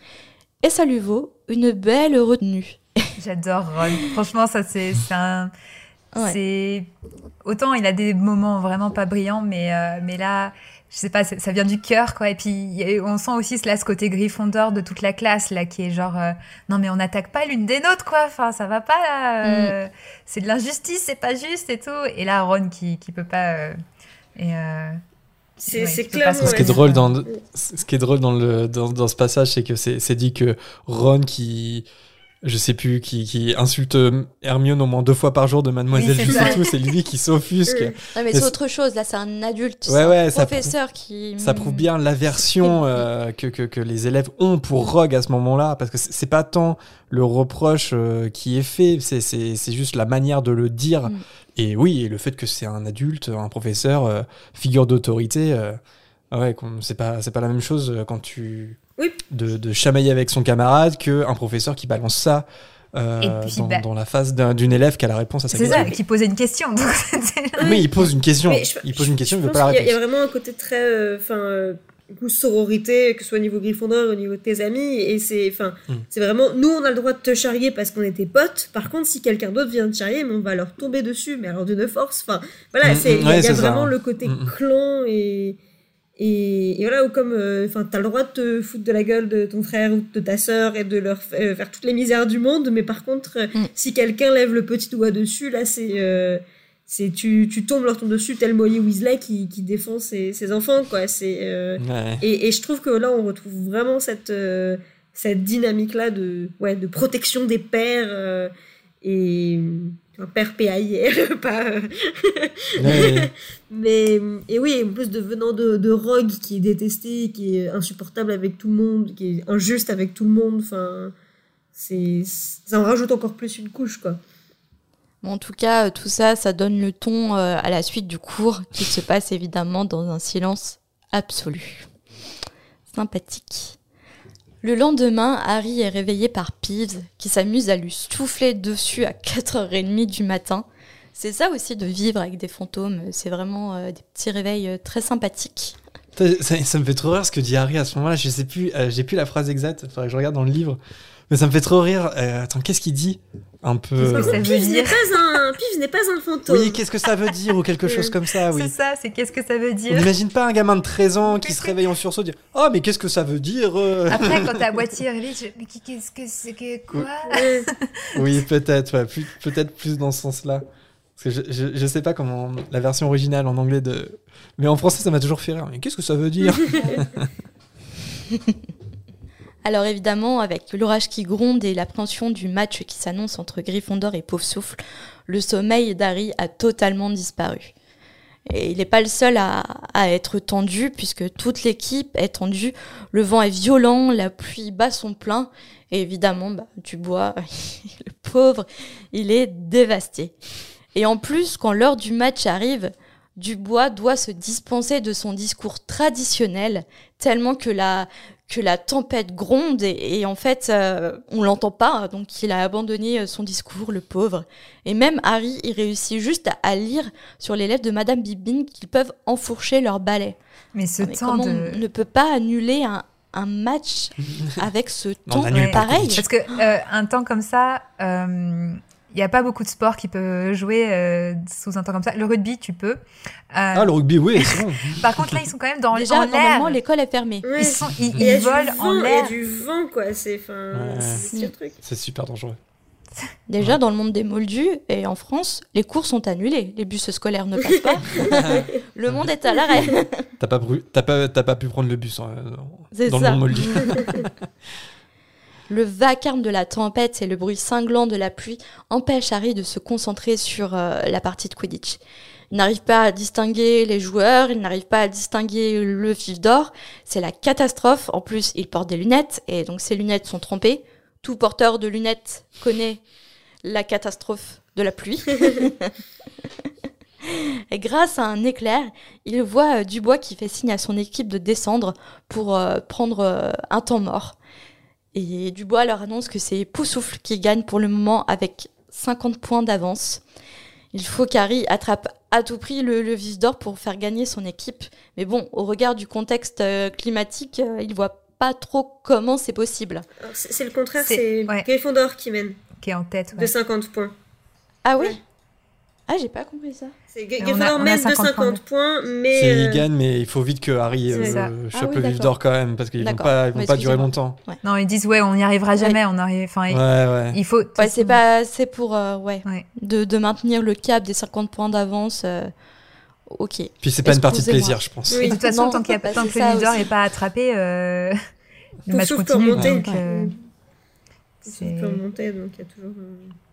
Et ça lui vaut une belle retenue. J'adore Ron. Franchement, ça c'est c'est un. Ouais. C'est autant il a des moments vraiment pas brillants, mais euh, mais là, je sais pas, ça vient du cœur quoi. Et puis on sent aussi là ce côté Gryffondor de toute la classe là qui est genre euh, non mais on n'attaque pas l'une des nôtres quoi. Enfin ça va pas là. euh, C'est de l'injustice, c'est pas juste et tout. Et là Ron qui qui peut pas. euh, et euh, C'est Ouais, se Ce qui est drôle dans, ce qui est drôle dans, le, dans, dans ce passage, c'est que c'est c'est dit que Ron qui, je sais plus, qui, qui insulte Hermione au moins deux fois par jour de Mademoiselle Oui, c'est lui qui s'offusque. Non, mais c'est autre chose. Là, c'est un adulte. Ouais, c'est ouais, un ça professeur qui. Ça prouve bien l'aversion euh, que, que, que les élèves ont pour Rogue à ce moment-là, parce que c'est pas tant le reproche euh, qui est fait, c'est- c'est c'est juste la manière de le dire. Mm. Et oui, et le fait que c'est un adulte, un professeur, euh, figure d'autorité, euh, ouais, c'est pas, c'est pas la même chose euh, quand tu. Oui. De, de chamailler avec son camarade qu'un professeur qui balance ça. euh, Et puis, dans, bah- dans la face d'un- d'une élève qui a la réponse à sa c'est ça, question. qui posait une question. Donc Oui, il pose une question. Je- il pose une question, je il veut pas la réponse. Il y a vraiment un côté très, euh, enfin, euh, sororité, que ce soit au niveau Gryffondor, au niveau de tes amis, et c'est, enfin, Mm. c'est vraiment, nous, on a le droit de te charrier parce qu'on était potes. Par contre, si quelqu'un d'autre vient te charrier, on va leur tomber dessus, mais alors d'une force. Enfin, voilà, Mm, c'est, mm, il y a, y ça. vraiment le côté mm. clan et. Et, et voilà, ou comme, euh, enfin, t'as le droit de te foutre de la gueule de ton frère ou de ta sœur et de leur euh, faire toutes les misères du monde, mais par contre, euh, Mm. si quelqu'un lève le petit doigt dessus, là, c'est, c'est tu, tu tombes leur tombes dessus tel Molly Weasley qui, qui défend ses, ses enfants quoi c'est Ouais. et, et je trouve que là on retrouve vraiment cette cette dynamique là de ouais de protection des pères et un père PAIR pas euh, Ouais. mais et oui en plus de venant de, de Rogue qui est détesté qui est insupportable avec tout le monde qui est injuste avec tout le monde enfin c'est ça en rajoute encore plus une couche quoi Bon, en tout cas, euh, tout ça, ça donne le ton euh, à la suite du cours, qui se passe évidemment dans un silence absolu. Sympathique. Le lendemain, Harry est réveillé par Peeves, qui s'amuse à lui souffler dessus à 4h30 du matin. C'est ça aussi de vivre avec des fantômes, c'est vraiment euh, des petits réveils euh, très sympathiques. Ça, ça- me fait trop rire ce que dit Harry à ce moment-là. Je sais plus, euh, j'ai plus la phrase exacte. Je regarde dans le livre. Mais ça me fait trop rire. Euh, attends, qu'est-ce qu'il dit Un peu. Qu'est-ce que ça veut Pives n'est dire pas un n'est pas un fantôme Oui, qu'est-ce que ça veut dire ou quelque chose comme ça, oui. C'est ça, c'est qu'est-ce que ça veut On dire n'imagine pas un gamin de 13 ans qui se réveille en sursaut dire Oh, mais qu'est-ce que ça veut dire euh? Après, quand t'as moitié réveillé, tu mais qu'est-ce que c'est que quoi. Oui, peut-être, ouais, plus- peut-être plus dans ce sens-là. Parce que je, je, je sais pas comment la version originale en anglais de. Mais en français, ça m'a toujours fait rire. Mais qu'est-ce que ça veut dire? Alors évidemment, avec l'orage qui gronde et l'appréhension du match qui s'annonce entre Gryffondor et Pauvre-Souffle, le sommeil d'Harry a totalement disparu. Et il n'est pas le seul à, être tendu, puisque toute l'équipe est tendue. Le vent est violent, la pluie bat son plein, et évidemment, bah, tu bois, le pauvre, il est dévasté. Et en plus, quand l'heure du match arrive, Dubois doit se dispenser de son discours traditionnel, tellement que la, que la tempête gronde et, et en fait euh, on l'entend pas donc il a abandonné euh, son discours le pauvre et même Harry il réussit juste à, à lire sur les lèvres de Madame Bibine qu'ils peuvent enfourcher leur balai Mais ce mais temps de. on ne peut pas annuler un, un match avec ce temps pareil. Parce que euh, un temps comme ça, il n'y a pas beaucoup de sports qui peuvent jouer euh, sous un temps comme ça. Le rugby, tu peux. Euh, Ah, le rugby, oui, bon. Par contre, là, ils sont quand même dans déjà en l'air. normalement l'école est fermée Ouais. Ils, sont, volent vent, en Il y l'air. a du vent, quoi. C'est Ouais. c'est super dangereux. déjà dans le monde des moldus et en France les cours sont annulés les bus scolaires ne passent pas le monde est à l'arrêt T'as pas, pas, t'as pas pu prendre le bus hein, C'est dans ça. le monde moldu. Le vacarme de la tempête et le bruit cinglant de la pluie empêchent Harry de se concentrer sur euh, la partie de Quidditch. Il n'arrive pas à distinguer les joueurs, il n'arrive pas à distinguer le vif d'or. C'est la catastrophe. En plus, il porte des lunettes et donc ses lunettes sont trompées. Tout porteur de lunettes connaît la catastrophe de la pluie. et grâce à un éclair, il voit euh, Dubois qui fait signe à son équipe de descendre pour euh, prendre un temps mort. Et Dubois leur annonce que c'est Poussoufle qui gagne pour le moment avec 50 points d'avance. Il faut qu'Harry attrape à tout prix le, le vis d'or pour faire gagner son équipe. Mais bon, au regard du contexte euh, climatique, euh, il voit pas trop comment c'est possible. C'est le contraire, C'est- ouais. Gryffondor qui mène Qui est en tête. de ouais. 50 points. Ah oui? Ouais. Ah, j'ai pas compris ça. C'est Gryffondor mène de 50 50 points, mais C'est euh, il gagne, mais il faut vite que Harry euh, chope Ah oui, le vif d'or quand même, parce qu'ils vont pas, ils vont Ouais, pas durer longtemps. Non, ils disent, ouais, on n'y arrivera jamais. On arrive. Enfin, il- Ouais, ouais. il faut. Ouais, c'est pas c'est pour euh, ouais, Ouais. De, de maintenir le cap des 50 points d'avance. euh, ok. Puis c'est pas une partie de plaisir, je pense. Oui. De toute façon, Non, tant, qu'il y a, bah, tant que le leader aussi. n'est pas attrapé, euh, le match continue. c'est- peut remonter, donc il y a toujours.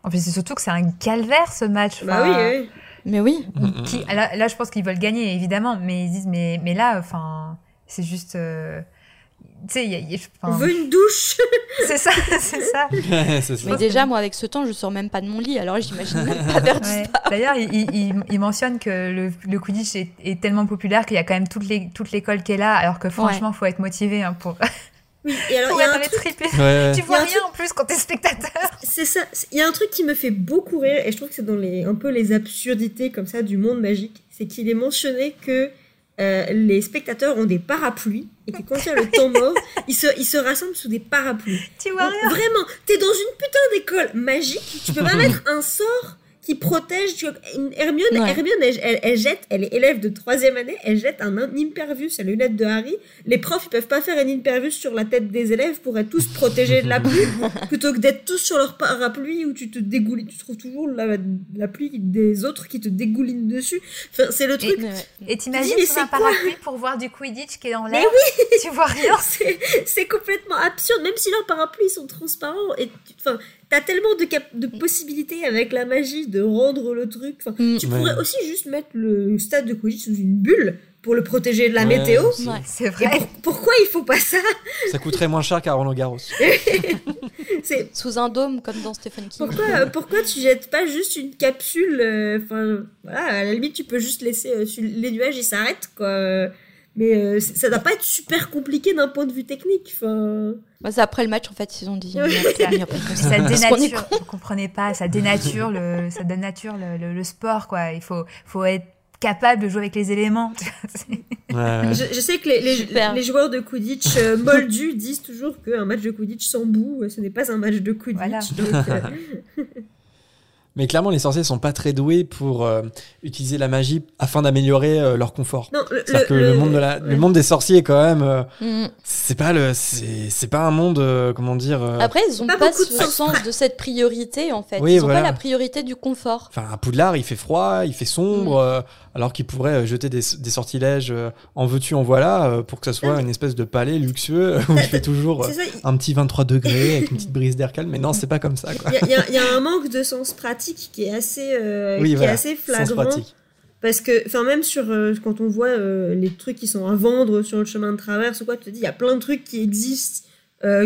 En plus, c'est surtout que c'est un calvaire ce match. Bah oui, Enfin, oui. Mais oui. Mm, mm, qui- mm. là, là, je pense qu'ils veulent gagner, évidemment, mais ils disent, mais, mais là, enfin, c'est juste. euh, tu sais, il y a- il y a- On veut une douche. c'est ça, c'est ça. Mais déjà, moi, avec ce temps, je sors même pas de mon lit, alors j'imagine même pas du Ouais. D'ailleurs, il, il- il- il mentionne que le, le Quidditch est, est tellement populaire qu'il y a quand même toute l'école qui est là, alors que franchement, faut être motivé hein, pour, Oui, et alors y a un truc. Ouais. Tu vois rien en plus quand t'es spectateur. c'est ça. Il y a un truc qui me fait beaucoup rire, et je trouve que c'est dans les un peu les absurdités comme ça du monde magique, c'est qu'il est mentionné que euh, les spectateurs ont des parapluies et que quand il y a le temps mort, ils se, ils se rassemblent sous des parapluies. Tu vois Donc, rien. vraiment, t'es dans une putain d'école magique, tu peux pas mettre un sort qui protège. Tu vois, une Hermione, Ouais. Hermione elle, elle- elle jette, elle est élève de troisième année, elle jette un, un impervius à la lunette de Harry. Les profs, ils peuvent pas faire un impervius sur la tête des élèves pour être tous protégés de la pluie, plutôt que d'être tous sur leur parapluie où tu te dégoulines, tu trouves toujours la, la pluie des autres qui te dégoulinent dessus. Enfin, c'est le truc. Et t'imagines c'est un parapluie pour voir du Quidditch qui est dans Mais l'air Tu vois rien. C'est complètement absurde, même si leurs parapluies sont transparents. Et tu- enfin, t'as tellement de, cap- de possibilités avec la magie de rendre le truc. Enfin, Mm. tu Ouais. pourrais aussi juste mettre le stade de Quidditch sous une bulle pour le protéger de la Ouais, météo. c'est- vrai. pour- pourquoi il faut pas ça? Ça coûterait moins cher qu'à Roland Garros. Sous un dôme, comme dans Stephen King. pourquoi, euh, pourquoi tu jettes pas juste une capsule euh, Enfin, voilà, à la limite, tu peux juste laisser euh, les nuages, ils s'arrêtent, quoi. Mais euh, ça doit pas être super compliqué d'un point de vue technique. Enfin, Bah, c'est après le match, en fait, ils ont dit. Ça. dénature, vous comprenez pas, ça dénature le, ça dénature le, le- le sport, quoi. Il faut, faut être capable de jouer avec les éléments. Ouais, ouais. Je, je sais que les, les, joueurs de Quidditch euh, moldus disent toujours qu'un match de Quidditch sans bout, euh, ce n'est pas un match de Quidditch. Voilà. Donc, euh, Mais clairement, les sorciers sont pas très doués pour euh, utiliser la magie afin d'améliorer euh, leur confort. non, le, C'est-à-dire que le, monde de la, ouais. le monde des sorciers, quand même, euh, Mm. c'est pas le, c'est c'est pas un monde, euh, comment dire. euh, Après, ils ont Pas pas, de ce sens. de cette priorité, en fait. Oui, ils ont voilà. pas la priorité du confort. Enfin, à Poudlard, il fait froid, il fait sombre, Mm. euh, alors qu'il pourrait euh, jeter des, des sortilèges euh, en veux-tu, en voilà, euh, pour que ça soit Ah. une espèce de palais luxueux où il fait toujours euh, un petit 23 degrés avec une petite brise d'air calme. Mais non, c'est pas comme ça, y, y il y a un manque de sens pratique qui est assez, euh, Oui, qui voilà, est assez flagrant. Parce que, enfin, même sur, euh, quand on voit euh, les trucs qui sont à vendre sur le chemin de traverse ou quoi, tu te dis, il y a plein de trucs qui existent,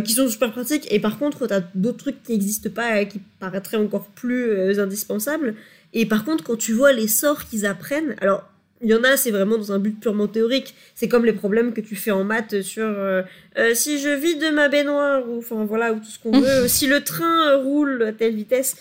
qui sont super pratiques, et par contre, t'as d'autres trucs qui n'existent pas et qui paraîtraient encore plus indispensables. Et par contre, quand tu vois les sorts qu'ils apprennent, alors, il y en a, c'est vraiment dans un but purement théorique. C'est comme les problèmes que tu fais en maths sur euh, euh, si je vide ma baignoire, ou enfin voilà, ou tout ce qu'on veut, si le train roule à telle vitesse,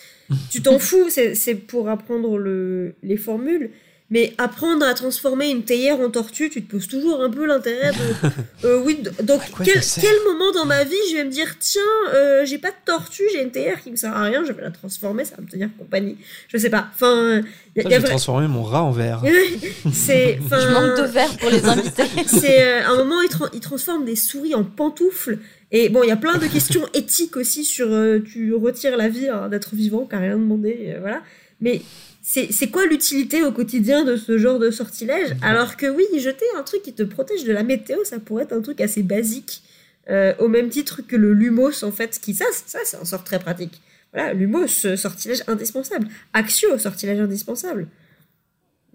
tu t'en fous, c'est c'est pour apprendre le, les formules. Mais apprendre à transformer une théière en tortue, tu te poses toujours un peu l'intérêt de. Euh, oui, donc quel, moment dans ma vie je vais me dire tiens, euh, j'ai pas de tortue, j'ai une théière qui me sert à rien, je vais la transformer, ça va me tenir compagnie. Je sais pas. Enfin, y a- Ça, y a j'ai vrai- transformé mon rat en verre. c'est. Je manque de verre pour les invités. C'est euh, à un moment il, tra- il transforme des souris en pantoufles. Et bon, il y a plein de questions éthiques aussi sur euh, tu retires la vie à un être vivant qui a rien demandé, euh, voilà. Mais c'est c'est quoi l'utilité au quotidien de ce genre de sortilège Alors que oui, jeter un truc qui te protège de la météo, ça pourrait être un truc assez basique. euh, au même titre que le Lumos, en fait, qui, ça, ça c'est un sort très pratique. Voilà, Lumos, euh, sortilège indispensable. Axio, sortilège indispensable.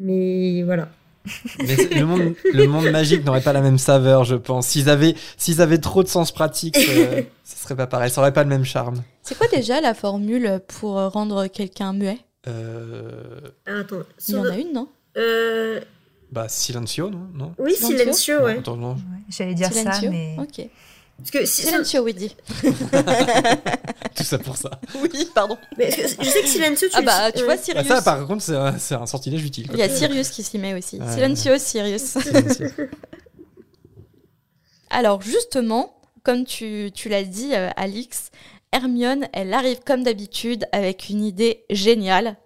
Mais voilà. Mais le, monde, le monde magique n'aurait pas la même saveur, je pense. S'ils avaient, s'ils avaient trop de sens pratique, euh, ce serait pas pareil. Ça aurait pas le même charme. C'est quoi déjà la formule pour rendre quelqu'un muet? Euh, Ah, attends. Il y en a une, non? Euh, bah, Silencio, non, non oui, Silencio Silencio, Non, ouais. attends, non. Ouais, J'allais dire ça, Silencio mais Ok. Parce que si- Silencio, oui, dit. Tout ça pour ça. Oui, pardon. mais je sais que Silencio, tu Ah bah, tu vois, ouais. Bah, Sirius. ça, par contre, c'est un, c'est un sortilège utile. Il y a Sirius qui s'y met aussi. Ouais. Silencio, Sirius. Silencio. Alors justement, comme tu, tu l'as dit, euh, Alix, Hermione, elle arrive comme d'habitude avec une idée géniale.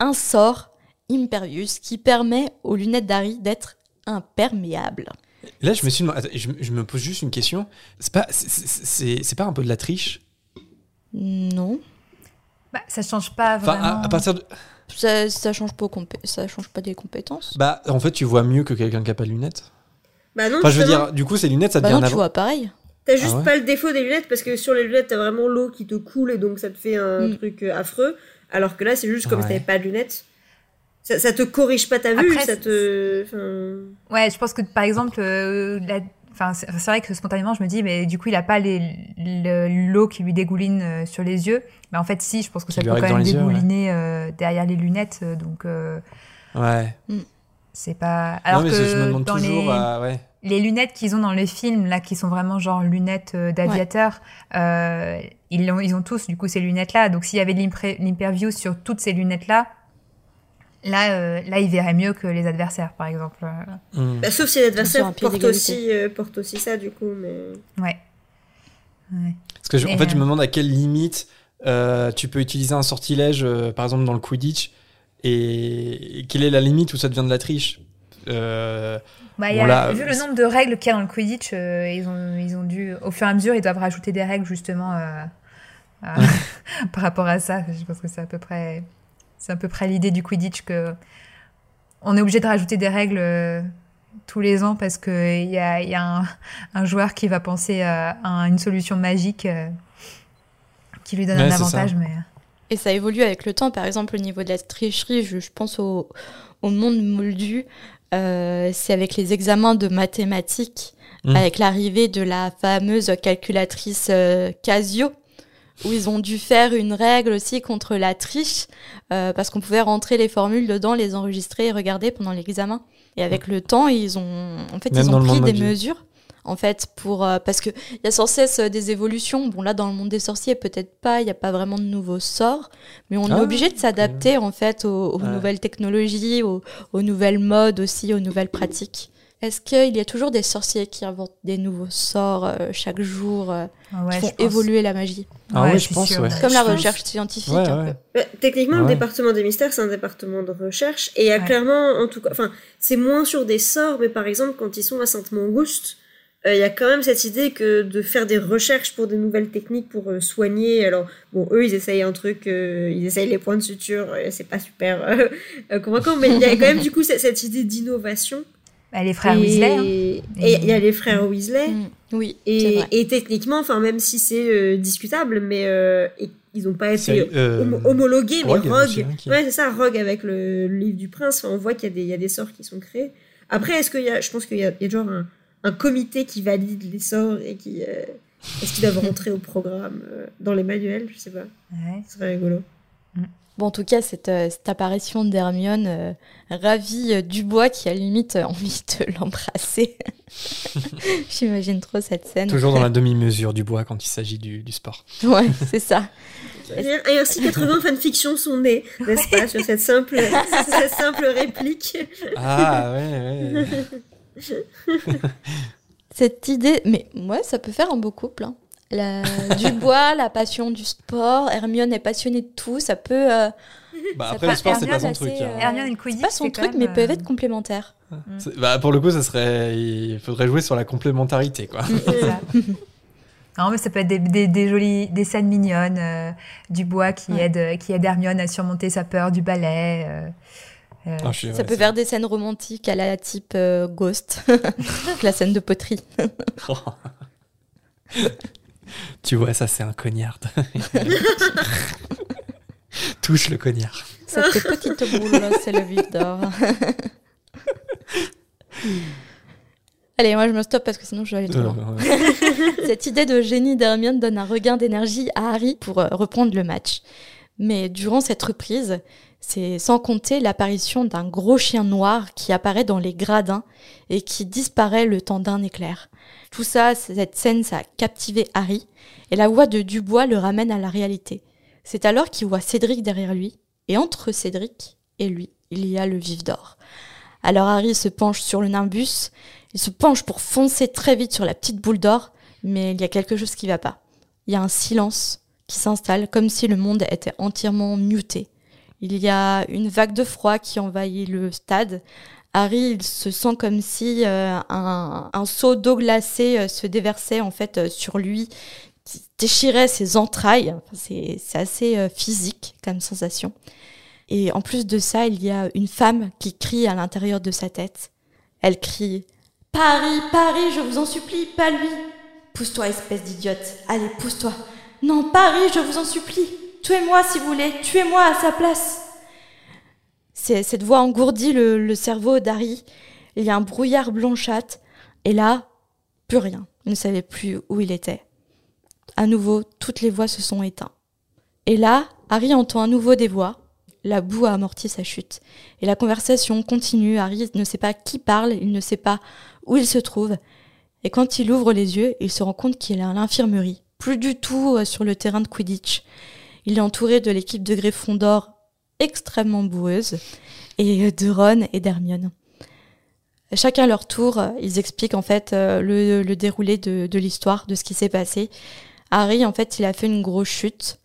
Un sort, Imperius, qui permet aux lunettes d'Harry d'être imperméables. Là, je me suis attends, je, me- je me pose juste une question. C'est pas, c'est- c'est c'est- c'est pas un peu de la triche? Non, bah, ça change pas Enfin, vraiment. à, à partir de, ça, ça change pas aux compé- ça change pas des compétences. bah, en fait, tu vois mieux que quelqu'un qui a pas de lunettes? Bah non, Enfin, je veux dire, du coup, ces lunettes, ça Bah devient non, un tu vois pareil. T'as juste Ah ouais pas le défaut des lunettes parce que sur les lunettes, t'as vraiment l'eau qui te coule et donc ça te fait un Mm. truc euh, alors Alors que là, c'est juste comme Ouais. si t'avais pas de lunettes. Ça, ça te corrige pas ta vue, Après, ça te. enfin, Ouais, je pense que par exemple, euh, la- enfin, c'est vrai que spontanément, je me dis, mais du coup, il a pas les- l'eau qui lui dégouline euh, sur les yeux. Mais en fait, si, je pense que ça peut quand même yeux, ouais. dégouliner euh, derrière les lunettes. Donc, euh, Ouais. c'est pas. Alors non, mais que je me demande dans toujours. les, euh, ouais. Les lunettes qu'ils ont dans les films, là, qui sont vraiment genre lunettes euh, d'aviateur, euh, ils, ont, ils ont tous, du coup, ces lunettes-là. Donc, s'il y avait de l'imperview sur toutes ces lunettes-là, là, euh, là, ils verraient mieux que les adversaires, par exemple. Bah, sauf si l'adversaire Sur un pied porte d'égalité. aussi, euh, porte aussi ça, du coup. Mais... Ouais. Ouais. Parce que je- en fait, je me demande à quelle limite euh, tu peux utiliser un sortilège, euh, par exemple dans le Quidditch, et, et quelle est la limite où ça devient de la triche? Euh, Bah, y a, vu le nombre de règles qu'il y a dans le Quidditch, euh, ils, ont, ils ont dû, au fur et à mesure, ils doivent rajouter des règles justement euh, euh, par rapport à ça. Je pense que c'est à peu près, c'est à peu près l'idée du Quidditch que on est obligé de rajouter des règles tous les ans parce que il y a, il y a un, un joueur qui va penser à, à une solution magique euh, qui lui donne Ouais, un ça. avantage. Mais Et ça évolue avec le temps. Par exemple, au niveau de la tricherie, je, je pense au, au monde moldu. Euh, c'est avec les examens de mathématiques, Mm. avec l'arrivée de la fameuse calculatrice euh, Casio, où ils ont dû faire une règle aussi contre la triche, euh, parce qu'on pouvait rentrer les formules dedans, les enregistrer et regarder pendant l'examen. Et avec le temps, ils ont, en fait, Même ils ont pris des mesures. En fait, pour euh, parce que il y a sans cesse euh, des évolutions. Bon là, dans le monde des sorciers, peut-être pas. Il n'y a pas vraiment de nouveaux sorts, mais on est Ah, obligé de s'adapter en fait aux, aux Ouais. nouvelles technologies, aux, aux nouvelles modes aussi, aux nouvelles pratiques. Est-ce qu'il y a toujours des sorciers qui inventent des nouveaux sorts euh, chaque jour, euh, ouais, qui font je pense- évoluer la magie? Ah ouais, je suis pense, sûre, ouais. ouais. Comme la recherche scientifique. Ouais, un ouais. Bah, techniquement, le département des mystères, c'est un département de recherche. Et il y a Ouais. clairement, en tout cas, enfin, c'est moins sur des sorts, mais par exemple, quand ils sont à Sainte-Mangouste, euh, il y a quand même cette idée que de faire des recherches pour des nouvelles techniques pour euh, soigner. Alors, bon, eux, ils essayent un truc, euh, ils essayent les points de suture, c'est pas super euh, euh, convaincant, mais il y a quand même du coup cette, cette idée d'innovation. Bah, les frères et, Weasley. hein. Et il y a les frères Weasley. Mm, Oui, Et, vrai. et techniquement, enfin, même si c'est euh, discutable, mais euh, et- ils n'ont pas été euh, homo- homologués, mais Rogue, Rogue. hein, qui- Ouais, c'est ça, Rogue avec le, le livre du prince. Enfin, on voit qu'il y, a des- il y a des sorts qui sont créés. Après, est-ce qu'il y a, je pense qu'il y a, il y a genre un, un comité qui valide les sorts et qui. euh, est-ce qu'ils doivent rentrer au programme euh, dans les manuels Je sais pas. Ouais. Ce serait rigolo. Bon, en tout cas, cette, euh, cette apparition d'Hermione euh, ravit euh, Dubois qui a limite euh, envie de l'embrasser. J'imagine trop cette scène. Toujours dans la demi-mesure du bois quand il s'agit du, du sport. Ouais, c'est ça. Et ainsi 80 fanfictions sont nées, n'est-ce pas, sur cette simple, cette simple réplique. Ah ouais, ouais. Cette idée, mais ouais, ça peut faire un beau couple. hein. La, Dubois, la passion du sport, Hermione est passionnée de tout, ça peut. euh, Bah, Ça après, peut le sport, c'est pas son truc. hein. euh, Hermione et le Quidditch, c'est pas son truc, même, mais euh, peuvent être complémentaires. Bah, pour le coup, ça serait... il faudrait jouer sur la complémentarité. Quoi. C'est ça. Non, mais ça peut être des, des, des jolies des scènes mignonnes, euh, du bois qui, Ouais. aide, qui aide Hermione à surmonter sa peur du ballet. Euh, euh, Ah, suis- Ça ouais, peut faire des scènes romantiques à la type euh, Ghost, la scène de poterie. tu vois, ça c'est un cognard. Touche le cognard. Cette petite boule, c'est le vif d'or. Allez, moi je me stoppe parce que sinon je vais aller trop loin. Cette idée de génie d'Hermione donne un regain d'énergie à Harry pour euh, reprendre le match. Mais durant cette reprise, c'est sans compter l'apparition d'un gros chien noir qui apparaît dans les gradins et qui disparaît le temps d'un éclair. Tout ça, cette scène, ça a captivé Harry et la voix de Dubois le ramène à la réalité. C'est alors qu'il voit Cédric derrière lui et entre Cédric et lui, il y a le vif d'or. Alors Harry se penche sur le nimbus il se penche pour foncer très vite sur la petite boule d'or, mais il y a quelque chose qui va pas. Il y a un silence qui s'installe, comme si le monde était entièrement muté. Il y a une vague de froid qui envahit le stade. Harry, il se sent comme si euh, un, seau d'eau glacée euh, se déversait en fait euh, sur lui, déchirait ses entrailles. c'est assez physique comme sensation. Et en plus de ça, il y a une femme qui crie à l'intérieur de sa tête. Elle crie Paris, Paris, je vous en supplie, pas lui. Pousse-toi, espèce d'idiote. Allez, pousse-toi. Non, Paris, je vous en supplie. Tuez-moi si vous voulez, tuez-moi à sa place. Cette voix engourdit le, cerveau d'Harry. Il y a un brouillard blanchâtre. Et là, plus rien. Il ne savait plus où il était. À nouveau, toutes les voix se sont éteintes. Et là, Harry entend à nouveau des voix. La boue a amorti sa chute. Et la conversation continue. Harry ne sait pas qui parle, il ne sait pas où il se trouve. Et quand il ouvre les yeux, il se rend compte qu'il est à l'infirmerie, plus du tout euh, sur le terrain de Quidditch. Il est entouré de l'équipe de Gryffondor extrêmement boueuse et euh, de Ron et d'Hermione. Chacun à leur tour, euh, ils expliquent en fait le, déroulé de, l'histoire, de ce qui s'est passé. Harry, en fait, il a fait une grosse chute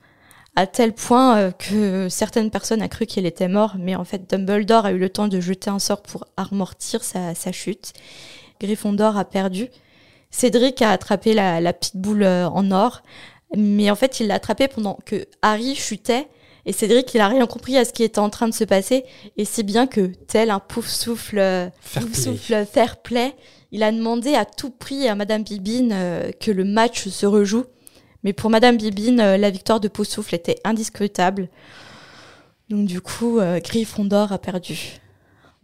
à tel point que certaines personnes ont cru qu'il était mort, mais en fait Dumbledore a eu le temps de jeter un sort pour amortir sa, chute. Gryffondor a perdu. Cédric a attrapé la, petite boule euh, en or, mais en fait, il l'a attrapée pendant que Harry chutait. Et Cédric, il a rien compris à ce qui était en train de se passer. Et si bien que, tel un pouf souffle, euh, fair play. souffle fair play, il a demandé à tout prix à Madame Bibine euh, que le match se rejoue. Mais pour Madame Bibine, la victoire de pouf souffle était indiscutable. Donc du coup, Gryffondor a perdu.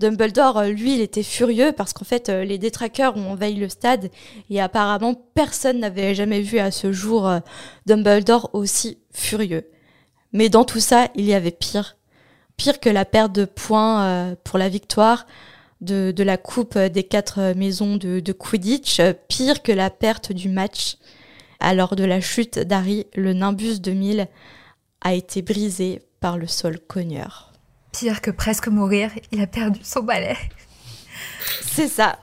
Dumbledore, euh, lui, il était furieux parce qu'en fait, euh, les détraqueurs ont envahi le stade et apparemment, personne n'avait jamais vu à ce jour euh, Dumbledore aussi furieux. Mais dans tout ça, il y avait pire. Pire que la perte de points pour la victoire de, la coupe des quatre maisons de, de Quidditch, pire que la perte du match. Alors de la chute d'Harry, le Nimbus 2000 a été brisé par le sol cogneur. Pire que presque mourir, il a perdu son balai. C'est ça.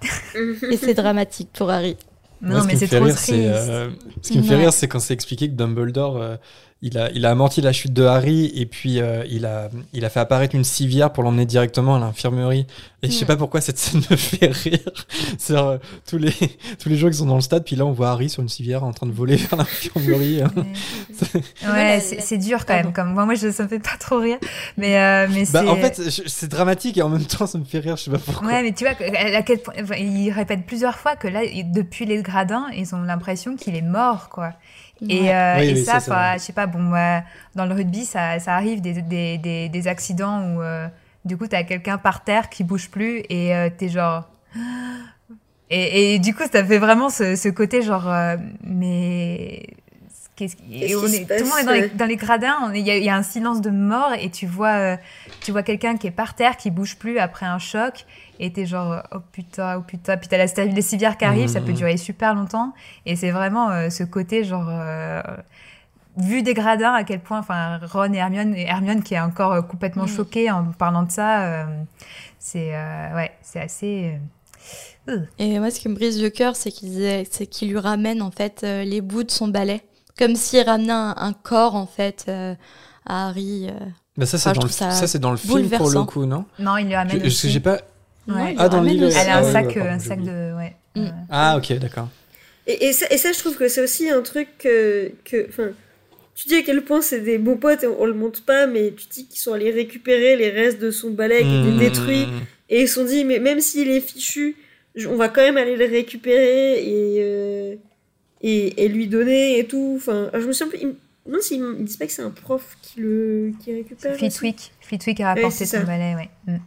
Et c'est dramatique pour Harry. Non, mais c'est trop triste. Euh, ce qui me fait rire, c'est quand c'est expliqué que Dumbledore euh, il a, il a amorti la chute de Harry et puis euh, il, a, il a fait apparaître une civière pour l'emmener directement à l'infirmerie. Et je sais pas pourquoi cette scène me fait rire. C'est euh, tous, les, tous les gens qui sont dans le stade, puis là on voit Harry sur une civière en train de voler vers l'infirmerie. ouais, c'est dur quand même. Comme, moi, moi je, ça me fait pas trop rire. Mais, euh, mais bah, en fait, c'est dramatique et en même temps ça me fait rire, je sais pas pourquoi. Ouais, mais tu vois, à quel point, il répète plusieurs fois que là, depuis les gradins, ils ont l'impression qu'il est mort, quoi. Et, euh, et ça, je sais pas, bon, dans le rugby, ça, ça arrive des, des, des, des, accidents où euh, du coup, tu as quelqu'un par terre qui bouge plus et euh, tu es genre. Et, et, du coup, ça fait vraiment ce, ce côté genre, mais. Qu'est-ce qui... on est, tout le monde est dans les, dans les gradins, il y, y, a un silence de mort et tu vois, tu vois quelqu'un qui est par terre, qui bouge plus après un choc et t'es genre oh putain oh putain. Puis t'as la les civières qui arrivent ça peut mmh. durer super longtemps. Et c'est vraiment euh, ce côté genre euh, vu des gradins à quel point enfin Ron et Hermione et Hermione qui est encore euh, complètement mmh. choquée en parlant de ça c'est ouais c'est assez et moi ce qui me brise le cœur c'est qu'il c'est qu'il lui ramène en fait les bouts de son balai. Comme s'il ramenait un, corps en fait à Harry bah ça c'est dans, le, ça, c'est dans le film pour le coup non? Non il lui ramène que j'ai pas ah, dans l'île. Elle a un sac, un sac de. Ouais. Mm. Ah, ok, d'accord. Et, et, ça, et, ça, je trouve que c'est aussi un truc que. Enfin, tu dis à quel point c'est des bons potes et on, le montre pas, mais tu dis qu'ils sont allés récupérer les restes de son balai qui était mm. détruit. Et ils se sont dit, mais même s'il est fichu, on va quand même aller le récupérer et. Euh, et, et lui donner et tout. Enfin, je me souviens plus. Non, s'ils me disent pas que c'est un prof qui le qui récupère. Fleetwick. Fleetwick a rapporté son balai, ouais. Mm.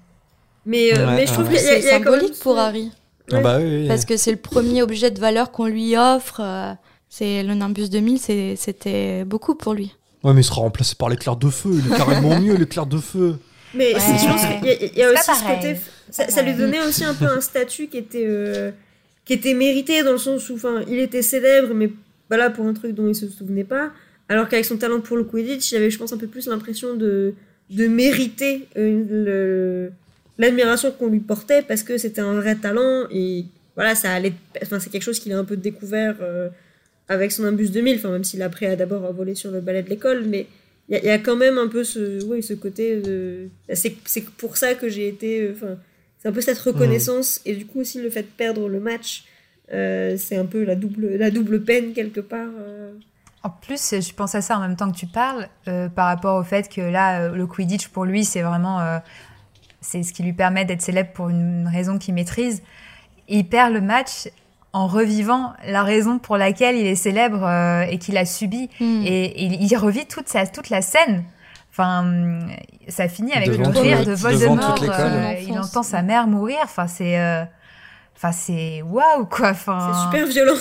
Mais, euh, Ouais, mais je trouve ouais. qu'il y a, a symbolique pour Harry. Ah bah oui, oui. Parce que c'est le premier objet de valeur qu'on lui offre. euh, C'est le Nimbus 2000, c'est- c'était beaucoup pour lui. Ouais, mais il sera remplacé par l'éclair de feu. Il est carrément mieux, l'éclair de feu. Mais Ouais. je pense qu'il y a, il y a C'est aussi ce côté. Ça, lui donnait aussi un peu un statut qui était, euh, qui était mérité dans le sens où enfin, il était célèbre, mais voilà, pour un truc dont il se souvenait pas. Alors qu'avec son talent pour le Quidditch, il avait, je pense, un peu plus l'impression de, de mériter euh, le- l'admiration qu'on lui portait parce que c'était un vrai talent et voilà, ça allait. Enfin, c'est quelque chose qu'il a un peu découvert euh, avec son Imbus 2000, enfin, même s'il après a d'abord volé sur le balai de l'école, mais il y, a- il y a quand même un peu ce, oui, ce côté de. C'est c'est pour ça que j'ai été. euh, Enfin, c'est un peu cette reconnaissance et du coup aussi le fait de perdre le match, euh, c'est un peu la double, la double peine quelque part. euh. En plus, je pense à ça en même temps que tu parles, euh, par rapport au fait que là, le Quidditch, pour lui, c'est vraiment... c'est ce qui lui permet d'être célèbre pour une raison qu'il maîtrise. Il perd le match en revivant la raison pour laquelle il est célèbre euh, et qu'il a subi. Hmm. Et il, il revit toute, sa, toute la scène. Enfin, ça finit avec Devant le rire de Voldemort. euh, il entend sa mère mourir. Enfin, c'est... euh, Enfin, c'est waouh, quoi. Enfin, C'est super violent.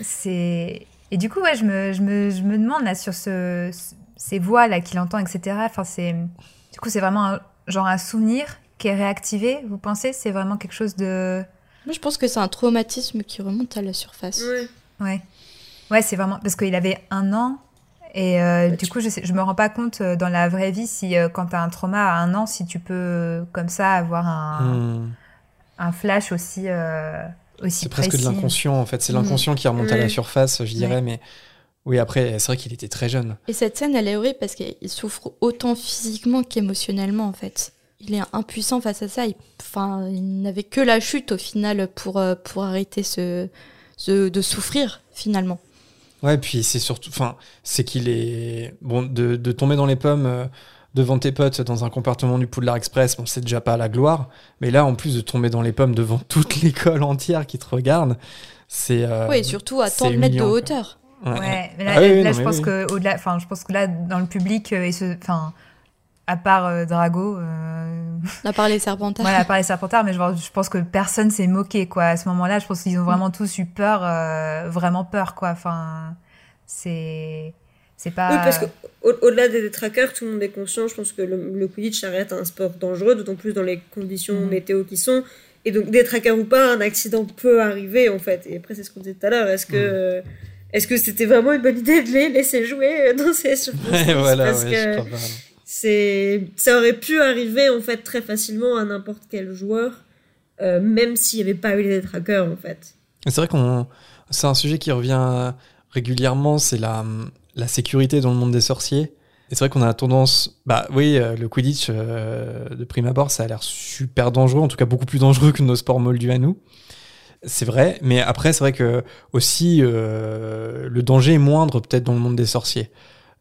c'est et du coup ouais je me, je me, je me demande là sur ce, ce- ces voix là qu'il entend etc enfin c'est du coup c'est vraiment un, genre un souvenir qui est réactivé vous pensez c'est vraiment quelque chose de Moi, je pense que c'est un traumatisme qui remonte à la surface. Ouais. ouais ouais c'est vraiment parce qu'il avait un an et euh, du tu- coup je sais, je me rends pas compte euh, dans la vraie vie si euh, quand t'as un trauma à un an si tu peux comme ça avoir un, Hmm. un flash aussi euh, aussi C'est presque de l'inconscient, en fait. C'est Mhm. l'inconscient qui remonte à la surface, je dirais. Ouais. Mais oui, après, c'est vrai qu'il était très jeune. Et cette scène, elle est horrible parce qu'il souffre autant physiquement qu'émotionnellement, en fait. Il est impuissant face à ça. Il, enfin, il n'avait que la chute, au final, pour, euh, pour arrêter ce, ce- de souffrir, finalement. Ouais, puis c'est surtout. Enfin, c'est qu'il est. Bon, de, de tomber dans les pommes euh, devant tes potes dans un compartiment du Poudlard Express, bon, c'est déjà pas la gloire. Mais là, en plus de tomber dans les pommes devant toute l'école entière qui te regarde, c'est. euh, oui, et surtout à tant de mètres de quoi. hauteur. ouais. Ouais, mais là, Ah oui, oui, là, non, je mais pense oui. que au-delà, enfin, je pense que là, dans le public, euh, et ce, enfin, à part euh, Drago, euh, À part les serpentards. voilà, à part les Serpentards, mais je, je pense que personne s'est moqué, quoi. À ce moment-là, je pense qu'ils ont vraiment tous eu peur, euh, vraiment peur, quoi. Enfin, c'est, c'est pas. Oui, parce qu'au-delà des détraqueurs, tout le monde est conscient. Je pense que le, le Quidditch ça reste un sport dangereux, d'autant plus dans les conditions Mhm. météo qui sont. Et donc, détraqueurs ou pas, un accident peut arriver, en fait. Et après, c'est ce qu'on disait tout à l'heure. Est-ce que. Mhm. Est-ce que c'était vraiment une bonne idée de les laisser jouer dans ces voilà, Parce ouais, que je. C'est ça aurait pu arriver en fait très facilement à n'importe quel joueur euh, même s'il n'y avait pas eu les détraqueurs en fait C'est vrai qu'on. C'est un sujet qui revient régulièrement, c'est la, la sécurité dans le monde des sorciers. Et c'est vrai qu'on a tendance. Bah oui, euh, le Quidditch, euh, de prime abord, ça a l'air super dangereux, en tout cas beaucoup plus dangereux que nos sports moldus à nous. C'est vrai, mais après, c'est vrai que aussi le danger est moindre peut-être dans le monde des sorciers.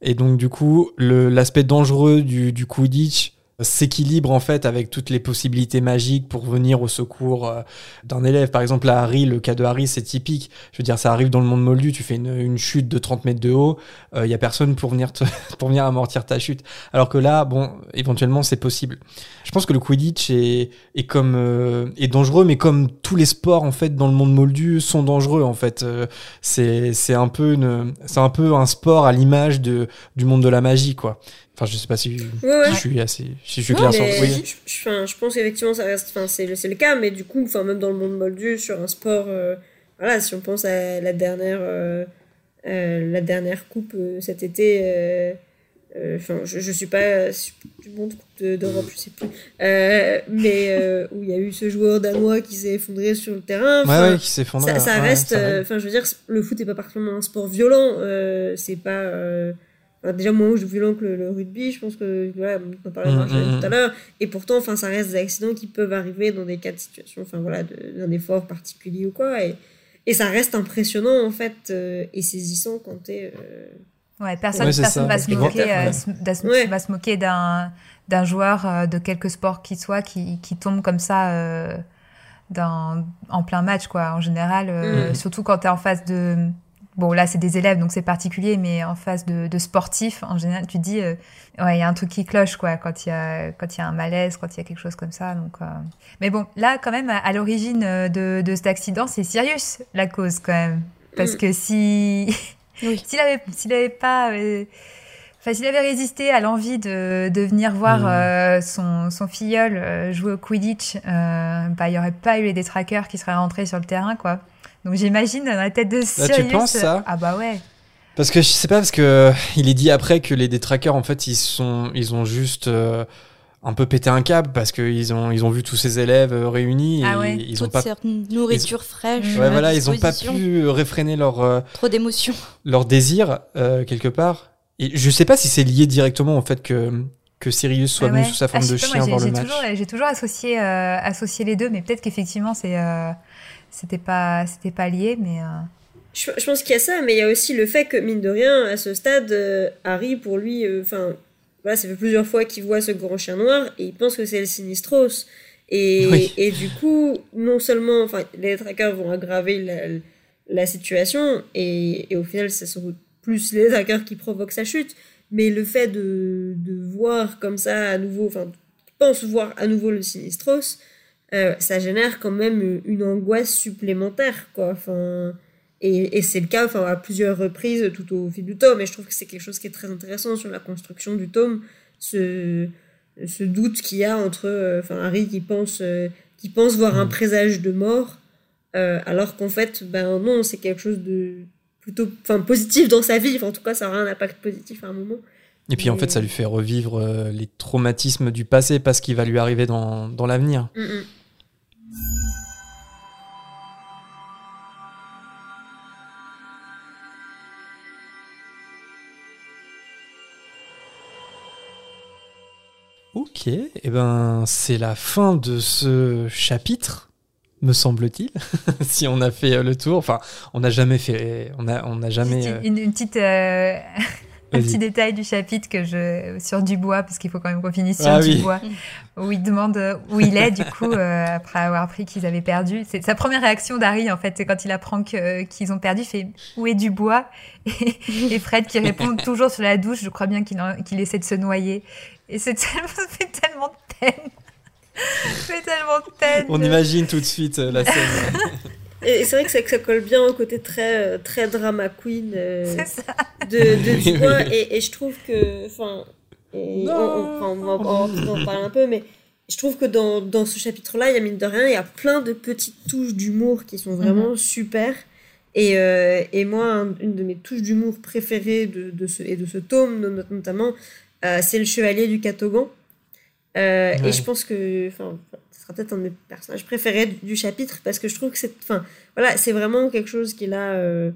Et donc, du coup, l'aspect dangereux du, du Quidditch s'équilibre en fait avec toutes les possibilités magiques pour venir au secours euh, d'un élève. Par exemple, à Harry, le cas de Harry, c'est typique. Je veux dire, ça arrive dans le monde moldu, tu fais une, chute de 30 mètres de haut, il y a personne pour venir, te, pour venir amortir ta chute. Alors que là, bon, éventuellement, c'est possible. Je pense que le Quidditch est, est comme euh, est dangereux, mais comme tous les sports en fait dans le monde moldu sont dangereux en fait. Euh, c'est un peu une, un peu un sport à l'image du monde de la magie quoi. Enfin, je sais pas si, ouais, ouais. si je suis assez, si je suis Non, clair sur. Oui. je, je- pense qu'effectivement ça reste enfin c'est le, cas mais du coup enfin même dans le monde moldu sur un sport euh, voilà si on pense à la dernière euh, euh, la dernière coupe cet été enfin je, je suis pas du monde coupe de- d'Europe je sais plus mais où il y a eu ce joueur danois qui s'est effondré sur le terrain Ouais, ouais, qui s'effondrait. ça, ça reste enfin je veux dire le foot est pas particulièrement un sport violent c'est pas euh, enfin, déjà moins violent que le, le rugby je pense que voilà on en parlait Mm, Marjolaine mm, tout à l'heure et pourtant enfin ça reste des accidents qui peuvent arriver dans des cas de situation enfin voilà de- d'un effort particulier ou quoi et et ça reste impressionnant en fait euh, et saisissant quand t'es euh, Ouais, personne, Ouais, personne ça. va, se moquer, euh, ouais. va se- Ouais. va se moquer d'un d'un joueur euh, de quelque sport qu'il soit qui, qui tombe comme ça euh, dans, en plein match quoi en général euh, Mm. surtout quand tu es en face de bon là c'est des élèves donc c'est particulier, mais en face de, de, sportifs en général, tu dis euh, ouais il y a un truc qui cloche quoi quand il y a quand il y a un malaise, quand il y a quelque chose comme ça. Donc euh. mais bon là quand même à, l'origine de, de cet accident c'est Sirius la cause quand même parce mm. que si s'il avait s'il avait pas Enfin, s'il avait résisté à l'envie de, de, venir voir mm. son, son, filleul jouer au Quidditch, bah, il n'y aurait pas eu les détraqueurs qui seraient rentrés sur le terrain, quoi. Donc j'imagine dans la tête de Sirius. Bah, tu penses ça Ah bah ouais. Parce que je sais pas parce que il est dit après que les détraqueurs en fait ils sont ils ont juste euh, un peu pété un câble parce qu'ils ont ils ont vu tous ces élèves euh, réunis et ah ouais. ils ont pas nourriture fraîche. Ouais voilà ils ont pas pu réfréner leur euh, trop d'émotions leur désir quelque part et je sais pas si c'est lié directement au fait que que Sirius soit ah venu sous sa forme ah, de chien voir le match. J'ai toujours associé associé les deux mais peut-être qu'effectivement c'est c'était pas c'était pas lié mais euh, je, pense qu'il y a ça mais il y a aussi le fait que mine de rien à ce stade euh, Harry pour lui euh, enfin voilà ça fait plusieurs fois qu'il voit ce grand chien noir et il pense que c'est le Sinistros. Et, et du coup non seulement enfin les trackers vont aggraver la, la situation et, et, au final c'est sont plus les trackers qui provoquent sa chute mais le fait de, de voir comme ça à nouveau enfin pense voir à nouveau le Sinistros euh, ça génère quand même une angoisse supplémentaire, quoi. Enfin, et, et c'est le cas enfin, à plusieurs reprises tout au fil du tome. Et je trouve que c'est quelque chose qui est très intéressant sur la construction du tome, ce, ce doute qu'il y a entre euh, enfin, Harry qui pense, euh, qui pense voir un mm. présage de mort, alors qu'en fait, ben non, c'est quelque chose de plutôt enfin, positif dans sa vie. Enfin, en tout cas, ça aura un impact positif à un moment. Et puis en fait, ça lui fait revivre les traumatismes du passé parce qu'il va lui arriver dans, dans l'avenir. Mm, mm. Ok, et eh ben c'est la fin de ce chapitre, me semble-t-il. si on a fait le tour, enfin, on n'a jamais fait, on a, on a jamais. Une, une petite. Euh, un petit détail du chapitre que je sur Dubois parce qu'il faut quand même qu'on finisse sur ah Dubois où il demande où il est du coup euh, après avoir appris qu'ils avaient perdu c'est sa première réaction d'Harry en fait c'est quand il apprend qu'ils ont perdu il fait où est Dubois? Et, Fred qui répond toujours sur la douche je crois bien qu'il qu'il essaie de se noyer et c'est tellement, ça fait tellement de peine fait tellement de peine on imagine tout de suite euh, la scène Et c'est vrai que ça, que ça, colle bien au côté très, euh, très drama queen euh, de, de Dubois. Et, et, je trouve que. Enfin, on, on, on, en parle un peu, mais je trouve que dans, dans ce chapitre-là, il y a mine de rien, il y a plein de petites touches d'humour qui sont vraiment mhm. super. Et, euh, et moi, une de mes touches d'humour préférées de, de ce, et de ce tome, notamment, c'est le chevalier du Catogan. Et je pense que. Enfin, peut-être un de mes personnages préférés du, chapitre parce que je trouve que c'est enfin voilà c'est vraiment quelque chose qui est là euh,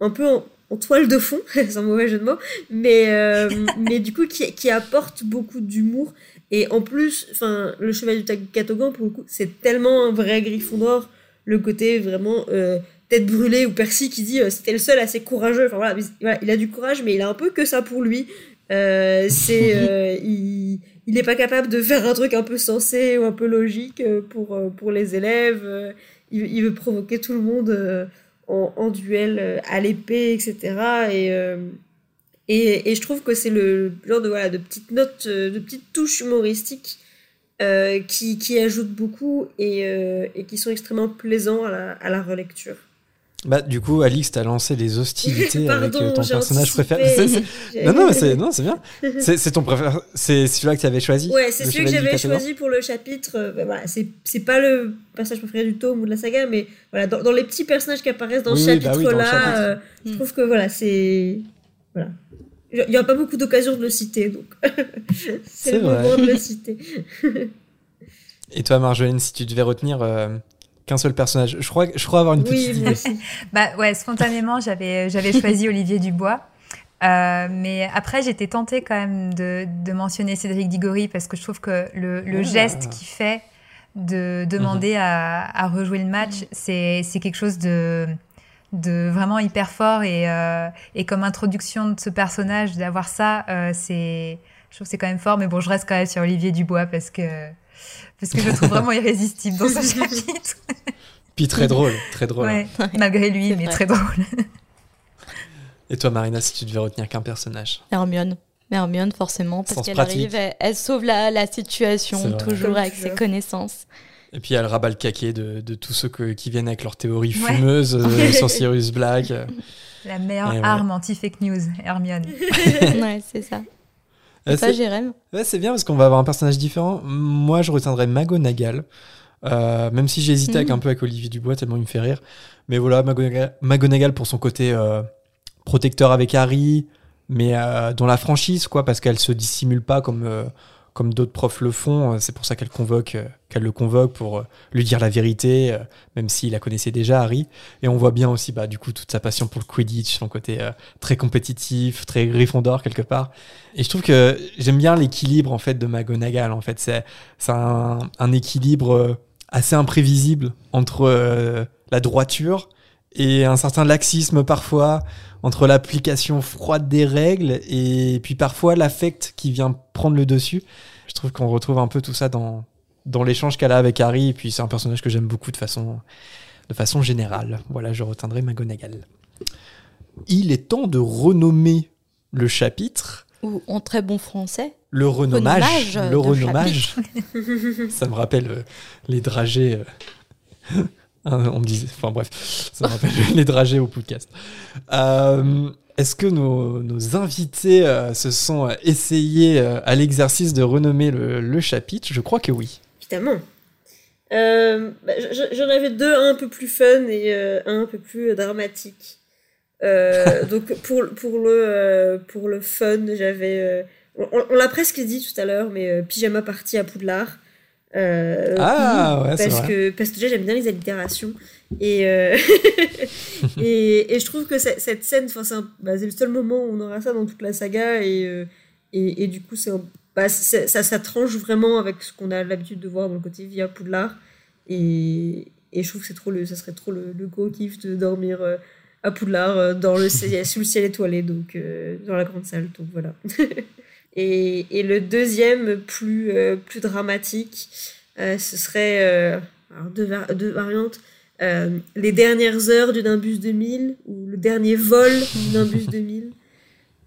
un peu en, toile de fond sans mauvais jeu de mots mais euh, mais du coup qui, qui apporte beaucoup d'humour et en plus enfin le cheval du Catogan pour le coup c'est tellement un vrai griffon d'or le côté vraiment euh, tête brûlée ou Percy qui dit c'était le seul assez courageux enfin voilà, voilà, il a du courage mais il a un peu que ça pour lui c'est il il n'est pas capable de faire un truc un peu sensé ou un peu logique euh, pour, euh, pour les élèves. Euh, il, veut provoquer tout le monde en, duel à l'épée, etc. Et, et, et, je trouve que c'est le genre de, voilà, de petites notes, de petites touches humoristiques qui, qui ajoutent beaucoup et, et qui sont extrêmement plaisants à la, à la relecture. Bah, du coup, Alix, t'as lancé les hostilités avec euh, ton personnage préféré. Non, non, c'est non, c'est bien. C'est ton préféré. C'est celui-là que tu avais choisi. Ouais, c'est celui que j'avais choisi pour le chapitre. Bah, voilà, c'est pas le personnage préféré du tome ou de la saga, mais voilà, dans, dans les petits personnages qui apparaissent dans ce bah chapitre-là, euh, je trouve que voilà, c'est voilà. Il n'y a pas beaucoup d'occasions de le citer, donc c'est le moment de le citer. Et toi, Marjolaine, si tu devais retenir qu'un seul personnage. Je crois, je crois avoir une petite idée. bah ouais, spontanément, j'avais, j'avais choisi Olivier Dubois. Euh, mais après, j'étais tentée quand même de, de, mentionner Cédric Diggory parce que je trouve que le, le ah. geste qu'il fait de demander mhm. à, à, rejouer le match, c'est, c'est quelque chose de, de vraiment hyper fort et, euh, et comme introduction de ce personnage, d'avoir ça, euh, c'est, je trouve que c'est quand même fort. Mais bon, je reste quand même sur Olivier Dubois parce que parce que je le trouve vraiment irrésistible dans ce chapitre. Puis très drôle, très drôle. malgré lui, mais très drôle. Et toi, Marina, si tu devais retenir qu'un personnage Hermione. Hermione, forcément, parce qu'elle arrive, elle, elle sauve la, la situation, toujours avec ses connaissances. Et puis elle rabat le caquet de, de tous ceux que- qui viennent avec leurs théories Ouais. fumeuses euh, sur Sirius Black. La meilleure Et ouais. arme anti-fake news, Hermione. ouais, c'est ça. Ouais, Toi, c'est Jérém ouais, c'est bien parce qu'on va avoir un personnage différent. Moi, je retiendrais McGonagall. Euh, même si j'hésitais avec Mhm. un peu avec Olivier Dubois, tellement il me fait rire. Mais voilà, McGonagall, McGonagall pour son côté euh, protecteur avec Harry, mais euh, dans la franchise, quoi, parce qu'elle se dissimule pas comme, euh, comme d'autres profs le font. Euh, C'est pour ça qu'elle convoque, euh, qu'elle le convoque pour euh, lui dire la vérité, même s'il la connaissait déjà, Harry. Et on voit bien aussi, bah, du coup, toute sa passion pour le Quidditch, son côté très compétitif, très Gryffondor quelque part. Et je trouve que j'aime bien l'équilibre en fait de McGonagall. En fait, c'est un, un équilibre assez imprévisible entre la droiture et un certain laxisme parfois entre l'application froide des règles et puis parfois l'affect qui vient prendre le dessus. Je trouve qu'on retrouve un peu tout ça dans, dans l'échange qu'elle a avec Harry. Et puis c'est un personnage que j'aime beaucoup de façon, de façon générale. Voilà, je retiendrai McGonagall. Il est temps de renommer le chapitre. Ou en très bon français. Le renommage. Renommage le renommage. ça me rappelle euh, les dragées. euh, on me disait. Enfin bref, ça me rappelle les dragées au podcast. Euh, Est-ce que nos, nos invités euh, se sont euh, essayés euh, à l'exercice de renommer le, le chapitre? Je crois que oui. Évidemment. Bah, J'en avais deux, un un peu plus fun et un un peu plus dramatique. Donc pour, pour, le, pour le fun, j'avais... on on l'a presque dit tout à l'heure, mais pyjama party à Poudlard. Euh, Ah, ouais, parce vrai. que parce que déjà j'aime bien les allitérations. Et euh, et, et je trouve que cette, scène c'est bah, c'est le seul moment où on aura ça dans toute la saga. Et euh, et, et du coup un- bah, ça ça tranche vraiment avec ce qu'on a l'habitude de voir dans le côté via Poudlard. Et et je trouve que c'est trop le ça serait trop le, le gros kiff de dormir à Poudlard dans le ciel- sous le ciel étoilé donc euh, dans la grande salle. Donc voilà et, et le deuxième plus euh, plus dramatique euh, ce serait euh, alors deux, var- deux variantes euh, les dernières heures du Nimbus 2000 ou le dernier vol du Nimbus 2000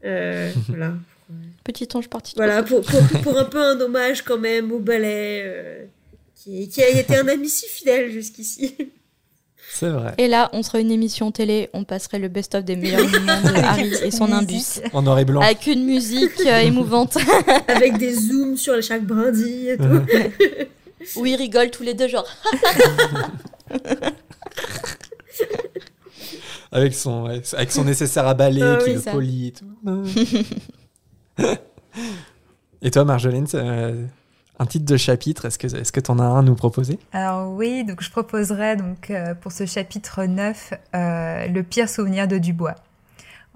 euh, voilà. Petit ange particulier. voilà pour, pour, pour un peu un hommage quand même au ballet euh, qui, qui a été un ami si fidèle jusqu'ici C'est vrai. Et là, on serait une émission télé, on passerait le best-of des meilleurs moments de Harry et son imbus. En noir et blanc. Avec une musique euh, émouvante avec des zooms sur chaque brindille et tout où ils rigolent tous les deux, genre. Avec son, ouais, avec son nécessaire à balai Ah qui oui, le ça. polie et tout. et toi, Marjolaine, euh, un titre de chapitre, est-ce que est-ce que t'en as un à nous proposer? Alors oui, donc je proposerais donc euh, pour ce chapitre 9 euh, le pire souvenir de Dubois.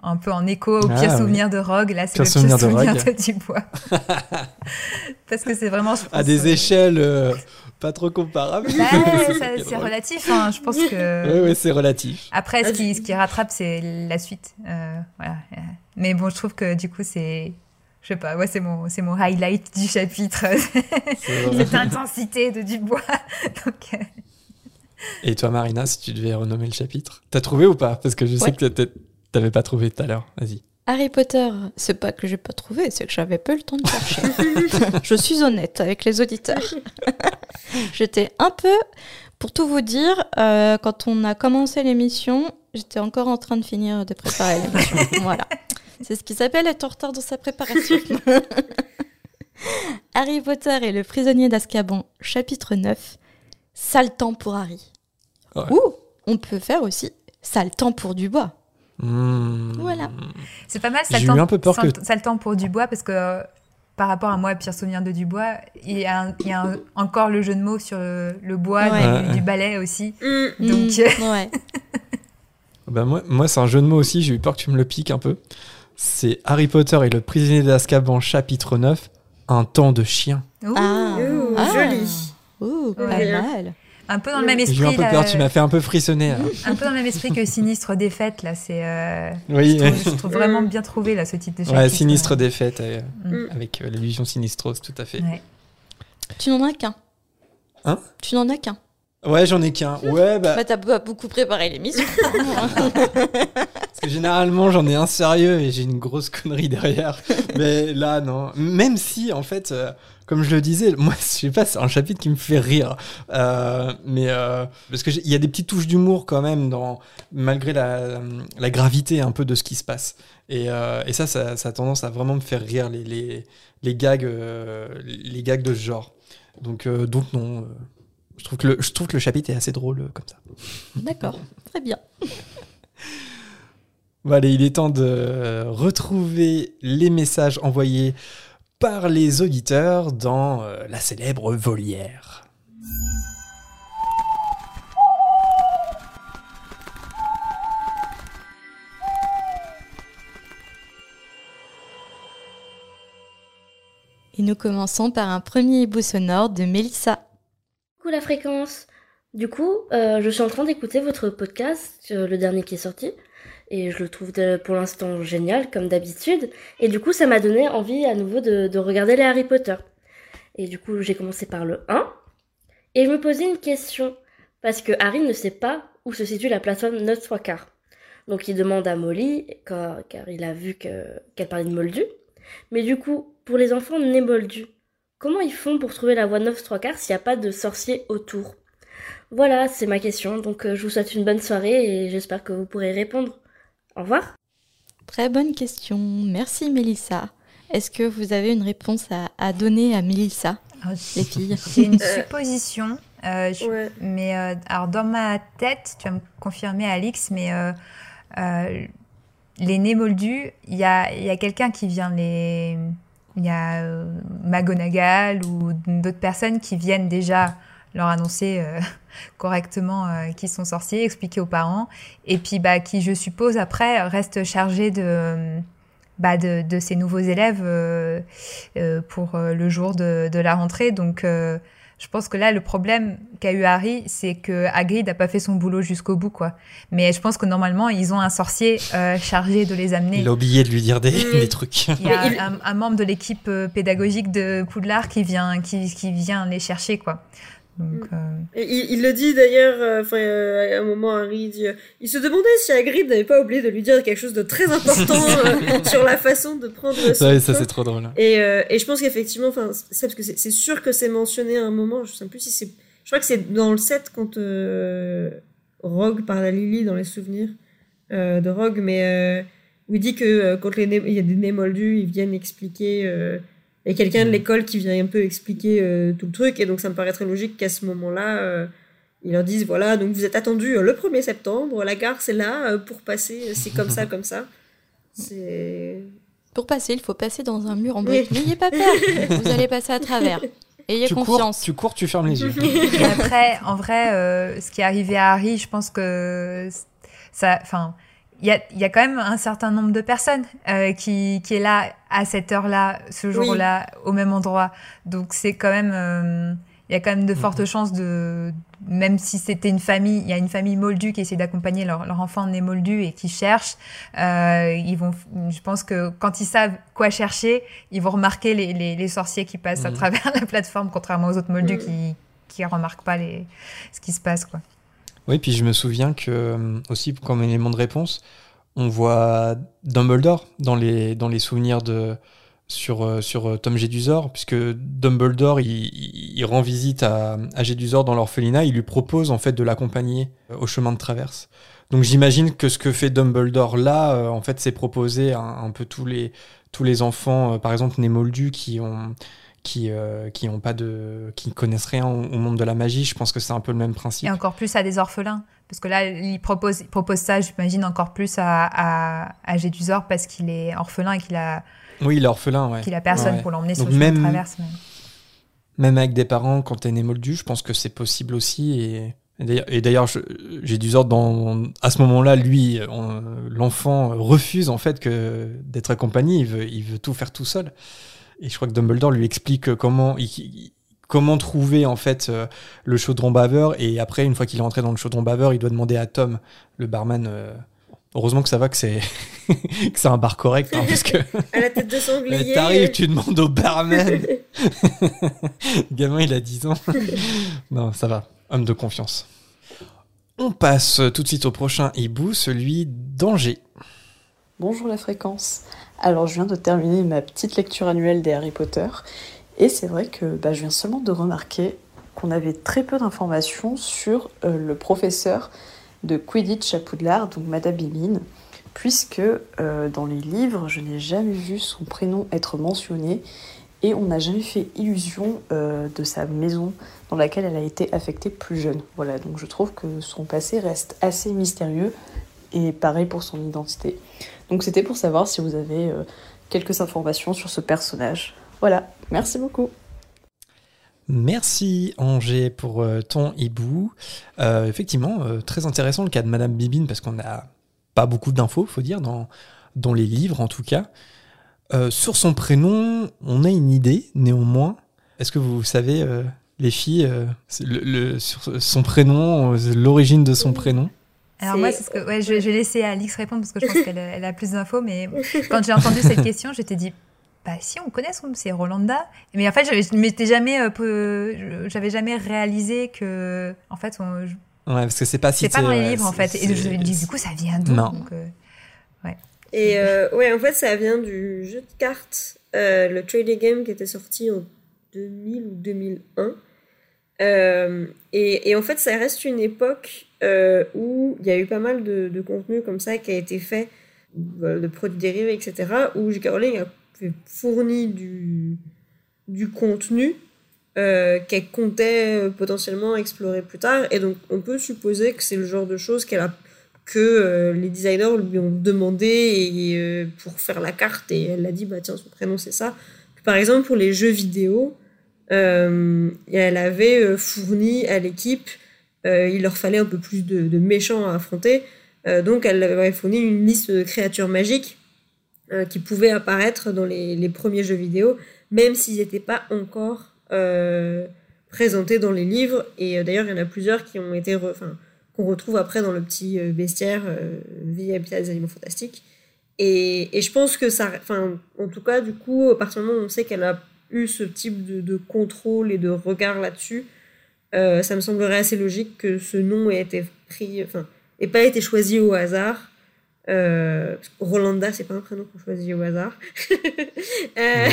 Un peu en écho au Ah, pire oui. souvenir de Rogue, là c'est Pire le souvenir pire de souvenir Rogue. de Dubois. Parce que c'est vraiment je À des euh, échelles euh, pas trop comparables. bah, C'est relatif, hein, je pense que. Ouais, ouais, c'est relatif. Après, ce Ah, qui, ce qui rattrape, c'est la suite. Euh, voilà. Mais bon, je trouve que du coup, c'est. Je sais pas, ouais, c'est mon, c'est mon highlight du chapitre. Cette intensité de Dubois. Donc, euh, Et toi, Marina, si tu devais renommer le chapitre, t'as trouvé ou pas? Parce que je sais Ouais. que t'avais pas trouvé tout à l'heure. Vas-y. Harry Potter, c'est pas que j'ai pas trouvé, c'est que j'avais pas eu le temps de chercher. je suis honnête avec les auditeurs. j'étais un peu, pour tout vous dire, euh, quand on a commencé l'émission, j'étais encore en train de finir de préparer l'émission. voilà. C'est ce qui s'appelle être en retard dans sa préparation. Harry Potter et le prisonnier d'Azkaban, chapitre 9. Sale temps pour Harry. Ouais. Ou on peut faire aussi sale temps pour Dubois. Mmh. Voilà. c'est pas mal, ça J'ai le eu temps- un peu peur ça que- le- ça le temps pour Dubois, parce que euh, par rapport à moi, pire souvenir de Dubois, il y a, un- il y a un- encore le jeu de mots sur le, le bois Ouais. du, ballet aussi. Mm. Donc, Mm, euh, ouais. Bah moi, moi c'est un jeu de mots aussi, j'ai eu peur que tu me le piques un peu. C'est Harry Potter et le prisonnier d'Azkaban, chapitre 9, un temps de chien. ouh, Ah. Ouh, Ah. joli Ouh, pas Ouais. mal. un peu dans le même J'ai eu esprit. un peu là, peur, tu m'as fait un peu frissonner. là. un peu dans le même esprit que Sinistre Défaite, là, c'est. euh, Oui, je, trouve, je trouve vraiment bien trouvé, là, ce titre de chapitre. ouais, sinistre défaite, euh, Mm. avec euh, l'illusion sinistrose, tout à fait. Ouais. Tu n'en as qu'un. Hein? Tu n'en as qu'un. Ouais, j'en ai qu'un. Ouais, bah, Bah, t'as beaucoup préparé l'émission. Généralement, j'en ai un sérieux et j'ai une grosse connerie derrière. Mais là, non. Même si, en fait, euh, comme je le disais, moi, je sais pas, c'est un chapitre qui me fait rire. Euh, mais euh, parce que il y a des petites touches d'humour quand même, dans, malgré la, la, gravité un peu de ce qui se passe. Et, et ça, ça, ça, a tendance à vraiment me faire rire les, les, les gags, les gags de ce genre. Donc, donc non. je trouve, que le, je trouve que le chapitre est assez drôle comme ça. D'accord, très bien. Bon, allez, il est temps de retrouver les messages envoyés par les auditeurs dans euh, la célèbre volière. Et nous commençons par un premier hibou sonore de Mélissa. Coucou la fréquence Du coup, euh, je suis en train d'écouter votre podcast, euh, le dernier qui est sorti, et je le trouve pour l'instant génial, comme d'habitude, et du coup ça m'a donné envie à nouveau de, de regarder les Harry Potter. Et du coup j'ai commencé par le 1, et je me posais une question, parce que Harry ne sait pas où se situe la plateforme Note 3 quarts. Donc il demande à Molly, car, il a vu qu'elle qu parlait de Moldu, mais du coup, pour les enfants nés moldus, comment ils font pour trouver la voie 9 3 quarts s'il n'y a pas de sorcier autour? Voilà, c'est ma question. Donc euh, je vous souhaite une bonne soirée et j'espère que vous pourrez répondre. Au revoir. Très bonne question. Merci Mélissa. Est-ce que vous avez une réponse à, à donner à Mélissa, Ah, les filles C'est une supposition. euh, je- Ouais. Mais euh, alors dans ma tête, tu vas me confirmer Alix, mais euh, euh, les nés moldus, il y a, il y a quelqu'un qui vient les... Il y a euh, McGonagall ou d'autres personnes qui viennent déjà leur annoncer euh, correctement euh, qu'ils sont sorciers, expliquer aux parents, et puis bah, qui, je suppose, après, restent chargés de, bah, de, de ces nouveaux élèves euh, euh, pour euh, le jour de, de la rentrée. Donc, euh, je pense que là, le problème qu'a eu Harry, c'est que Hagrid n'a pas fait son boulot jusqu'au bout, quoi. Mais je pense que normalement, ils ont un sorcier euh, chargé de les amener. Il a oublié de lui dire des, Mm. des trucs. Il y a il- un, un membre de l'équipe pédagogique de Poudlard qui vient, qui, qui vient les chercher, quoi. Donc, Mm. euh, Et il, il le dit d'ailleurs, euh, enfin, euh, à un moment, Harry dit, euh, il se demandait si Hagrid n'avait pas oublié de lui dire quelque chose de très important euh, sur la façon de prendre son Ouais, ça c'est trop drôle. Et, euh, et je pense qu'effectivement, enfin, c'est parce que c'est sûr que c'est mentionné à un moment. Je sais plus si c'est. Je crois que c'est dans le 7 quand euh, Rogue parle à Lily dans les souvenirs euh, de Rogue, mais euh, où il dit que euh, quand les il y a des nés moldus, ils viennent expliquer. A quelqu'un de l'école qui vient un peu expliquer euh, tout le truc, et donc ça me paraît très logique qu'à ce moment-là, euh, ils leur disent voilà, donc vous êtes attendus euh, le 1er septembre, la gare c'est là euh, pour passer, c'est comme ça, comme ça. C'est. Pour passer, il faut passer dans un mur en Oui. briques. N'ayez pas peur, vous allez passer à travers. Ayez Tu cours, confiance. tu cours, tu fermes les yeux. Et après, en vrai, euh, ce qui est arrivé à Harry, je pense que ça, enfin, il y a, il y a quand même un certain nombre de personnes euh, qui, qui est là à cette heure-là, ce jour-là, au même endroit. Donc c'est quand même, euh, il y a quand même de fortes chances de, même si c'était une famille, il y a une famille moldue qui essaie d'accompagner leur, leur enfant né moldu et qui cherche, euh, ils vont, je pense que quand ils savent quoi chercher, ils vont remarquer les, les, les sorciers qui passent à Mhm. travers la plateforme, contrairement aux autres moldus Mhm. qui qui remarquent pas les ce qui se passe quoi. Oui, puis je me souviens que euh, aussi comme élément de réponse, on voit Dumbledore dans les dans les souvenirs de sur euh, sur euh, Tom Jedusor, puisque Dumbledore il, il- rend visite à, à Jedusor dans l'orphelinat, il lui propose en fait de l'accompagner au chemin de traverse. Donc j'imagine que ce que fait Dumbledore là, en fait, c'est proposer un, peu tous les tous les enfants, par exemple nés moldus, qui ont qui euh, qui ont pas de qui connaissent rien au, au monde de la magie. Je pense que c'est un peu le même principe. Et encore plus à des orphelins. Parce que là, il propose, il propose ça, j'imagine, encore plus à, à, à Gédusor parce qu'il est orphelin et qu'il a, Oui, il est orphelin, ouais. qu'il a personne Ouais. pour l'emmener sur le même- traverse. Même avec des parents, quand t'es né moldu, je pense que c'est possible aussi. Et, et d'ailleurs- j'ai du ordre dans à ce moment-là, lui, l'enfant refuse en fait que d'être accompagné. Il veut, il veut tout faire tout seul. Et je crois que Dumbledore lui explique comment, il- il- comment trouver en fait euh, le chaudron baveur. Et après, une fois qu'il est entré dans le chaudron baveur, il doit demander à Tom, le barman. euh, heureusement que ça va, que c'est que c'est un bar correct, hein, parce que À la tête de sanglier. T'arrives, tu demandes au barman. Le gamin, il a 10 ans. non, ça va. Homme de confiance. On passe tout de suite au prochain hibou, celui d'Angers. Bonjour la fréquence. Alors je viens de terminer ma petite lecture annuelle des Harry Potter et c'est vrai que bah, je viens seulement de remarquer qu'on avait très peu d'informations sur euh, le professeur de Quidditch à Poudlard, donc Madame Bimine, puisque euh, dans les livres je n'ai jamais vu son prénom être mentionné et on n'a jamais fait illusion euh, de sa maison dans laquelle elle a été affectée plus jeune. Voilà, donc je trouve que son passé reste assez mystérieux et pareil pour son identité. Donc c'était pour savoir si vous avez euh, quelques informations sur ce personnage. Voilà, merci beaucoup. Merci Angers pour euh, ton hibou. Euh, effectivement, très intéressant le cas de Madame Bibine parce qu'on n'a pas beaucoup d'infos, faut dire, dans, les livres en tout cas. sur son prénom, on a une idée néanmoins. Est-ce que vous savez, les filles, le, sur son prénom, l'origine de son prénom? Alors moi, ce que, ouais, je, vais laisser Alix répondre parce que je pense qu'elle elle a plus d'infos, mais quand j'ai entendu cette question, je t'ai dit, bah si, on connaît son c'est Rolanda. Mais en fait, je m'étais jamais, euh, j'avais jamais réalisé que, en fait, on, ouais, parce que c'est pas C'est pas dans les livres en fait. Et je me dis, du coup, ça vient d'où donc, euh, ouais. Et euh, ouais, en fait, ça vient du jeu de cartes, le trading game qui était sorti en 2000 ou 2001. Et, et, en fait, ça reste une époque euh, où il y a eu pas mal de, contenu comme ça qui a été fait, euh, de produits dérivés, etc., où J.K. Rowling a fourni du, contenu euh, qu'elle comptait potentiellement explorer plus tard. Et donc, on peut supposer que c'est le genre de choses qu'elle a que les designers lui ont demandé pour faire la carte et elle a dit bah tiens son prénom c'est ça par exemple pour les jeux vidéo elle avait fourni à l'équipe euh, il leur fallait un peu plus de, méchants à affronter. Euh, donc elle avait fourni une liste de créatures magiques euh, qui pouvaient apparaître dans les, premiers jeux vidéo, même s'ils n'étaient pas encore présentés dans les livres. Et d'ailleurs, il y en a plusieurs qui ont été, enfin, qu'on retrouve après dans le petit bestiaire Vie Habitat des animaux fantastiques. Et, je pense que ça, enfin, en tout cas, du coup, à partir du moment où on sait qu'elle a eu ce type de, de contrôle et de regard là-dessus, euh, ça me semblerait assez logique que ce nom ait été pris, enfin, ait pas été choisi au hasard. Euh, Rolanda, c'est pas un prénom qu'on choisit au hasard. Euh,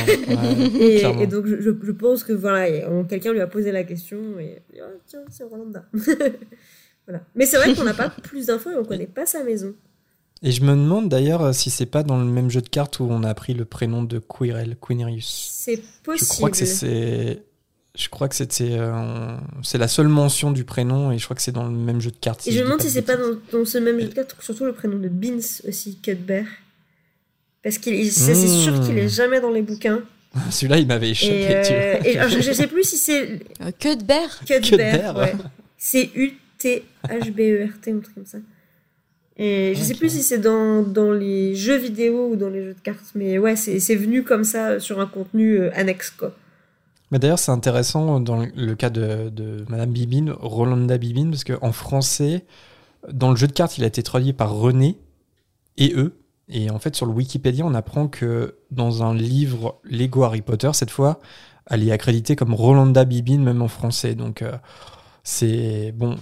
et, donc, je, je, pense que voilà, quelqu'un lui a posé la question et oh, tiens, c'est Rolanda. voilà. Mais c'est vrai qu'on n'a pas plus d'infos et on connaît pas sa maison. Et je me demande d'ailleurs si c'est pas dans le même jeu de cartes où on a pris le prénom de Quirrell, Quinerius. C'est possible. Je crois que c'est je crois que c'était euh, c'est la seule mention du prénom et je crois que c'est dans le même jeu de cartes. et je me demande si c'est pas dans, ce même jeu de cartes, surtout le prénom de Beans aussi, Cuthbert. Parce qu'il c'est sûr qu'il est hmm. jamais dans les bouquins. Celui-là, il m'avait échappé. Euh, et je, je, sais plus si c'est. Euh, Cuthbert Cuthbert, ouais. C'est U-T-H-B-E-R-T, un truc comme ça. Et je sais plus si c'est dans, dans les jeux vidéo ou dans les jeux de cartes, mais ouais, c'est venu comme ça sur un contenu annexe, quoi. Mais d'ailleurs, c'est intéressant dans le cas de, de Madame Bibine, Rolanda Bibine, parce qu'en français, dans le jeu de cartes, il a été traduit par René et eux. Et en fait, sur le Wikipédia, on apprend que dans un livre Lego Harry Potter, cette fois, elle est accréditée comme Rolanda Bibine, même en français. Donc, euh, c'est bon,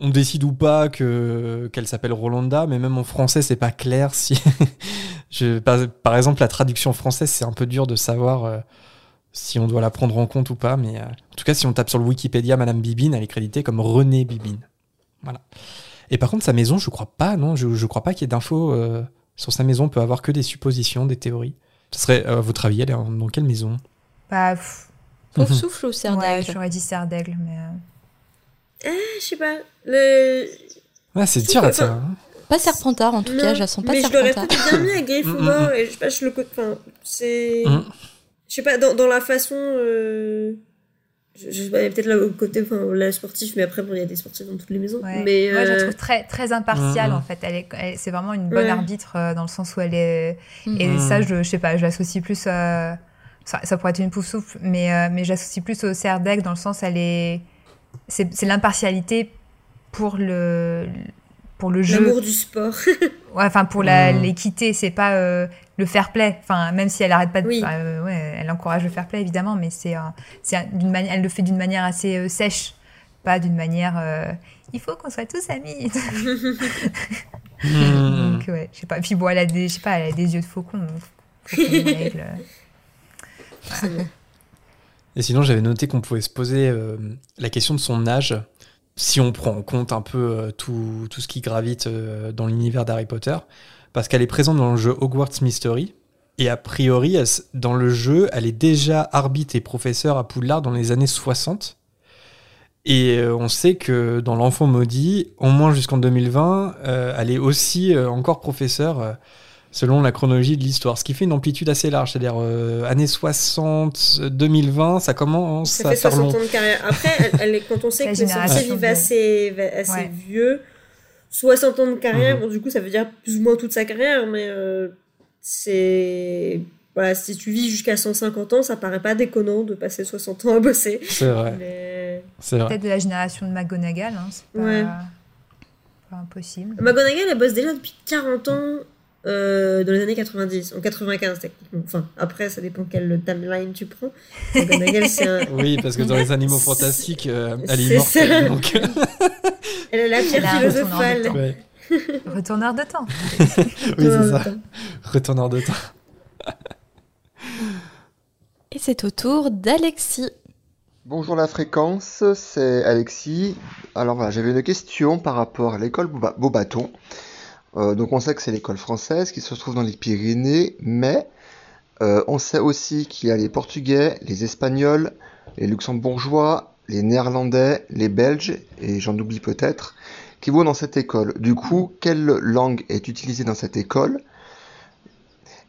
on décide ou pas que qu'elle s'appelle Rolanda, mais même en français, c'est pas clair si. Je, par, exemple, la traduction française, c'est un peu dur de savoir. Euh, si on doit la prendre en compte ou pas. Mais euh, en tout cas, si on tape sur le Wikipédia Madame Bibine, elle est créditée comme René Bibine. Voilà. Et par contre, sa maison, je crois pas, non, je, je crois pas qu'il y ait d'infos euh, sur sa maison. On peut avoir que des suppositions, des théories. Ce serait, euh, à votre avis, elle est dans quelle maison? Bah, Sauf souffle ou serre d'aigle J'aurais dit serre d'aigle, mais. Ah, je sais pas. Le. Ouais, c'est dur ça. Pas Serpentard, en tout cas, je la sens pas mais Serpentard. Mais je l'aurais bien mis à Gryffondor, et je sais pas, je le. Enfin, c'est. Mm je sais pas, dans, dans la façon. Euh, je, sais pas, il y a peut-être le côté enfin, la sportif, mais après, il y a des sportifs dans toutes les maisons. Mais, Moi, je la euh, trouve très, très impartiale, en fait. Elle est, c'est vraiment une bonne arbitre euh, dans le sens où elle est. Et mm. ça, je, je sais pas, je l'associe plus. Ça, ça, pourrait être une pouf souffle, mais, mais j'associe plus au Serdec dans le sens elle est. C'est, c'est l'impartialité pour le, pour le jeu. L'amour du sport. ouais, enfin pour la, mm. l'équité, c'est pas euh, le fair play. Enfin, même si elle arrête pas de, oui. Euh, ouais, elle encourage le fair play évidemment, mais c'est, c'est d'une manière, elle le fait d'une manière assez euh, sèche, pas d'une manière. il faut qu'on soit tous amis. Hmm. Donc, ouais, je sais pas. Puis bon, elle a des, je sais pas, elle a des yeux de faucon. Donc règle. Et sinon, j'avais noté qu'on pouvait se poser euh, la question de son âge, si on prend en compte un peu euh, tout, tout ce qui gravite euh, dans l'univers d'Harry Potter, parce qu'elle est présente dans le jeu Hogwarts Mystery, et a priori, dans le jeu, elle est déjà arbitre et professeur à Poudlard dans les années 60. Et on sait que dans L'Enfant Maudit, au moins jusqu'en 2020, euh, elle est aussi encore professeure selon la chronologie de l'histoire. Ce qui fait une amplitude assez large, c'est-à-dire euh, années 60, 2020, ça commence Ça à fait faire 60 long. ans de carrière. Après, elle, elle est- quand on sait que les sorciers vivent assez, assez Ouais. vieux, 60 ans de carrière, Mhm. bon, du coup, ça veut dire plus ou moins toute sa carrière, mais euh, c'est. Voilà, si tu vis jusqu'à 150 ans, ça paraît pas déconnant de passer 60 ans à bosser. C'est vrai, Mais... c'est vrai. Peut-être de la génération de McGonagall, hein, c'est pas, Ouais. pas impossible. McGonagall, elle bosse déjà depuis 40 ans euh, dans les années 90, en 95 techniquement. Enfin, après, ça dépend quelle timeline tu prends. Un... Oui, parce que dans les animaux fantastiques, euh, elle est immortelle. ça. Donc... Elle est la pierre a retourneur de philosophale. temps. ouais. Retourneur de temps. Oui, c'est ça. Retourneur de temps. Et c'est au tour d'Alexis. Bonjour la fréquence, c'est Alexis. Alors voilà, j'avais une question par rapport à l'école Beauba- Beaubaton. Euh, donc on sait que c'est l'école française qui se trouve dans les Pyrénées, mais euh, on sait aussi qu'il y a les Portugais, les Espagnols, les Luxembourgeois, les Néerlandais, les Belges, et j'en oublie peut-être, qui vont dans cette école. Du coup, quelle langue est utilisée dans cette école?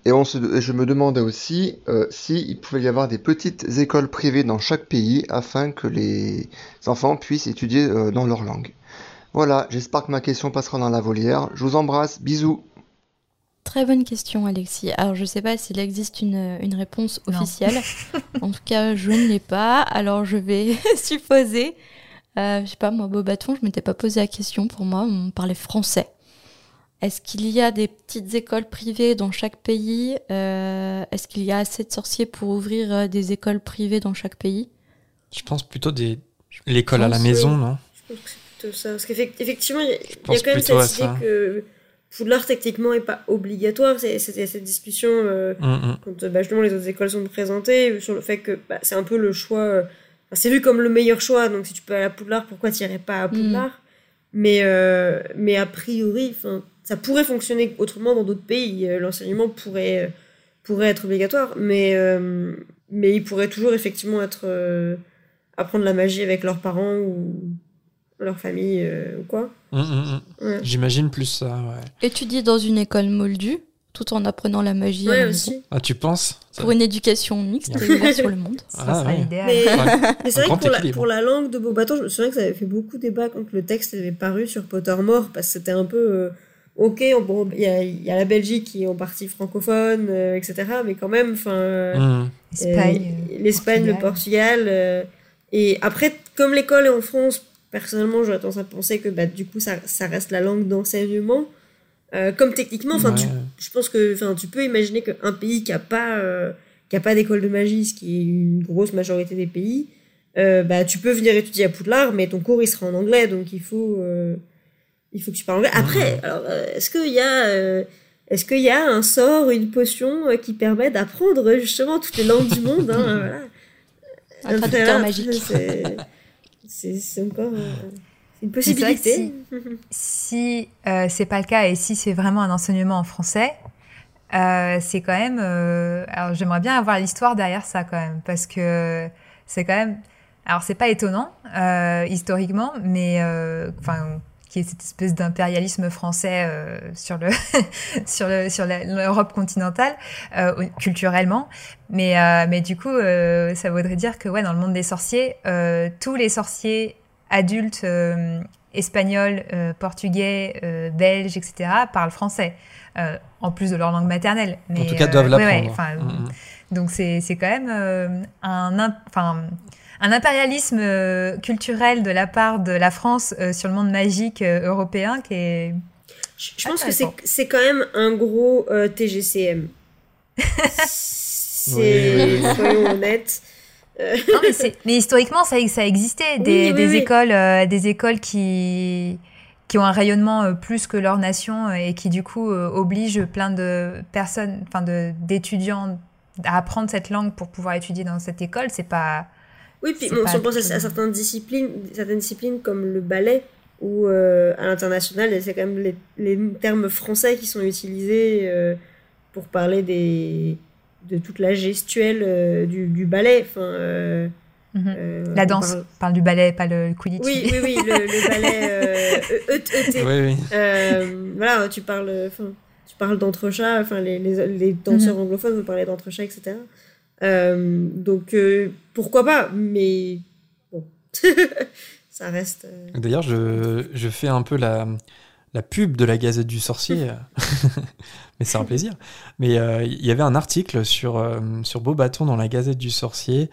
Et je me demandais aussi euh, s'il pouvait y avoir des petites écoles privées dans chaque pays afin que les enfants puissent étudier euh, dans leur langue. Voilà, j'espère que ma question passera dans la volière. Je vous embrasse, bisous. Très bonne question, Alexis. Alors, je sais pas s'il existe une, une réponse officielle. en tout cas, je ne l'ai pas. Alors, je vais supposer. Euh, je sais pas, moi, Beaubaton, je m'étais pas posé la question. Pour moi, on parlait français. Est-ce qu'il y a des petites écoles privées dans chaque pays Euh, Est-ce qu'il y a assez de sorciers pour ouvrir euh, des écoles privées dans chaque pays? Je pense plutôt des l'école à la maison, oui. non Plutôt ça. Parce qu'effectivement, il y, a- y quand même cette idée que Poudlard, techniquement, est pas obligatoire. C'est- C'était cette discussion euh, Hum, hum. quand bah, justement les autres écoles sont présentées sur le fait que bah, c'est un peu le choix. euh, enfin, c'est vu comme le meilleur choix. Donc, si tu peux aller à Poudlard, pourquoi tu irais pas à Poudlard? Mais, euh, mais a priori, ça pourrait fonctionner autrement dans d'autres pays. L'enseignement pourrait, pourrait être obligatoire, mais, euh, mais il pourrait toujours effectivement être euh, apprendre la magie avec leurs parents ou leur famille euh, ou quoi. Hum, hum, hum. Ouais, J'imagine plus ça, ouais. Étudier dans une école moldue, tout en apprenant la magie ouais aussi. Ah, tu penses Ça- Pour une éducation mixte sur le monde. Ça Ah, sera ouais. l'idéal. Mais, Ouais. mais c'est vrai que pour la, équilibre. pour la langue de Beaubaton, je me souviens que ça avait fait beaucoup débat quand le texte avait paru sur Pottermore, parce que c'était un peu. euh, ok, on- bon, il y a, il y a la Belgique qui est en partie francophone, euh, etc. Mais quand même, enfin. euh, Hum. Espagne. euh, L'Espagne, le Portugal. euh, et après, comme l'école est en France, personnellement, j'aurais tendance à penser que bah, du coup, ça, ça reste la langue d'enseignement. Euh, comme techniquement, enfin, Ouais. je pense que enfin, tu peux imaginer qu'un pays qui n'a pas, euh, qui a pas d'école de magie, ce qui est une grosse majorité des pays, euh, bah, tu peux venir étudier à Poudlard, mais ton cours il sera en anglais, donc il faut, euh, il faut que tu parles anglais. Après, alors, euh, est-ce qu'il y a. euh, est-ce qu'il y a un sort, une potion qui permet d'apprendre justement toutes les langues du monde hein, voilà. Un traducteur magique. C'est- encore euh, une Mais c'est vrai que possibilité. Si euh, c'est pas le cas et si c'est vraiment un enseignement en français, euh, c'est quand même. euh, alors j'aimerais bien avoir l'histoire derrière ça quand même parce que c'est quand même. Alors c'est pas étonnant euh, historiquement, mais enfin qui est cette espèce d'impérialisme français euh, sur le sur le sur l'Europe continentale euh, culturellement mais euh, mais du coup ça voudrait dire que ouais dans le monde des sorciers tous les sorciers adultes espagnols portugais belges etc parlent français en plus de leur langue maternelle mais En tout cas, doivent ouais, l'apprendre. ouais, enfin, Hum, hum. donc c'est c'est quand même un enfin un impérialisme euh, culturel de la part de la France euh, sur le monde magique euh, européen qui est Je, je pense que c'est quand même un gros euh, TGCM. c'est, Oui, oui. soyons honnêtes. Non, mais, historiquement ça, ça existait des, Oui, oui, des oui. écoles euh, des écoles qui qui ont un rayonnement plus que leur nation et qui du coup obligent plein de personnes, enfin d'étudiants à apprendre cette langue pour pouvoir étudier dans cette école, c'est pas. Oui, puis bon, si on pense à, certaines disciplines, certaines disciplines comme le ballet, où à l'international, c'est quand même les, les, termes français qui sont utilisés pour parler des, de toute la gestuelle du, du, ballet. Enfin, Mhm. Euh, la danse, on parle... du ballet, pas le quidditch. Oui, oui, oui, le, ballet euh. Oui, oui. Euh, voilà, tu parles, tu parles d'entrechat, enfin, les, les, les, danseurs mhm. anglophones vont parler d'entrechat, etc. Euh, donc, pourquoi pas, mais bon, ça reste. D'ailleurs, je, je fais un peu la, la pub de la Gazette du Sorcier, mais c'est un plaisir. Mais il y avait un article sur, sur Beaubaton dans la Gazette du Sorcier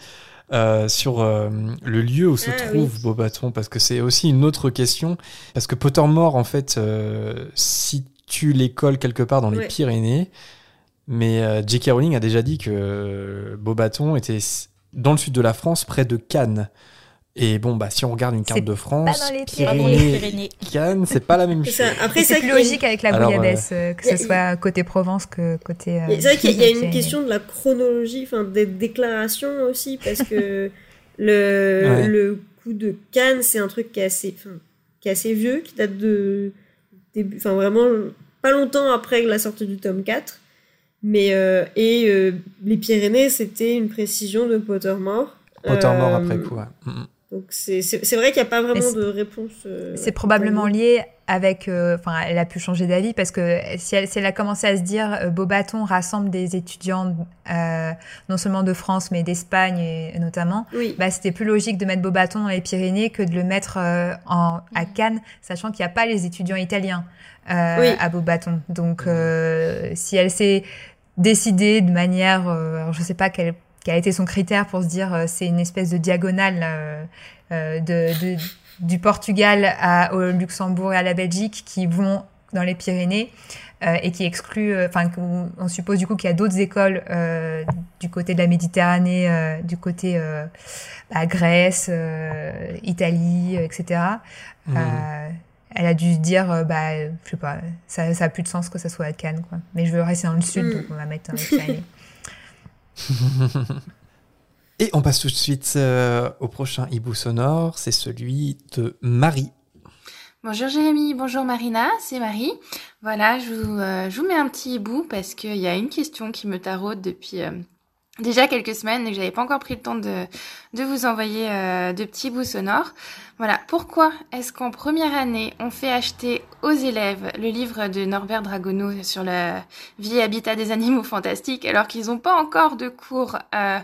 euh, sur euh, le lieu où se ah trouve Beaubaton, parce que c'est aussi une autre question. Parce que Pottermore, en fait, euh, situe l'école quelque part dans les Pyrénées, mais J.K. Rowling a déjà dit que Beaubaton était dans le sud de la France, près de Cannes. Et bon, bah, si on regarde une carte de France, Pyrénées, Cannes, c'est pas la même chose. Après, c'est plus logique avec la bouillabaisse, euh, que ce soit côté Provence que côté. Euh, c'est vrai qu'il y a une question de la chronologie, enfin des déclarations aussi, parce que le, le coup de Cannes, c'est un truc qui est assez, qui est assez vieux, qui date de début, enfin vraiment pas longtemps après la sortie du tome 4. Mais euh, et les Pyrénées, c'était une précision de Pottermore. Pottermore après coup, ouais. Mm, mm. Donc c'est vrai qu'il n'y a pas vraiment de réponse. Euh, c'est probablement lié avec. Euh, enfin, elle a pu changer d'avis parce que si elle, si elle, a commencé à se dire euh, Beaubaton rassemble des étudiants non seulement de France mais d'Espagne notamment, bah, c'était plus logique de mettre Beaubaton dans les Pyrénées que de le mettre en, à. Cannes, sachant qu'il n'y a pas les étudiants italiens à Beaubaton. Donc si elle s'est décidée de manière. alors je ne sais pas quelle qui a été son critère pour se dire euh, c'est une espèce de diagonale euh, euh, de, du Portugal à, au Luxembourg et à la Belgique qui vont dans les Pyrénées et qui exclut, enfin, on suppose du coup qu'il y a d'autres écoles du côté de la Méditerranée, du côté bah, Grèce, Italie, etc. Mmh. Elle a dû se dire, bah, je sais pas, ça, ça a plus de sens que ça soit à Cannes, quoi. Mais je veux rester dans le sud, mmh. donc on va mettre les Pyrénées. Et on passe tout de suite euh, au prochain hibou sonore, c'est celui de Marie. Bonjour Jérémy, bonjour Marina, c'est Marie. Voilà, je vous, euh, je vous, mets un petit hibou parce qu'il y a une question qui me taraude depuis euh, déjà quelques semaines et que j'avais pas encore pris le temps de, vous envoyer euh, de petits bouts sonores. Voilà, pourquoi est-ce qu'en première année, on fait acheter aux élèves le livre de Norbert Dragono sur la vie et habitat des animaux fantastiques alors qu'ils n'ont pas encore de cours euh,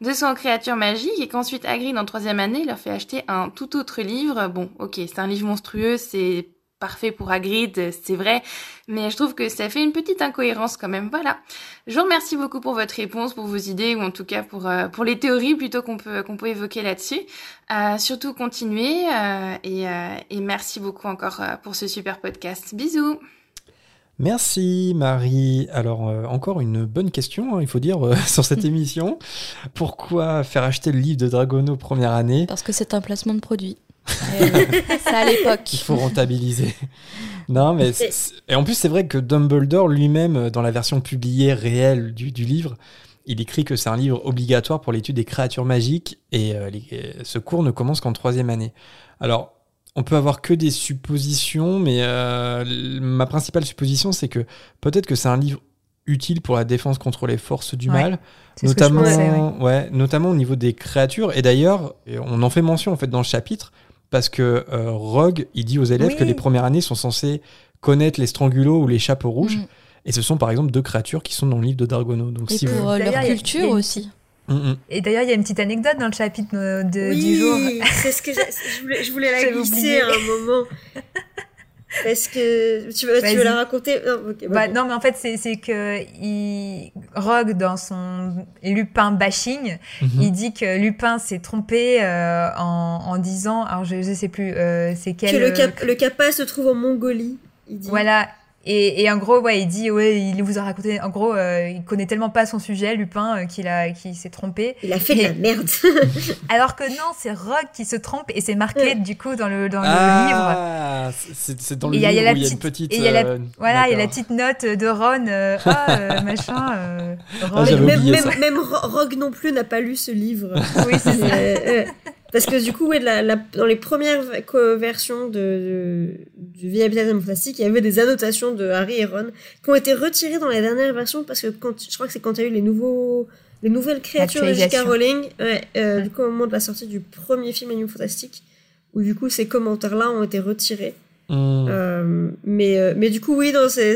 de son créature magique et qu'ensuite Hagrid en troisième année leur fait acheter un tout autre livre? Bon, ok, c'est un livre monstrueux, c'est parfait pour Hagrid, c'est vrai, mais je trouve que ça fait une petite incohérence quand même. Voilà. Je vous remercie beaucoup pour votre réponse, pour vos idées ou en tout cas pour euh, pour les théories plutôt qu'on peut qu'on peut évoquer là-dessus. Euh, surtout continuez euh, et, et merci beaucoup encore pour ce super podcast. Bisous. Merci Marie. Alors encore une bonne question, hein, il faut dire, sur cette émission. Pourquoi faire acheter le livre de Dragono première année? Parce que c'est un placement de produit. C'est à l'époque. Il faut rentabiliser. Non, mais et en plus c'est vrai que Dumbledore lui-même, euh, dans la version publiée réelle du, livre, il écrit que c'est un livre obligatoire pour l'étude des créatures magiques et euh, ce cours ne commence qu'en troisième année. Alors, on peut avoir que des suppositions, mais euh, ma principale supposition, c'est que peut-être que c'est un livre utile pour la défense contre les forces du mal, notamment, ouais, notamment au niveau des créatures. Et d'ailleurs, on en fait mention en fait dans le chapitre parce que euh, Rogue, il dit aux élèves que les premières années sont censées connaître les strangulos ou les chapeaux rouges. Mm. Et ce sont par exemple deux créatures qui sont dans le livre de Dargono. Donc, et si pour euh, leur culture aussi. Mm, mm. Et d'ailleurs, il y a une petite anecdote dans le chapitre de, du jour. c'est ce que je voulais, je voulais la glisser à un moment. Est-ce que tu veux, tu veux la raconter? Bah, non, mais en fait, c'est que il... Rogue, dans son Lupin bashing, mhm. il dit que Lupin s'est trompé euh, en, en, disant, alors je ne sais plus, euh, c'est quel... Que le, cap, le Kappa se trouve en Mongolie, il dit. Voilà, Et, et, en gros, ouais, il dit, ouais, il vous a raconté, en gros, euh, il connaît tellement pas son sujet, Lupin, euh, qu'il a, qu'il s'est trompé. Il a fait de la merde. alors que non, c'est Rogue qui se trompe et c'est marqué du coup dans le dans ah, le livre. C'est dans le livre où il y a une petite. Y a la, voilà, il y a la petite note de Ron, euh, ah machin. Ron. Ah, même, même, même, Rogue non plus n'a pas lu ce livre. oui, c'est ça. Parce que du coup, ouais, la, la, dans les premières versions de, de, du épisode Fantastique, il y avait des annotations de Harry et Ron qui ont été retirées dans la dernière version parce que quand, je crois que c'est quand il y a eu les nouveaux les nouvelles créatures de J.K. Rowling, ouais, euh, du coup au moment de la sortie du premier film Animaux Fantastique, où du coup ces commentaires-là ont été retirés. Hmm. Euh, mais, euh, mais du coup, oui, c'est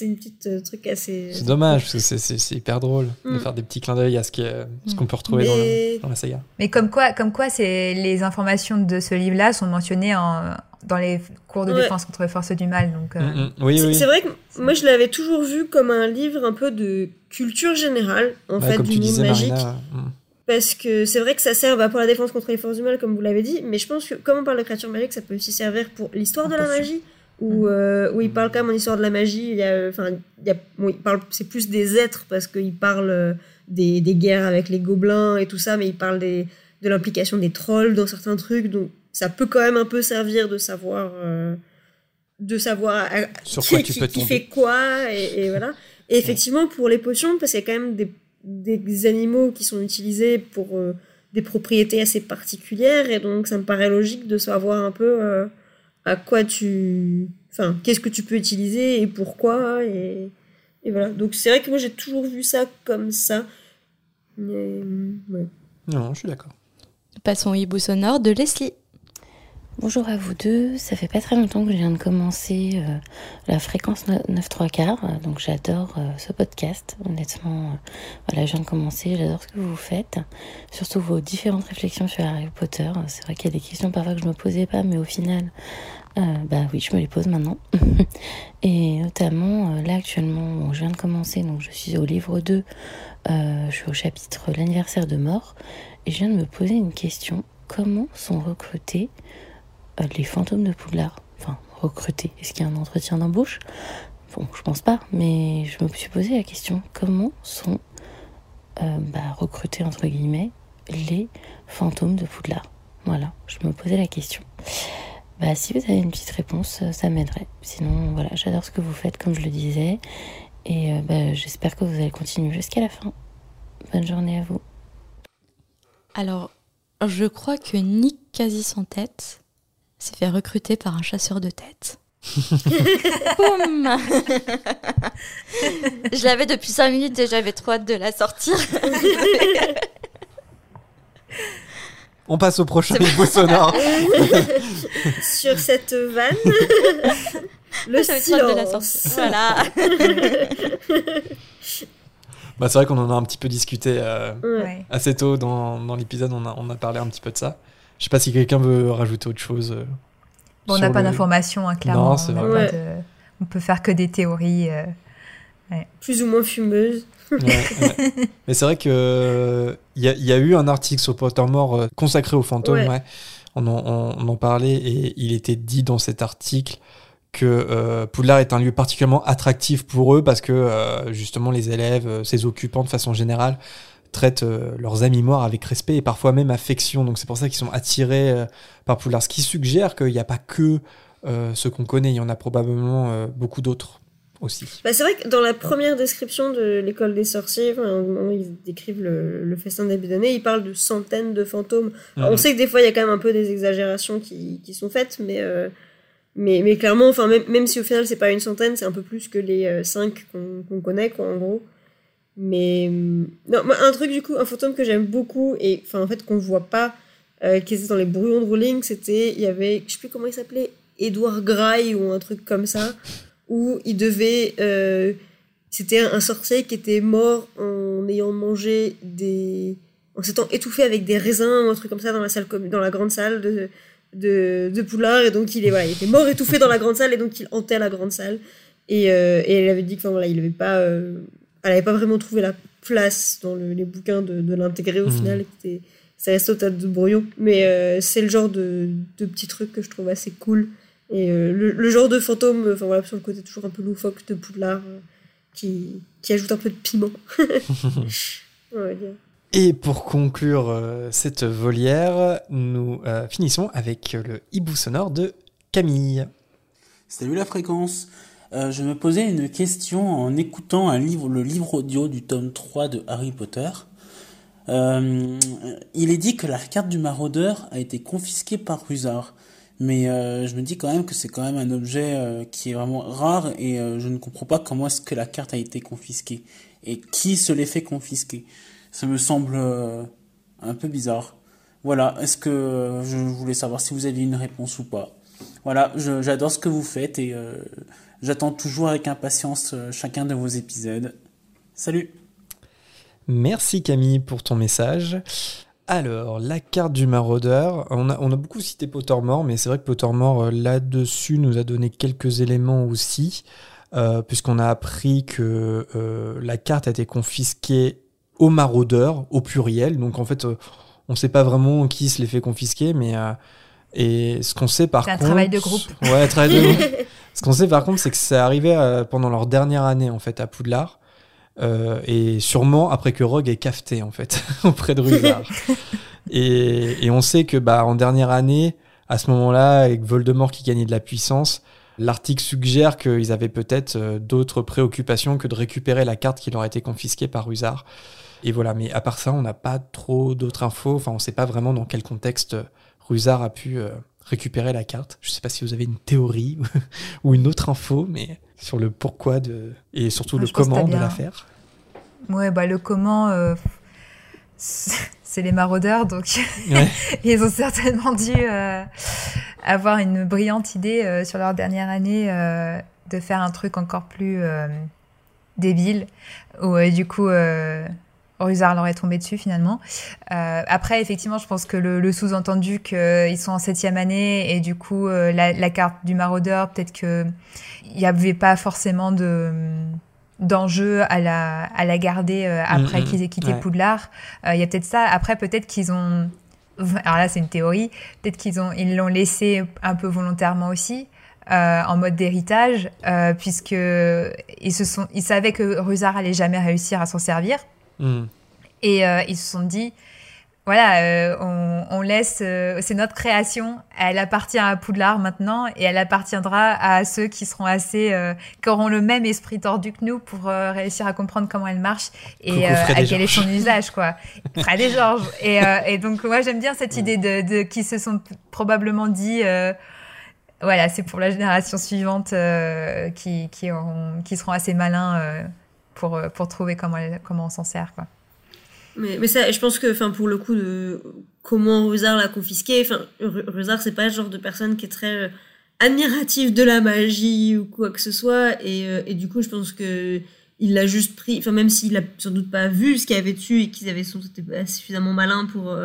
une petite euh, truc assez. C'est dommage, parce que c'est hyper drôle de hmm. faire des petits clins d'œil à ce hmm. qu'on peut retrouver dans, la, saga. Mais comme quoi, comme quoi les informations de ce livre-là sont mentionnées en, dans les cours de défense contre les forces du mal. Donc, oui, oui. C'est vrai que moi, je l'avais toujours vu comme un livre un peu de culture générale, en fait, du monde magique parce que c'est vrai que ça sert bah, pour la défense contre les forces du mal, comme vous l'avez dit, mais je pense que comme on parle de créatures magiques, ça peut aussi servir pour l'histoire de la magie, où, mm. euh, où il parle quand même en histoire de la magie, il y a, enfin, il, y a, bon, il parle, c'est plus des êtres, parce qu'il parle euh, des, des, guerres avec les gobelins et tout ça, mais il parle des, de l'implication des trolls dans certains trucs, donc ça peut quand même un peu servir de savoir... Euh, de savoir Sur quoi qui, tu peux qui fait quoi, et, et voilà. Et effectivement, pour les potions, parce qu'il y a quand même des des animaux qui sont utilisés pour euh, des propriétés assez particulières et donc ça me paraît logique de savoir un peu euh, à quoi tu enfin qu'est-ce que tu peux utiliser et pourquoi et, et voilà. Donc c'est vrai que moi j'ai toujours vu ça comme ça. Mais, ouais. non je suis d'accord. Passons au hibou sonore de Leslie Bonjour à vous deux, ça fait pas très longtemps que je viens de commencer euh, la fréquence 9 3 quarts, euh, donc j'adore euh, ce podcast, honnêtement, voilà, je viens de commencer, j'adore ce que vous faites, surtout vos différentes réflexions sur Harry Potter, c'est vrai qu'il y a des questions parfois que je me posais pas, mais au final, bah oui, je me les pose maintenant, et notamment là actuellement, je viens de commencer, donc je suis au livre 2, je suis au chapitre l'anniversaire de mort, et je viens de me poser une question, comment sont recrutés les fantômes de Poudlard. Enfin, recruter. Est-ce qu'il y a un entretien d'embauche? Bon, je pense pas, mais je me suis posé la question comment sont euh, bah, recrutés, entre guillemets, les fantômes de Poudlard? Voilà, je me posais la question. Bah, si vous avez une petite réponse, euh, ça m'aiderait. Sinon, voilà, j'adore ce que vous faites, comme je le disais. Et bah, j'espère que vous allez continuer jusqu'à la fin. Bonne journée à vous. Alors, je crois que Nick quasi sans tête s'est fait recruter par un chasseur de tête. Boum Je l'avais depuis 5 minutes et j'avais trop hâte de la sortir. On passe au prochain niveau sonore. Sur cette vanne, le silence. Voilà. bah, c'est vrai qu'on en a un petit peu discuté euh, assez tôt dans, dans l'épisode, on a, on a parlé un petit peu de ça. Je sais pas si quelqu'un veut rajouter autre chose. Euh, bon, on n'a pas d'informations, hein, clairement. Non, on, vrai. on peut faire que des théories. Euh, Plus ou moins fumeuses. Mais c'est vrai que il y, a eu un article sur Pottermore euh, consacré aux fantômes. On en, on, en, parlait et il était dit dans cet article que Poudlard est un lieu particulièrement attractif pour eux parce que justement les élèves, ses occupants de façon générale, traitent euh, leurs amis morts avec respect et parfois même affection. Donc c'est pour ça qu'ils sont attirés euh, par Poudlard. Ce qui suggère qu'il n'y a pas que euh, ce qu'on connaît, il y en a probablement beaucoup d'autres aussi. Bah, c'est vrai que dans la première description de l'école des sorciers, ils décrivent le, festin de début d'année, ils parlent de centaines de fantômes. on mhm. sait que des fois il y a quand même un peu des exagérations qui, qui sont faites, mais, mais, mais, clairement, enfin, même, même, si au final c'est pas une centaine, c'est un peu plus que les cinq qu'on connaît, quoi, en gros. Mais euh, non, un truc du coup, un fantôme que j'aime beaucoup et enfin en fait qu'on voit pas, euh, qui était dans les brouillons de Rowling, c'était il y avait, je sais plus comment il s'appelait, Edward Gray ou un truc comme ça, où il devait, euh, c'était un, sorcier qui était mort en ayant mangé des, en s'étant étouffé avec des raisins ou un truc comme ça dans la salle dans la grande salle de de, de Poulard et donc il est voilà, il était mort étouffé dans la grande salle et donc il hantait la grande salle. Et, euh, elle avait dit que voilà il avait pas elle n'avait pas vraiment trouvé la place dans les bouquins de, de l'intégrer au hmm. final. Ça reste au tas de brouillon. Mais euh, c'est le genre de, de petits trucs que je trouve assez cool. Et euh, le, le genre de fantôme, enfin voilà, sur le côté toujours un peu loufoque de Poudlard, euh, qui, qui ajoute un peu de piment. Et pour conclure euh, cette volière, nous euh, finissons avec le hibou sonore de Camille. Salut la fréquence. Euh, je me posais une question en écoutant le livre audio du tome 3 de Harry Potter. Euh, il est dit que la carte du maraudeur a été confisquée par Rusard. Mais euh, je me dis quand même que c'est quand même un objet qui est vraiment rare et je ne comprends pas comment est-ce que la carte a été confisquée et qui se l'est fait confisquer? Ça me semble un peu bizarre. Voilà, est-ce que je voulais savoir si vous aviez une réponse ou pas? Voilà, j'adore ce que vous faites et j'attends toujours avec impatience euh, chacun de vos épisodes. Salut Merci Camille pour ton message. Alors, la carte du maraudeur, on a, on a beaucoup cité Pottermore, mais c'est vrai que Pottermore, euh, là-dessus, nous a donné quelques éléments aussi, euh, puisqu'on a appris que euh, la carte a été confisquée aux maraudeurs, au pluriel, donc en fait, euh, on ne sait pas vraiment qui se les fait confisquer, mais... euh, et ce qu'on sait par C'est un contre... travail de groupe. Ouais, travail de groupe. Ce qu'on sait par contre, c'est que ça arrivait euh, pendant leur dernière année en fait à Poudlard. Euh, et sûrement après que Rogue ait cafeté en fait auprès de Rusard. et, et on sait que bah en dernière année, à ce moment-là, avec Voldemort qui gagnait de la puissance, l'article suggère qu'ils avaient peut-être euh, d'autres préoccupations que de récupérer la carte qui leur a été confisquée par Rusard. Et voilà, mais à part ça, on n'a pas trop d'autres infos. Enfin, on sait pas vraiment dans quel contexte Rusard a pu euh, récupérer la carte. Je sais pas si vous avez une théorie ou une autre info, mais sur le pourquoi de et surtout le comment de l'affaire. Ouais, bah le comment, euh, c'est les maraudeurs, donc Ouais. ils ont certainement dû euh, avoir une brillante idée euh, sur leur dernière année de faire un truc encore plus débile, où du coup euh, Rusard leur est tombé dessus finalement. Euh, après, effectivement, je pense que le, le sous-entendu qu'ils sont en septième année et du coup euh, la, la carte du maraudeur, peut-être que il n'y avait pas forcément de d'enjeu à la, à la garder euh, après qu'ils aient quitté ouais. Poudlard. Il y a peut-être ça. Après, peut-être qu'ils ont... Alors là, c'est une théorie. Peut-être qu'ils ont, ils l'ont laissé un peu volontairement aussi, euh, en mode d'héritage, euh, puisque ils se sont, ils savaient que Rusard allait jamais réussir à s'en servir, Hmm. et euh, ils se sont dit, voilà, euh, on, on laisse, euh, c'est notre création, elle appartient à Poudlard maintenant, et elle appartiendra à ceux qui seront assez, euh, qui auront le même esprit tordu que nous pour réussir à comprendre comment elle marche et à quel est son usage, quoi. Fred et Georges. Et, et donc, moi, j'aime bien cette idée de, de qui se sont probablement dit, voilà, c'est pour la génération suivante qui, qui, auront, qui seront assez malins pour, euh, pour trouver comment, comment on s'en sert, quoi. Mais, mais ça, je pense que, enfin, pour le coup de comment Rusard l'a confisqué, enfin, Ru- Rusard, c'est pas le genre de personne qui est très euh, admiratif de la magie ou quoi que ce soit, et, euh, et du coup, je pense que il l'a juste pris, enfin, même s'il a sans doute pas vu ce qu'il y avait dessus et qu'ils avaient été pas suffisamment malins pour,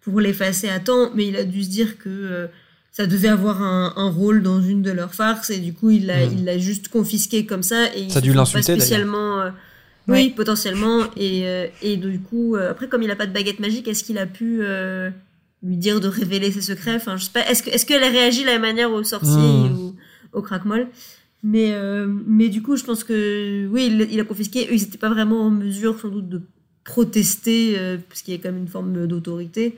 pour l'effacer à temps, mais il a dû se dire que ça devait avoir un, un rôle dans une de leurs farces, et du coup, il l'a, Mm. il l'a juste confisqué comme ça, et Ça a dû l'insulter, spécialement. euh, oui, potentiellement. Et, euh, et du coup, euh, après, comme il a pas de baguette magique, est-ce qu'il a pu euh, lui dire de révéler ses secrets? Enfin, je sais pas. Est-ce que est-ce qu'elle a réagi de la même manière aux sorciers Hmm. ou au craquemol Mais euh, mais du coup, je pense que oui, il, il a confisqué. Eux, ils étaient pas vraiment en mesure, sans doute, de protester euh, parce qu'il y a quand même une forme d'autorité.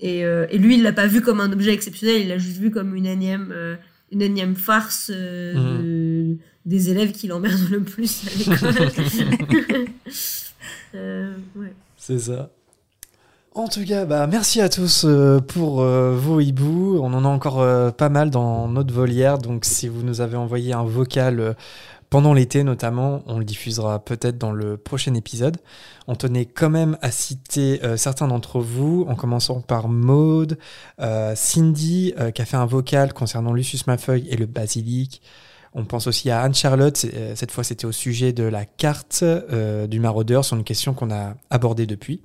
Et, euh, et lui, il l'a pas vu comme un objet exceptionnel. Il l'a juste vu comme une énième euh, une énième farce euh, Mhm. de- des élèves qui l'emmerdent le plus à l'école. Ouais. C'est ça. En tout cas, bah, merci à tous euh, pour euh, vos hiboux. On en a encore euh, pas mal dans notre volière, donc si vous nous avez envoyé un vocal pendant l'été notamment, on le diffusera peut-être dans le prochain épisode. On tenait quand même à citer euh, certains d'entre vous, en commençant par Maude, euh, Cindy, euh, qui a fait un vocal concernant Lucius Malfoy et le basilic. On pense aussi à Anne-Charlotte, cette fois c'était au sujet de la carte du maraudeur, sur une question qu'on a abordée depuis.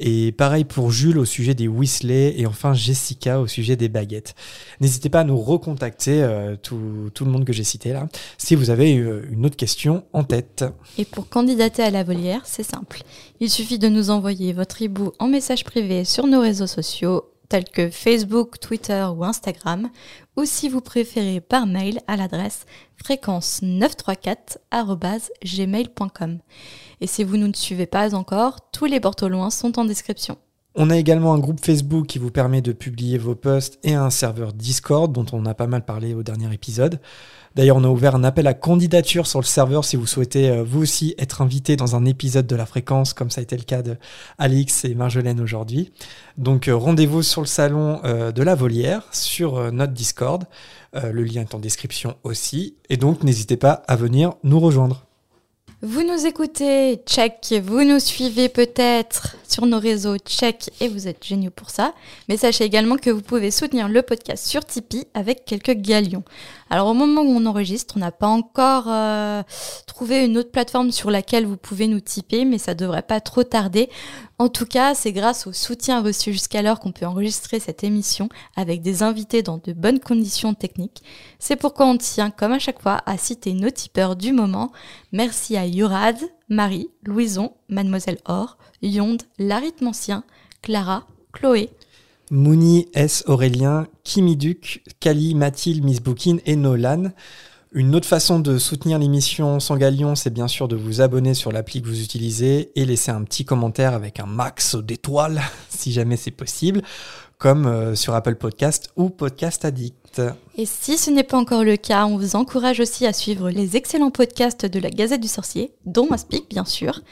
Et pareil pour Jules au sujet des Weasley et enfin Jessica au sujet des baguettes. N'hésitez pas à nous recontacter, euh, tout, tout le monde que j'ai cité là, si vous avez euh, une autre question en tête. Et pour candidater à la volière, c'est simple. Il suffit de nous envoyer votre hibou en message privé sur nos réseaux sociaux, tels que Facebook, Twitter ou Instagram, ou si vous préférez par mail à l'adresse fréquence934.gmail.com. Et si vous ne nous suivez pas encore, tous les loin sont en description. On a également un groupe Facebook qui vous permet de publier vos posts et un serveur Discord dont on a pas mal parlé au dernier épisode. D'ailleurs, on a ouvert un appel à candidature sur le serveur si vous souhaitez euh, vous aussi être invité dans un épisode de la fréquence, comme ça a été le cas de Alix et Marjolaine aujourd'hui. Donc euh, rendez-vous sur le salon euh, de la Volière sur notre Discord. le lien est en description aussi. Et donc n'hésitez pas à venir nous rejoindre. Vous nous écoutez, check, vous nous suivez peut-être sur nos réseaux, check, et vous êtes géniaux pour ça. Mais sachez également que vous pouvez soutenir le podcast sur Tipeee avec quelques galions. Alors au moment où on enregistre, on n'a pas encore euh, trouvé une autre plateforme sur laquelle vous pouvez nous tiper, mais ça devrait pas trop tarder. En tout cas, c'est grâce au soutien reçu jusqu'alors qu'on peut enregistrer cette émission avec des invités dans de bonnes conditions techniques. C'est pourquoi on tient, comme à chaque fois, à citer nos tipeurs du moment. Merci à Yurad, Marie, Louison, Mademoiselle Or, Yonde, Ancien, Clara, Chloé, Mouni S. Aurélien, Kimi Duc, Kali, Mathilde, Miss Bookin et Nolan. Une autre façon de soutenir l'émission Sans Galion, c'est bien sûr de vous abonner sur l'appli que vous utilisez et laisser un petit commentaire avec un max d'étoiles, si jamais c'est possible, comme euh, sur Apple Podcast ou Podcast Addict. Et si ce n'est pas encore le cas, on vous encourage aussi à suivre les excellents podcasts de la Gazette du Sorcier, dont Aspic bien sûr.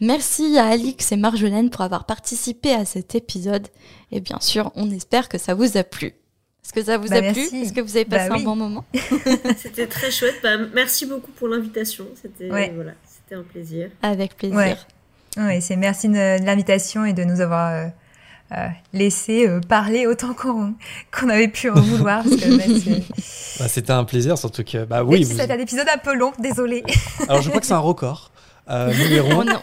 Merci à Alix et Marjolaine pour avoir participé à cet épisode. Et bien sûr, on espère que ça vous a plu. Est-ce que ça vous bah, a plu Est-ce que vous avez passé bah un bon moment C'était très chouette. Bah, merci beaucoup pour l'invitation. C'était voilà, un plaisir. Avec plaisir. Oui, c'est merci de l'invitation et de nous avoir euh, euh, laissé euh, parler autant qu'on avait pu en vouloir. C'était un plaisir, surtout que bah oui. Vous... C'était un épisode un peu long, désolé. Alors je crois que c'est un record. Euh,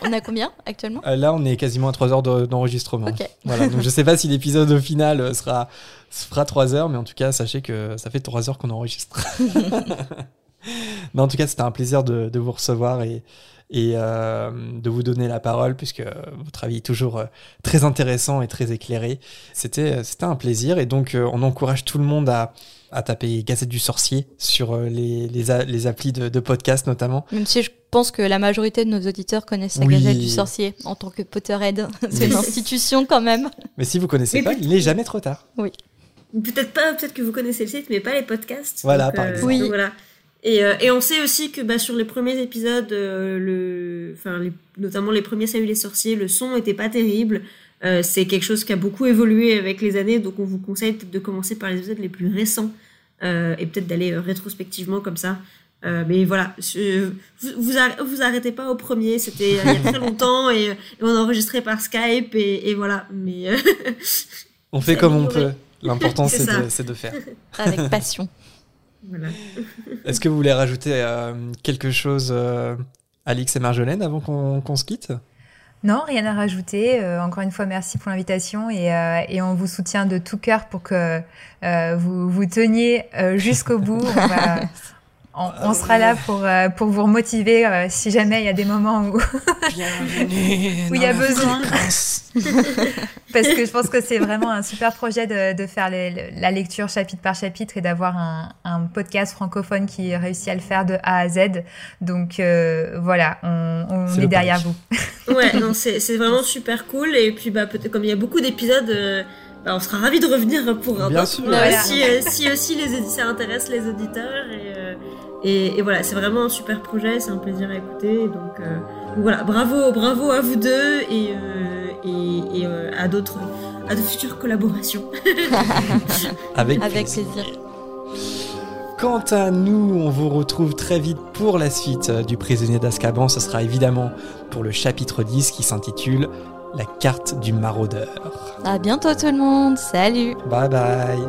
on, a, combien actuellement euh, Là, on est quasiment à 3 heures d'enregistrement. Voilà, donc je sais pas si l'épisode au final euh, sera, fera 3 heures, mais en tout cas, sachez que ça fait 3 heures qu'on enregistre. mais en tout cas, c'était un plaisir de, vous recevoir et, et de vous donner la parole, puisque votre avis est toujours très intéressant et très éclairé. C'était un plaisir, et donc on encourage tout le monde à, à taper Gazette du Sorcier sur les, les, les applis de, de, podcast notamment. Même si je pense que la majorité de nos auditeurs connaissent la Gazette du Sorcier en tant que Potterhead. C'est une institution quand même. Mais si vous connaissez pas, il n'est jamais trop tard. Oui. Peut-être pas, peut-être que vous connaissez le site, mais pas les podcasts. Voilà, par euh, exemple. Oui. Voilà. Et, euh, et, on sait aussi que bah, sur les premiers épisodes, euh, le, enfin, notamment les premiers Salut les sorciers, le son était pas terrible. c'est quelque chose qui a beaucoup évolué avec les années, donc on vous conseille peut-être de commencer par les épisodes les plus récents et peut-être d'aller rétrospectivement comme ça euh, mais voilà, vous, vous, arrêtez pas au premier, c'était il y a très longtemps et, on a enregistré par Skype et, voilà. Mais euh, on fait comme on peut. L'important c'est de, de, faire. Avec passion. Voilà. Est-ce que vous voulez rajouter euh, quelque chose, Alix et Marjolaine, avant qu'on se quitte? Non, rien à rajouter. encore une fois, merci pour l'invitation et, et, on vous soutient de tout cœur pour que vous vous teniez jusqu'au bout. on, sera là pour, euh, pour vous remotiver euh, si jamais il y a des moments où, où il y a besoin. Parce que je pense que c'est vraiment un super projet de, de faire la lecture chapitre par chapitre et d'avoir un, un, podcast francophone qui réussit à le faire de A à Z. Donc euh, voilà, on, on est, derrière vous. ouais, non, c'est vraiment super cool. Et puis, bah, peut-être comme il y a beaucoup d'épisodes. Bah, on sera ravis de revenir pour un Bien sûr. si, si, aussi les, ça intéresse les auditeurs. Et, et, voilà, c'est vraiment un super projet, c'est un plaisir à écouter. Donc, euh, voilà, bravo, bravo à vous deux et, euh, et, euh, à d'autres, à de futures collaborations. Avec, Avec plaisir. Quant à nous, on vous retrouve très vite pour la suite du prisonnier d'Azkaban. Ce sera évidemment pour le chapitre 10 qui s'intitule la carte du maraudeur. À bientôt tout le monde, salut. Bye bye.